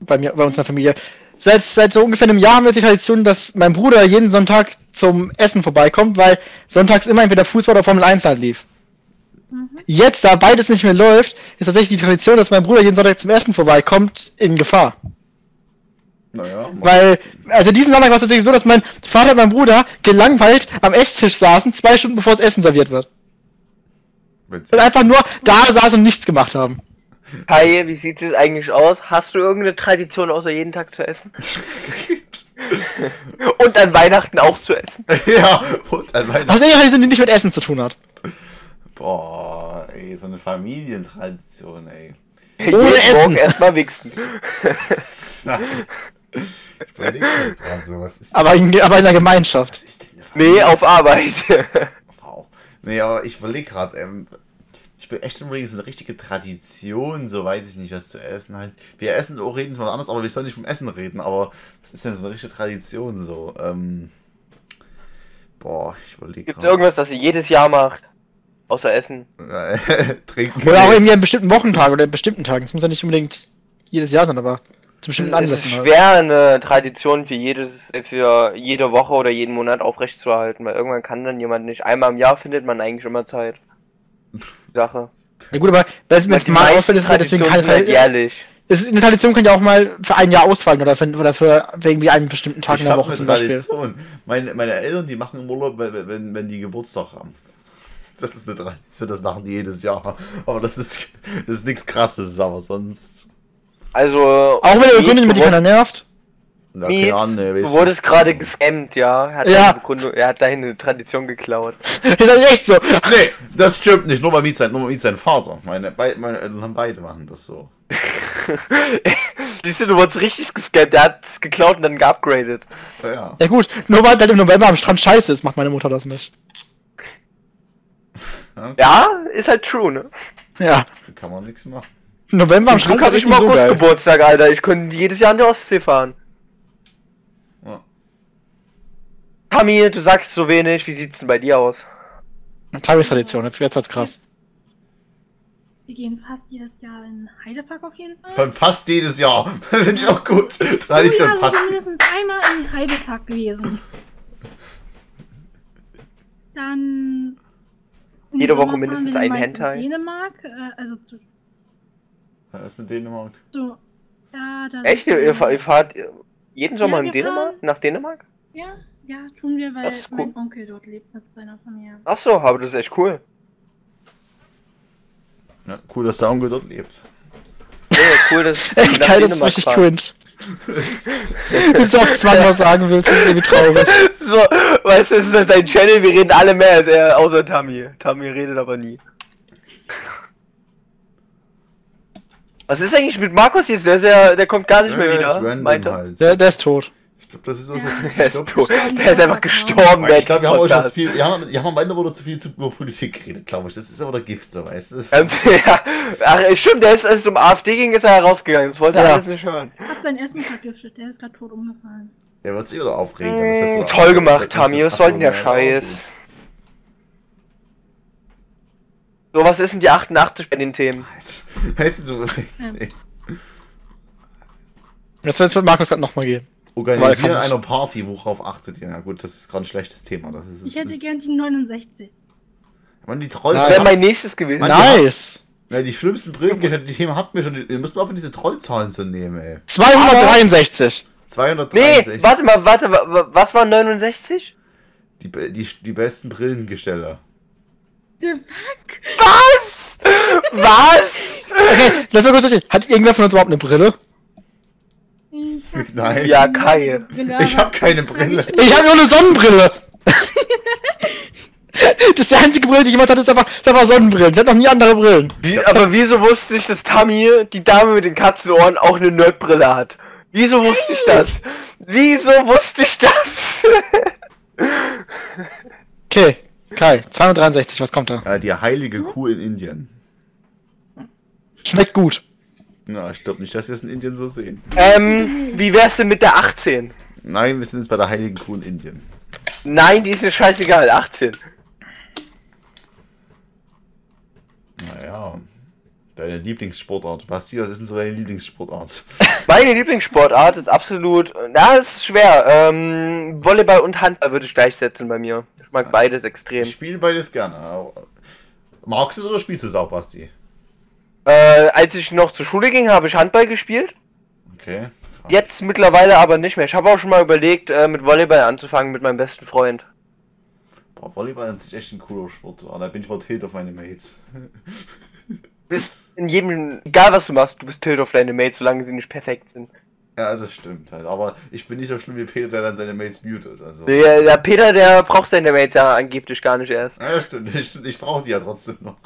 Bei mir, bei uns in der Familie. Seit, seit so ungefähr einem Jahr haben wir die Tradition, dass mein Bruder jeden Sonntag zum Essen vorbeikommt, weil sonntags immer entweder Fußball oder Formel 1 halt lief. Jetzt, da beides nicht mehr läuft, ist tatsächlich die Tradition, dass mein Bruder jeden Sonntag zum Essen vorbeikommt, in Gefahr. Naja, Weil, also diesen Sonntag war es tatsächlich so, dass mein Vater und mein Bruder gelangweilt am Esstisch saßen, zwei Stunden bevor das Essen serviert wird. Wenn's Und einfach nur da saßen und nichts gemacht haben. Kai, wie sieht es eigentlich aus? Hast du irgendeine Tradition außer jeden Tag zu essen? (laughs) Und an Weihnachten auch zu essen? (laughs) ja, und an Weihnachten. Was eigentlich die nicht mit Essen zu tun hat. Boah, ey, so eine Familientradition, ey. Ohne Jeden Essen. Morgen erstmal wichsen. (laughs) ich überlege gerade so, was ist Aber in, aber in der Gemeinschaft. Was ist denn eine Familie? Nee, auf Arbeit. (laughs) Wow. Nee, aber ich überlege gerade, ähm, ich bin echt übrigens so eine richtige Tradition, so weiß ich nicht, was zu essen halt. Wir essen auch reden mal anders, aber wir sollen nicht vom Essen reden, aber das ist ja so eine richtige Tradition so. Ähm, boah, ich überlege Gibt es irgendwas, das ihr jedes Jahr macht? Außer Essen. (laughs) Trinken. Oder auch irgendwie an bestimmten Wochentagen oder an bestimmten Tagen. Das muss ja nicht unbedingt jedes Jahr sein, aber zu bestimmten Es ist Anlässen. halt. schwer, eine Tradition für jedes, für jede Woche oder jeden Monat aufrechtzuerhalten, weil irgendwann kann dann jemand nicht. Einmal im Jahr findet man eigentlich immer Zeit. (laughs) Sache. Ja gut, aber wenn es Die mal meisten ausfällt, ist es ja deswegen keine halt jährlich. Es ist- Eine Tradition kann ja auch mal für ein Jahr ausfallen oder für, oder für irgendwie einen bestimmten Tag Ich in der Woche eine zum Beispiel. Tradition. Meine, meine Eltern, die machen im Urlaub, wenn, wenn, wenn die Geburtstag haben. Das ist eine Tradition, das machen die jedes Jahr. Aber das ist, das ist nichts krasses, aber sonst. Also. Auch wenn er Begründung, mit keiner nervt. Nils, keine Ahnung, nee, Du wurdest gerade gescammt, ja. Er hat, Ja. Begründung- er hat dahin eine Tradition geklaut. (laughs) Ist das echt so? Nee, das stimmt nicht. Nur mal mit sein, nur mal sein Vater. Meine, bei, meine Eltern haben beide machen das so. (laughs) Siehst du, du wurdest richtig gescammt. Er hat es geklaut und dann geupgradet. Ja, ja. Ja gut, nur weil halt im November am Strand scheiße ist, macht meine Mutter das nicht. Ja, ist halt true, ne? Ja. Kann man nichts machen. Im November am Glück habe ich nicht mal so. Geburtstag, Alter. Ich könnte jedes Jahr an der Ostsee fahren. Ja. Tami, du sagst so wenig. Wie sieht's denn bei dir aus? Tagestradition, jetzt wird's halt krass. Wir gehen fast jedes Jahr in Heidepark auf jeden Fall. Von fast jedes Jahr. (laughs) Finde ich auch gut. Oh Tradition ja, fast. sind mindestens einmal in Heidepark gewesen. Dann. im Jede Woche mindestens wir dann ein meist in Hentai. Dänemark, äh, also zu, Was ist mit Dänemark? zu ja, da Echt? Ihr, ihr, fahr- ihr fahrt jeden Sommer Ja, in Dänemark? fahren- Nach Dänemark? Ja, ja, tun wir, weil Das cool. mein Onkel dort lebt mit seiner Familie. Ach so, aber das ist echt cool. Ja, cool, dass der Onkel dort lebt. Nee, cool, dass (laughs) Echt nach geil, das ist Dänemark richtig cringe. (laughs) Wenn du auf Zwang was sagen willst, das ist irgendwie traurig. (laughs) So, weißt du, es ist sein Channel, wir reden alle mehr als er, außer Tami. Tami redet aber nie. Was ist eigentlich mit Markus jetzt? Der, ist ja, der kommt gar nicht mehr Ja, wieder, ist random meint halt. Der, der ist tot. Ich glaube, das ist auch Ja. was Der ist tot. Der ist einfach gestorben, Ich glaube, wir haben auch schon zu viel. Wir haben, wir haben am Ende wurde zu viel zu- über Politik geredet, glaube ich. Das ist aber der Gift, so weißt du. Ähm, (laughs) ja, ach, stimmt, der ist, als es um AfD ging, ist er herausgegangen. Das wollte er Ja. alles nicht hören. Hab sein Essen vergiftet, der ist gerade tot umgefallen. Der wird sich wieder aufregen. Mm, wieder toll gemacht, Tami. Was soll denn der Scheiß? So, was ist denn die 88 bei den Themen? gut. (laughs) Weißt du, so, ey. Jetzt wird es mit Markus gerade nochmal gehen. Organisieren einer Party, worauf achtet ihr? Ja gut, das ist gerade ein schlechtes Thema. Das ist, Ich hätte ist, gern die 69. man, die Trolls. Das wäre mein nächstes gewesen. Mann, Nice! Ja, die schlimmsten Brillen, die Themen habt ihr schon. Ihr müsst mal aufhören, diese Trollzahlen zu nehmen, ey. 263. 263. Nee, warte mal, warte, wa- wa- was war 69? Die, die, die besten Brillengesteller. The fuck? Was? Was? Okay, lass mal kurz durchgehen. Hat irgendwer von uns überhaupt eine Brille? Ich hab Nein. Ja, Kai. Brille, Ich aber hab keine Brille. ich. Ich habe nur eine Sonnenbrille. (laughs) das ist die einzige Brille, die jemand hat, ist einfach, ist einfach Sonnenbrillen. Ich hab noch nie andere Brillen. Wie, aber wieso wusste ich, dass Tami, die Dame mit den Katzenohren, auch eine Nerdbrille hat? Wieso wusste ich das? Wieso wusste ich das? Okay, Kai, 263, was kommt da? Ja, die heilige Kuh in Indien. Schmeckt gut. Na, ich glaube nicht, dass wir es in Indien so sehen. ähm, wie wär's denn mit der 18? Nein, wir sind jetzt bei der heiligen Kuh in Indien. Nein, die ist mir scheißegal, 18. Naja. Deine Lieblingssportart. Basti, was ist denn so deine Lieblingssportart? (laughs) Meine Lieblingssportart ist absolut, na, es ist schwer. Ähm, Volleyball und Handball würde ich gleichsetzen bei mir. Ich mag beides extrem. Ich spiele beides gerne. Magst du es oder spielst du es auch, Basti? Äh, als ich noch zur Schule ging, habe ich Handball gespielt. Okay. krass. Jetzt mittlerweile aber nicht mehr. Ich habe auch schon mal überlegt, äh, mit Volleyball anzufangen mit meinem besten Freund. Boah, Volleyball ist echt ein cooler Sport. Da bin ich mal tilt auf meine Mates. Du bist in jedem, egal was du machst, du bist tilt auf deine Mates, solange sie nicht perfekt sind. Ja, das stimmt halt. Aber ich bin nicht so schlimm wie Peter, der dann seine Mates mutet. Also. Der, der Peter, der braucht seine Mates ja angeblich gar nicht erst. Ja, stimmt. (laughs) Ich, ich brauche die ja trotzdem noch.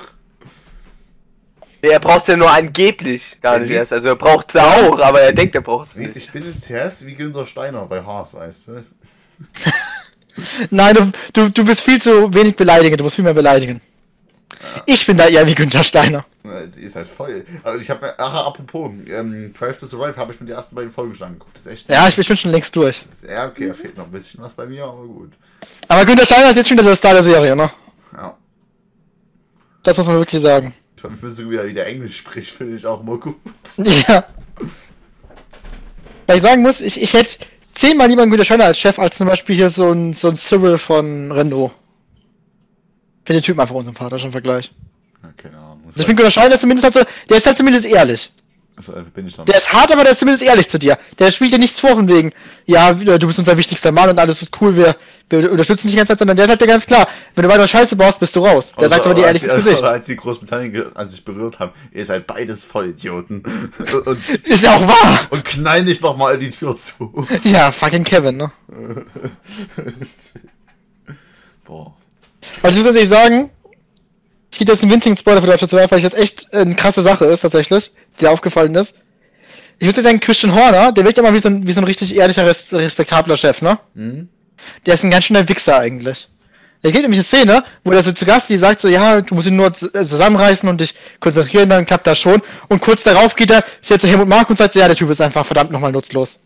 Der braucht ja nur angeblich gar Ja, nicht erst. Also er braucht sie auch, aber er denkt, er braucht sie ich bin in CS wie Günther Steiner bei Haas, weißt du? (laughs) Nein, du, du, du bist viel zu wenig beleidigend, du musst viel mehr beleidigen. Ich bin da eher wie Günther Steiner. Die ist halt voll. Aber ich habe mir, ach, apropos, ähm, Drive to Survive habe ich mir die ersten beiden Folgen schon angeguckt. Das ist echt. Ja, ich, ich bin schon längst durch. Ja, okay, da fehlt noch ein bisschen was bei mir, aber gut. Aber Günther Steiner ist jetzt schon wieder der Star der Serie, ne? Ja. Das muss man wirklich sagen. Schon findest wie er wieder Englisch spricht, finde ich auch immer gut. (laughs) Ja. Weil ich sagen muss, ich, ich hätte zehnmal lieber einen Günther Steiner als Chef, als zum Beispiel hier so ein, so ein Cyril von Renault. Ich finde den Typen einfach unsympathisch im Vergleich. Ja, keine Ahnung. Also ich finde Günther Steiner zumindest halt so, der ist halt zumindest ehrlich. so, also bin ich noch Der ist hart, aber der ist zumindest ehrlich zu dir. Der spielt dir nichts vor von wegen, ja, du bist unser wichtigster Mann und alles ist cool, wir, wir unterstützen dich die ganze Zeit, sondern der sagt dir ganz klar, wenn du weiter Scheiße baust, bist du raus. Der Also, sagt aber dir ehrlich ins Gesicht. Oder als die Großbritannien als sich berührt haben, ihr seid beides Vollidioten. (laughs) und, und, Ist ja auch wahr. und knall nicht nochmal die Tür zu. Ja, fucking Kevin, ne? (laughs) Boah. Also ich muss ehrlich sagen, ich gebe jetzt einen winzigen Spoiler für to Survive, weil ich das echt eine krasse Sache ist, tatsächlich, die dir aufgefallen ist. Ich muss jetzt sagen, Christian Horner, der wirkt ja mal wie so ein, wie so ein richtig ehrlicher, res respektabler Chef, ne? Hm? Der ist ein ganz schöner Wichser eigentlich. Da geht nämlich eine Szene, wo der so zu Gast die sagt so, ja, du musst ihn nur äh, zusammenreißen und dich konzentrieren, dann klappt das schon. Und kurz darauf geht er, stellt zu Helmut Mark und sagt so, ja, der Typ ist einfach verdammt nochmal nutzlos.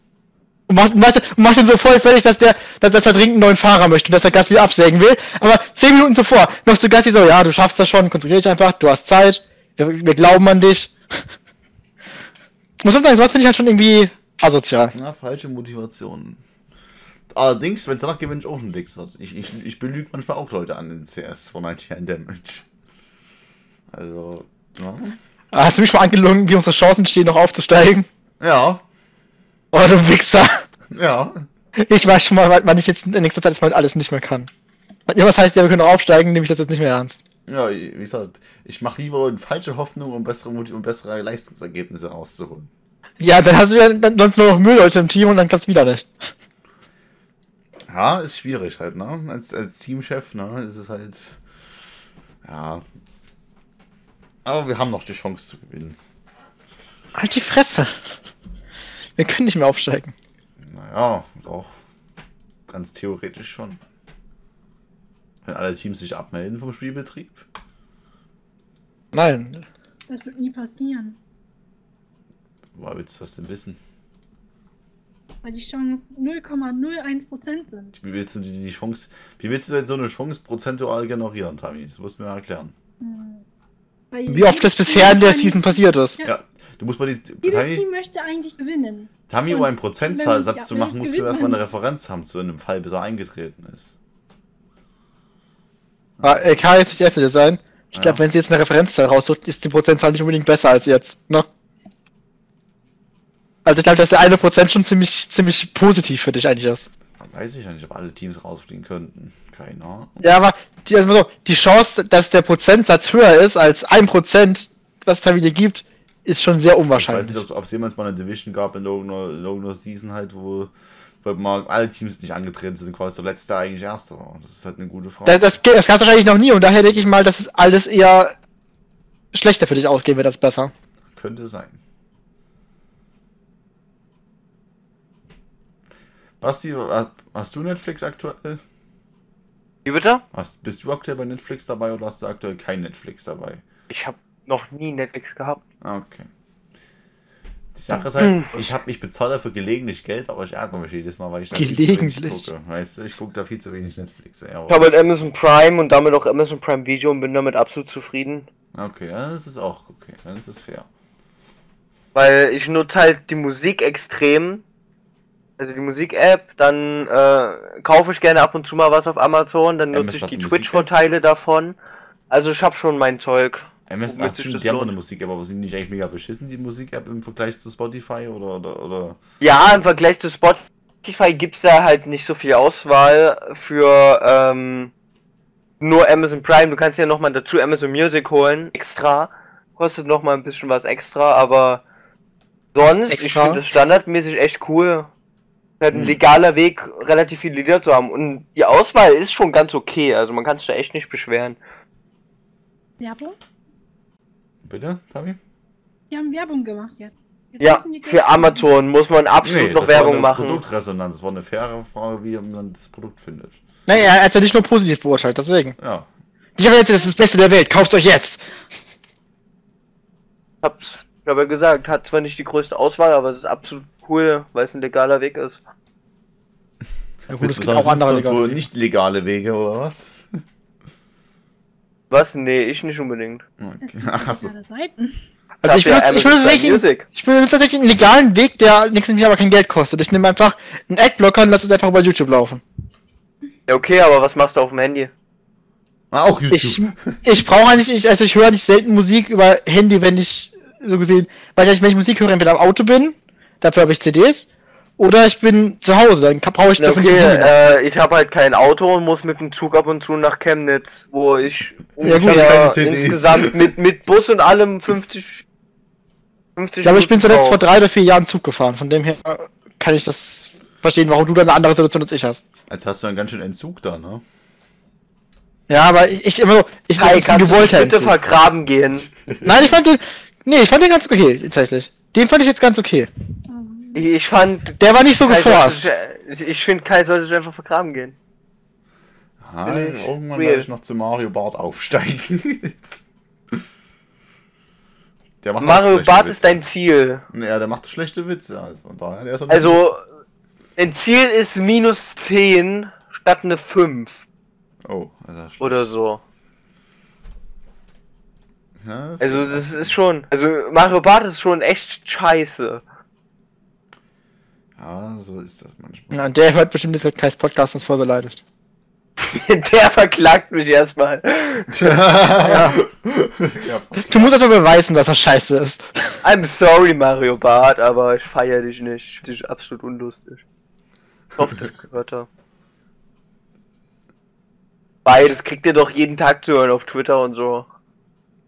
Und macht, macht, macht ihn so voll fertig, dass der, dass, dass er dringend einen neuen Fahrer möchte und dass der Gasly absägen will. Aber zehn Minuten zuvor noch zu Gasly so, ja, du schaffst das schon, konzentrier dich einfach, du hast Zeit, wir, wir glauben an dich. (laughs) Muss man sagen, sowas finde ich halt schon irgendwie asozial. Na, falsche Motivation. Allerdings, wenn es danach geht, bin ich auch ein Wichser. Ich, ich, ich belüge manchmal auch Leute an in CS von 99 Damage. Also, ja. Hast du mich mal angelogen, wie unsere Chancen stehen, noch aufzusteigen? Ja, Oh, du Wichser. ja. Ich weiß schon mal, wann ich jetzt in nächster Zeit mal alles nicht mehr kann. Wenn irgendwas heißt, ja, wir können noch aufsteigen, nehme ich das jetzt nicht mehr ernst. Ja, wie gesagt, ich mache lieber falsche Hoffnung, um bessere, um bessere Leistungsergebnisse rauszuholen. Ja, dann hast du ja dann sonst nur noch Müllleute im Team und dann klappt's wieder nicht. Ja, ist schwierig halt, ne? Als, als Teamchef, ne? Ist es halt. Ja. Aber wir haben noch die Chance zu gewinnen. Halt die Fresse. Wir können nicht mehr aufsteigen. Naja, doch. Ganz theoretisch schon. Wenn alle Teams sich abmelden vom Spielbetrieb. Nein. Das wird nie passieren. Woher willst du das denn wissen? Weil die Chancen 0,01% sind. Wie willst du die, die Chance. Wie willst du denn so eine Chance prozentual generieren, Tami? Das musst du mir mal erklären. Hm. Wie oft das bisher in der Season passiert ist. Ja. Ja, du musst mal die. Jedes Tami, Team möchte eigentlich gewinnen. Tami, um einen Prozentsatz sich zu machen, musst du erstmal eine. Referenz haben zu einem Fall, bis er eingetreten ist. Ah, äh, Kai ist nicht der Erste sein. Ich Ja. glaube, wenn sie jetzt eine Referenzzahl raussucht, ist die Prozentzahl nicht unbedingt besser als jetzt, ne? Also ich glaube, dass der eine Prozent schon ziemlich, ziemlich positiv für dich eigentlich ist. Weiß ich ja nicht, ob alle Teams rausfliegen könnten. Keine Ahnung. Ja, aber die, also so, die Chance, dass der Prozentsatz höher ist als ein Prozent, was es da wieder gibt, ist schon sehr Ich weiß unwahrscheinlich. nicht, ob es jemals mal eine Division gab in irgendeiner Season halt, wo, wo mal alle Teams nicht angetreten sind quasi der letzte eigentlich erster war. Das ist halt eine gute Frage. Das, das, das gab es wahrscheinlich noch nie und daher denke ich mal, dass es alles eher schlechter für dich ausgehen wird als besser. Könnte sein. Basti, hast du Netflix aktuell? Wie bitte? Hast, bist du aktuell bei Netflix dabei oder hast du aktuell kein Netflix dabei? Ich habe noch nie Netflix gehabt. Ah, Okay. Die Sache ist halt, ich habe ich bezahle dafür gelegentlich Geld, aber ich ärgere mich jedes Mal, weil ich da viel zu wenig Gelegentlich? gucke. Weißt du, ich gucke da viel zu wenig Netflix. Ey, Ich habe halt Amazon Prime und damit auch Amazon Prime Video und bin damit absolut zufrieden. Okay, ja, das ist auch okay. Dann ist es fair. Weil ich nutze halt die Musik extrem. Also die Musik-App, dann äh, kaufe ich gerne ab und zu mal was auf Amazon, dann nutze ich hat die? Twitch-Vorteile davon. Also ich habe schon mein Zeug. MS das die haben eine Musik-App, aber sind nicht eigentlich mega beschissen, die Musik-App im Vergleich zu Spotify oder, oder, oder? Ja, im Vergleich zu Spotify gibt's da halt nicht so viel Auswahl für, ähm, nur Amazon Prime. Du kannst ja nochmal dazu Amazon Music holen, extra. Kostet nochmal ein bisschen was extra, aber sonst, ich Extra? finde das standardmäßig echt cool. Halt ein Hm. legaler Weg, relativ viele Lieder zu haben. Und die Auswahl ist schon ganz okay. Also man kann sich da echt nicht beschweren. Werbung? Bitte, Tabi? Die haben Werbung gemacht jetzt. Jetzt Ja, für Amazon muss man absolut noch das war Werbung eine machen. Produktresonanz. Das war eine faire Frage, wie man das Produkt findet. Naja, er hat ja nicht nur positiv beurteilt, deswegen. Ja. Ich habe jetzt, das ist das Beste der Welt, kauft euch jetzt! Hab's, ich habe ja gesagt, hat zwar nicht die größte Auswahl, aber es ist absolut cool, weil es ein legaler Weg ist. Ja gut, es gibt sagen, auch andere legale Wege. nicht legale Wege, oder was? Was? Nee, ich nicht unbedingt. Okay. Ach, hast du. Seiten. Also ich benutze, ich benutze tatsächlich, ich benutze tatsächlich einen legalen Weg, der nächstes Jahr aber kein Geld kostet. Ich nehme einfach einen Adblocker und lasse es einfach über YouTube laufen. Ja, okay, aber was machst du auf dem Handy? Ah, auch YouTube. Ich, (laughs) ich brauche eigentlich, ich, also ich höre nicht selten Musik über Handy, wenn ich so gesehen, weil ich, wenn ich Musik höre, entweder am Auto bin, dafür habe ich CDs, oder ich bin zu Hause, dann brauche ich Na, davon okay, äh, ich habe halt kein Auto und muss mit dem Zug ab und zu nach Chemnitz, wo ich Ja, gut, CDs. insgesamt mit, mit Bus und allem 50 50 Ich glaube, ich bin zuletzt vor drei oder vier Jahren Zug gefahren, von dem her kann ich das verstehen, warum du da eine andere Situation als ich hast. Jetzt hast du einen ganz schön Entzug da, ne? Ja, aber ich, ich immer so, ich kannst du gewollter bitte Entzug. vergraben gehen? Nein, ich fand den, nee, ich fand den ganz okay, tatsächlich. Den fand ich jetzt ganz okay. Ich, fand, Der war nicht so Kai geforst. sollte ich, finde, Kai sollte sich einfach vergraben gehen. Ich irgendwann werde ich noch zu Mario Bart aufsteigen. (laughs) der macht Mario Bart Witze. ist dein Ziel. Ja, der macht schlechte Witze, also daher, Also, dein Ziel ist minus 10 statt eine 5 Oh, also schlecht. oder so. Ja, das Also, das ist schon, also Mario Bart ist schon echt scheiße. Ja, so ist das manchmal. Ja, der hört bestimmt jetzt Kais Podcast und ist voll beleidigt. (laughs) Der verklagt mich erstmal. ja. (laughs) Du musst erstmal beweisen, dass er scheiße ist. I'm sorry, Mario Bart, aber ich feier dich nicht. Ich finde dich absolut unlustig. Ich hoffe, das gehört er. Beides kriegt ihr doch jeden Tag zu hören auf Twitter und so.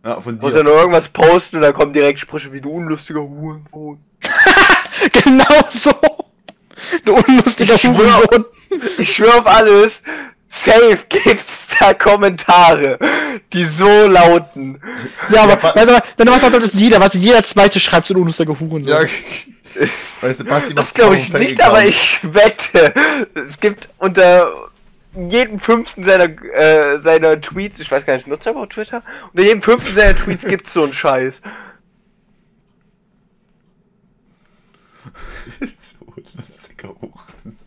ja, von Muss ja dir. nur irgendwas posten und dann kommen direkt Sprüche wie du unlustiger Hurensohn. (laughs) genau so. (laughs) Du unlustiger Ich schwör- Hurensohn. Ich schwör auf alles. Safe gibt's da Kommentare, die so lauten. Ja, aber, Ja, weißt du, du was sagst, das jeder, was jeder zweite schreibt, so ein unlustiger Hurensohn. Ja, (laughs) weißt du, Basti Das macht glaube ich nicht, aber ich wette, es gibt unter jedem fünften seiner, äh, seiner Tweets, ich weiß gar nicht, nutzt er überhaupt Twitter? Unter jedem fünften seiner Tweets gibt's so einen Scheiß. (laughs) (laughs) Huren.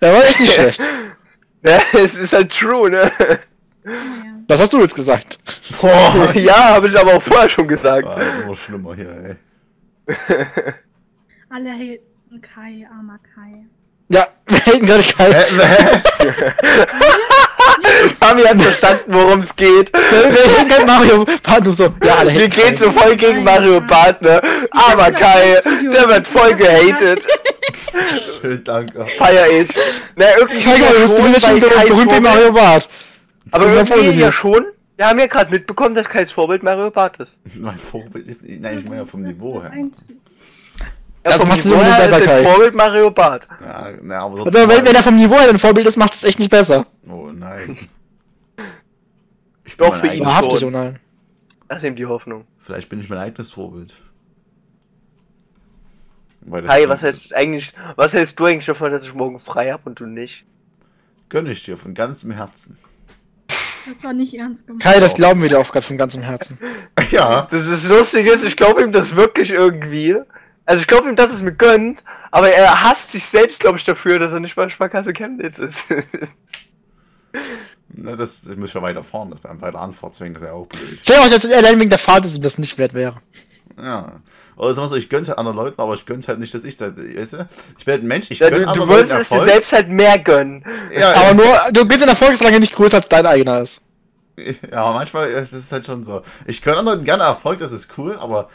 Der war echt nicht schlecht. (laughs) Ja, es ist halt true, ne? Ja. Was hast du jetzt gesagt? Boah. (laughs) ja, habe ich aber auch vorher schon gesagt. Ah, immer schlimmer hier, ey. Alle haten Kai, armer Kai. Ja, wir hätten gerade Kai. Haben wir jetzt verstanden, worum es geht? Wir wir gerade Mario Bart, so. Ja, alle Wir gehen so voll gegen Mario Bart, ne? Aber Kai, der wird voll gehatet. Schön, danke. Feier ich. Na, irgendwie Kai, du bist schon, berühmt wie Mario Bart. Aber irgendwie positiv. ja schon. Wir haben ja gerade mitbekommen, dass Kais Vorbild Mario Bart ist. Mein Vorbild ist. Nein, ich meine ja vom Niveau her. Das vom macht es Niveau immer nur her besser, Kai. Vorbild Mario Bart. Ja, na, aber Also, wenn, wenn er vom Niveau her ein Vorbild ist, macht es echt nicht besser. Oh nein. Ich Doch, mein für ihn Wahrhaftig, oh nein. Das ist eben die Hoffnung. Vielleicht bin ich mein eigenes Vorbild. Stimmt. was heißt eigentlich, was hältst du eigentlich davon, dass ich morgen frei hab und du nicht? Gönn ich dir von ganzem Herzen. Das war nicht ernst gemeint. Kai, das glauben wir dir auch gerade von ganzem Herzen. (laughs) Ja. Das ist lustig ist, ich glaube ihm das wirklich irgendwie. Also ich glaube ihm, dass es mir gönnt, aber er hasst sich selbst, glaube ich, dafür, dass er nicht bei Sparkasse Chemnitz ist. (laughs) Na, das, das muss ich ja weiter fahren. Das beim weiter Anfahrt zwingen, das wäre auch blöd. Stell dir mal, dass allein wegen der Fahrt ist ihm das nicht wert wäre. Ja. Oder sagen wir so, ich gönn's halt anderen Leuten, aber ich gönn's halt nicht, dass ich da. Weißt du? Ich bin halt ein Mensch, ich ja, gönn du, du anderen würdest Leuten es dir Erfolg. selbst halt mehr gönnen. Ja, Aber nur, du bist in der Folge, solange nicht größer als dein eigener ist. Ja, manchmal ist es halt schon so. Ich gönne anderen gerne Erfolg, das ist cool, aber,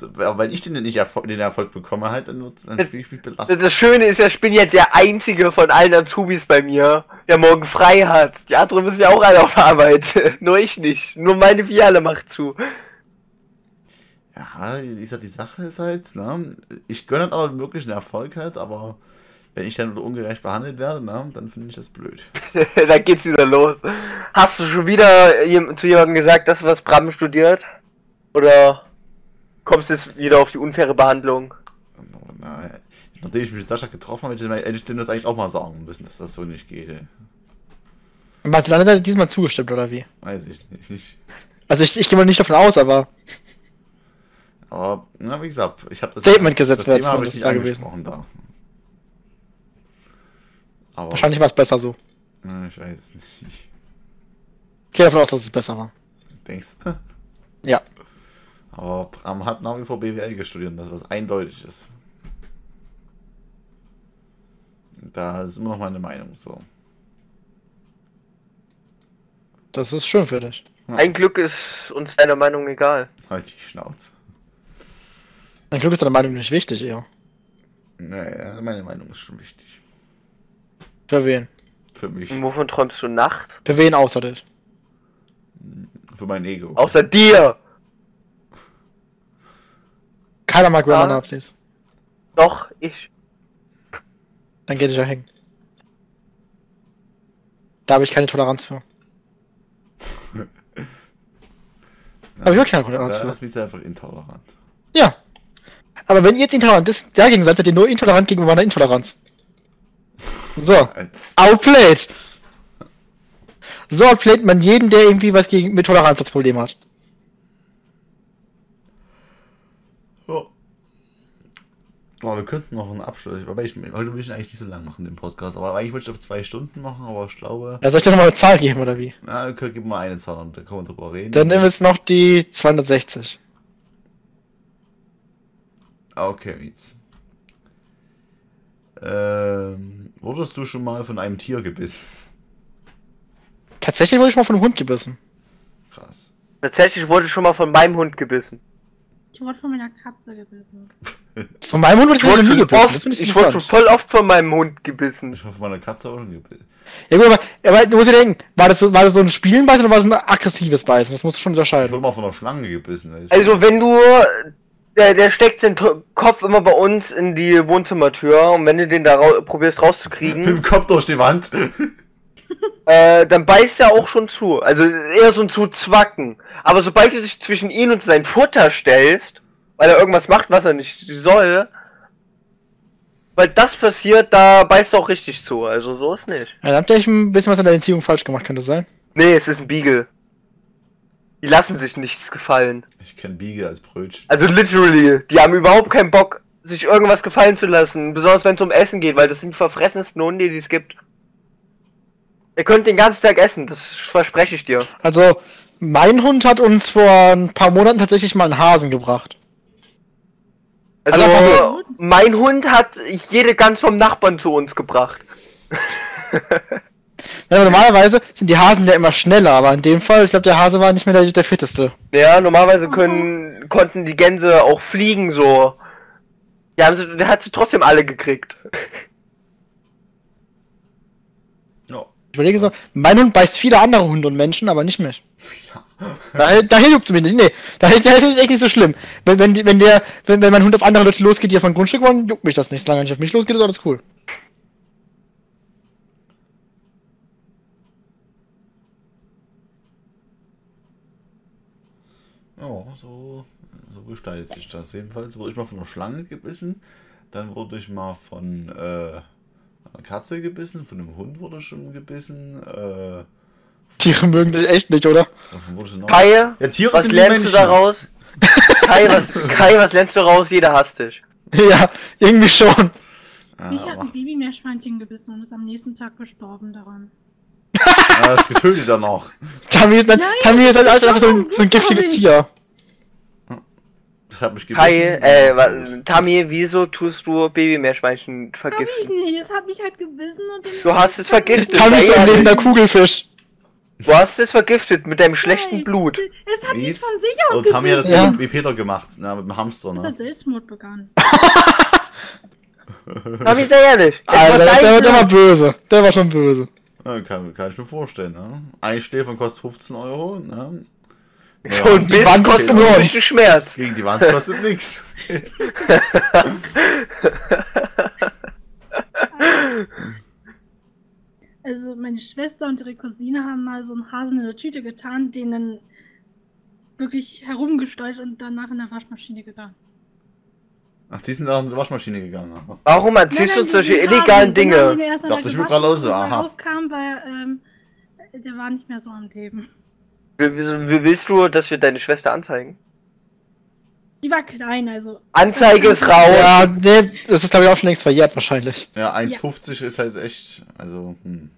wenn ich den nicht Erfolg, den Erfolg bekomme, halt, dann, wird- dann fühle ich mich belastet. das Schöne ist ja, ich bin ja der einzige von allen Azubis bei mir. Der morgen frei hat. Die anderen müssen ja auch alle auf Arbeit. (laughs) Nur ich nicht. Nur meine Filiale macht zu. Ja, gesagt, die Sache ist halt, ne, ich gönne halt aber wirklich einen Erfolg halt, aber wenn ich dann ungerecht behandelt werde, ne, dann finde ich das blöd. (laughs) da geht's wieder los. Hast du schon wieder zu jemandem gesagt, dass was Bram studiert? Oder kommst du jetzt wieder auf die unfaire Behandlung? Na, nachdem ich mich mit Sascha getroffen habe, hätte ich dem- das eigentlich auch mal sagen müssen, dass das so nicht geht. Ey. Barcelona hat diesmal zugestimmt, oder wie? Weiß ich nicht. Also ich, ich gehe mal nicht davon aus, aber Aber, na, wie gesagt, ich habe das, Statement gesetzt das Thema habe ich nicht da gewesen. angesprochen da. Aber, wahrscheinlich war es besser so. ich weiß es nicht. Ich gehe davon aus, dass es besser war. Denkst du? Ja. Aber Bram hat nach wie vor BWL studiert, das was eindeutig ist. Da ist immer noch meine Meinung so. Das ist schön für dich. Ein Glück ist uns deine Meinung egal. Halt die Schnauze. Mein Glück ist deine Meinung nicht wichtig, eher. Naja, meine Meinung ist schon wichtig. Für wen? Für mich. Und wovon träumst du Nacht? Für wen außer dich? Für mein Ego. Außer dir! Keiner mag Ah. Roma-Nazis. Doch, ich. Dann geh dich ja hängen. Da habe ich keine Toleranz für. (laughs) Hab ich wirklich keine Toleranz Da für. ist mich einfach intolerant. Ja. Aber wenn ihr intolerant ist, dagegen seid, seid ihr nur intolerant gegenüber meiner Intoleranz. So. Outplayed! So outplayt man jeden, der irgendwie was gegen mit Toleranz als Problem hat. Oh, wir könnten noch einen Abschluss. Aber ich, heute will ich eigentlich nicht so lang machen, den Podcast. Aber eigentlich wollte ich auf zwei Stunden machen, aber ich glaube. Ja, soll ich dir nochmal eine Zahl geben, oder wie? Na, okay, gib mal eine Zahl und dann können wir drüber reden. Dann nehmen wir jetzt noch die 260. Ah, Okay, jetzt. Ähm, wurdest du schon mal von einem Tier gebissen? Tatsächlich wurde ich mal von einem Hund gebissen. Krass. Tatsächlich wurde ich schon mal von meinem Hund gebissen. Ich wurde von meiner Katze gebissen. Von meinem Hund wurde ich, Ich wurde nie schon, gebissen. oft, finde ich wurde schon voll oft von meinem Hund gebissen. Ich hoffe, meine Katze auch schon gebissen. Ja gut, aber, aber du musst dir denken, war das, so, war das so ein Spielenbeißen oder war das ein aggressives Beißen? Das musst du schon Ich unterscheiden. wurde mal von einer Schlange gebissen. Also wenn du, der, der steckt den To- Kopf immer bei uns in die Wohnzimmertür und wenn du den da rau probierst Mit rauszukriegen, dem Kopf durch die Wand. Äh, dann beißt er auch schon zu. Also eher so ein Zuzwacken. Aber sobald du dich zwischen ihn und sein Futter stellst, weil er irgendwas macht, was er nicht soll, weil das passiert, da beißt er auch richtig zu. Also so ist nicht. Ja, dann habt ihr echt ein bisschen was in der Entziehung falsch gemacht, könnte das sein? Nee, es ist ein Beagle. Die lassen sich nichts gefallen. Ich kenne Biege als Brötchen. Also literally, die haben überhaupt keinen Bock, sich irgendwas gefallen zu lassen. Besonders wenn es um Essen geht, weil das sind die verfressensten Hunde, die es gibt. Ihr könnt den ganzen Tag essen, das verspreche ich dir. Also, mein Hund hat uns vor ein paar Monaten tatsächlich mal einen Hasen gebracht. Also, Also, mein Hund hat jede Gans vom Nachbarn zu uns gebracht. (laughs) Ja, normalerweise sind die Hasen ja immer schneller, aber in dem Fall, ich glaube, der Hase war nicht mehr der, der fitteste. Ja, normalerweise können, konnten die Gänse auch fliegen, so. Haben sie, der hat sie trotzdem alle gekriegt. (laughs) Ja. Ich überlege so, mein Hund beißt viele andere Hunde und Menschen, aber nicht mich. Ja. Daher, daher juckt es mich nicht. Nee, daher, daher ist es echt nicht so schlimm. Wenn, wenn, wenn, der, wenn, wenn mein Hund auf andere Leute losgeht, die auf ein Grundstück wollen, juckt mich das nicht. Solange er nicht auf mich losgeht, ist alles cool. Ja, so, so gestaltet sich das. Jedenfalls wurde ich mal von einer Schlange gebissen. Dann wurde ich mal von äh, einer Katze gebissen. Von einem Hund wurde schon gebissen. Äh, Tiere mögen dich echt nicht, oder? Kai, Ja, Tiere was sind lernst du Menschen. daraus? (laughs) Kai was, Kai, was lernst du daraus? Jeder hasst dich. Ja, irgendwie schon. Mich hat aber, ein Babymeerschweinchen gebissen und ist am nächsten Tag gestorben daran. ja, das getötet dann noch. Tammy ist, dann, Nein, Tammy ist halt ist einfach so ein, so ein giftiges. Tier. Das hat mich gebissen. Kai, äh, Das wa- ist gut. Tami, wieso tust du Babymeerschweinchen Hab ich vergiften? nicht, es hat mich halt gebissen und dann Du hast es vergiftet. Tammy ist ein lebender. Kugelfisch. Du hast es vergiftet mit deinem schlechten Nein, Blut. Es hat mich Wie? von sich aus Und haben ja das gebissen. Ja. wie Peter gemacht, na, mit dem Hamster, Es ne? hat Selbstmord begangen. (laughs) Tami, sei ehrlich. (laughs) Es war Alter, der, der, war böse. Der war schon böse. Ja, kann, kann ich mir vorstellen. Ne? Einschläfern kostet 15 Euro. Ne? Ja, Und die bis Wand kostet nur nur- richtig Schmerz. gegen die Wand kostet nichts. (laughs) Also meine Schwester und ihre Cousine haben mal so einen Hasen in der Tüte getan, den dann wirklich herumgesteuert und danach in der Waschmaschine getan. Ach, die sind da in die Waschmaschine gegangen. Warum erzählst du uns solche illegalen Dinge? Dachte da ich mir gerade so, er aha. rauskam, weil ähm, der war nicht mehr so am Leben. Wie, willst du, dass wir deine Schwester anzeigen? Die war klein, also. Anzeige ist raus. Ja, nee, das ist glaube ich auch schon längst verjährt wahrscheinlich. Ja, 1,50 ist halt echt. Also, hm.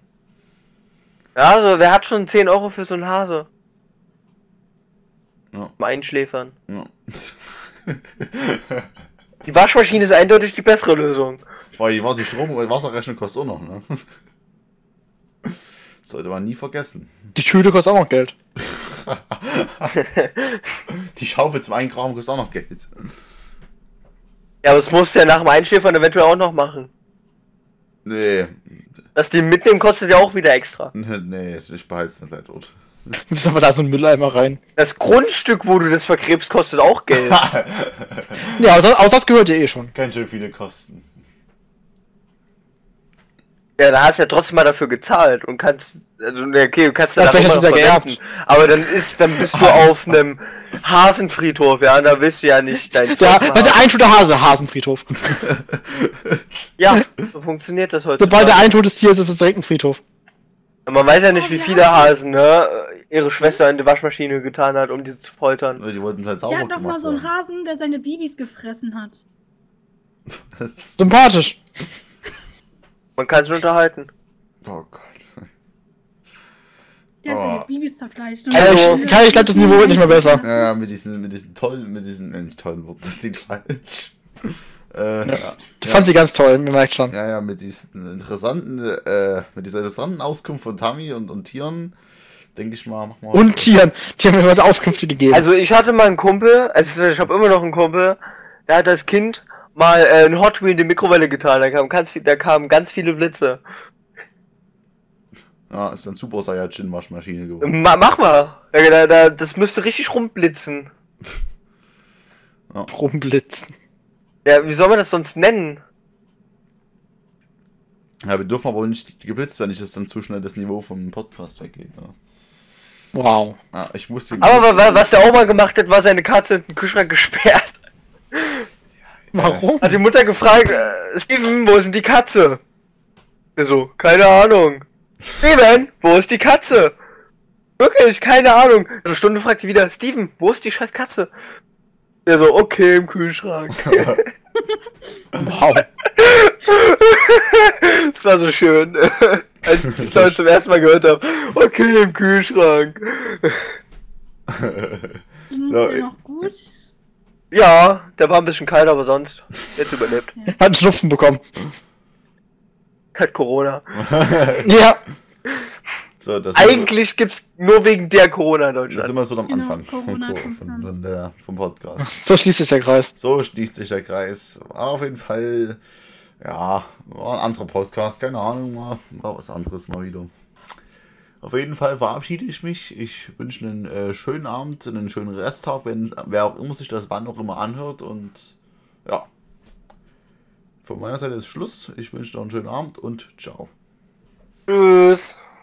Ja, also wer hat schon 10 Euro für so einen Hase? Ja. Zum Einschläfern. Ja. Die Waschmaschine ist eindeutig die bessere Lösung. Boah, die die Strom- und Wasserrechnung kostet auch noch, ne? Sollte man nie vergessen. Die Tüte kostet auch noch Geld. (laughs) Die Schaufel zum Eingraben kostet auch noch Geld. Ja, aber das musst du ja nach dem Einschläfern eventuell auch noch machen. Nee, Das die mitnehmen kostet ja auch wieder extra. (laughs) nee, ich behalte es nicht gleich dort. Du bist aber da so ein Mülleimer rein. Das Grundstück, wo du das vergräbst, kostet auch Geld. (laughs) Ja, außer, außer das gehört dir eh schon. Ganz schön viele Kosten. Ja, da hast du ja trotzdem mal dafür gezahlt und kannst, also okay, du kannst Ja, danach vielleicht hast. Aber dann ist, dann bist du Ah, (laughs) auf einem Hasenfriedhof, ja, und da willst du ja nicht dein Ja, der haben. Eintod der Hase, Hasenfriedhof. (laughs) Ja, so funktioniert das heute. Sobald der Eintod des Tieres ist, ist es direkt ein Friedhof. Man weiß ja nicht, Oh, wie ja. viele Hasen, ne, ihre Schwester in die Waschmaschine getan hat, um die zu foltern. Die wollten es halt Der sauber hat doch mal so einen. Hasen, der seine Babys gefressen hat. (laughs) Das- Sympathisch. Man kann sich unterhalten. Oh Gott. Der hat Oh. seine Babys zerfleischt. Also, ich glaub, das Niveau wird nicht mehr besser. Ja, mit diesen, mit diesen tollen, mit diesen, äh, nicht tollen Worten, das klingt falsch. Äh, ja. Ich fand sie ganz toll, mir merkt schon. Ja, ja, mit diesen interessanten, äh, mit dieser interessanten Auskunft von Tammy und, und Tieren, denke ich mal, machen wir. Und Tieren. Die haben mir heute Auskünfte gegeben. Also ich hatte mal einen Kumpel, also ich habe immer noch einen Kumpel, der hat als Kind mal äh, ein Hot Wheel in die Mikrowelle getan, da kamen ganz, viel- da kamen ganz viele Blitze. Ja, ist dann Super Saiyajin Waschmaschine geworden. Ma mach mal! Da, da, da, das müsste richtig rumblitzen. (laughs) Rumblitzen. Ja, wie soll man das sonst nennen? Ja, wir dürfen aber nicht geblitzt werden, nicht, dass dann zu schnell das Niveau vom Podcast weggeht. Ne? Wow. Ja, ich musste. Aber wa- wa- was der auch mal gemacht hat, war seine Katze in den Kühlschrank gesperrt. Warum? Hat die Mutter gefragt, äh, Steven, wo ist denn die Katze? Der so, keine Ahnung. Steven, wo ist die Katze? Wirklich, keine Ahnung. Eine Stunde fragt die wieder, Steven, wo ist die scheiß Katze? Der so, okay, im Kühlschrank. (laughs) Wow. das war so schön. (laughs) Als ich das heute zum ersten Mal gehört habe. Okay, im Kühlschrank. Ist So, noch gut. Ja, der war ein bisschen kalt, aber sonst. Jetzt überlebt. Hat einen Schnupfen bekommen. Hat Corona. (laughs) Ja. so, das Eigentlich gibt's nur wegen der Corona in Jetzt sind Deutschland. wir so am Genau, Anfang von, dann. von der, vom Podcast. So schließt sich der Kreis. So schließt sich der Kreis. War auf jeden Fall, ja, war ein anderer Podcast, keine Ahnung, war, war was anderes mal wieder. Auf jeden Fall verabschiede ich mich. Ich wünsche einen äh, schönen Abend, einen schönen Resttag, wenn wer auch immer sich das wann auch immer anhört. Und ja, von meiner Seite ist Schluss. Ich wünsche noch einen schönen Abend und ciao. Tschüss.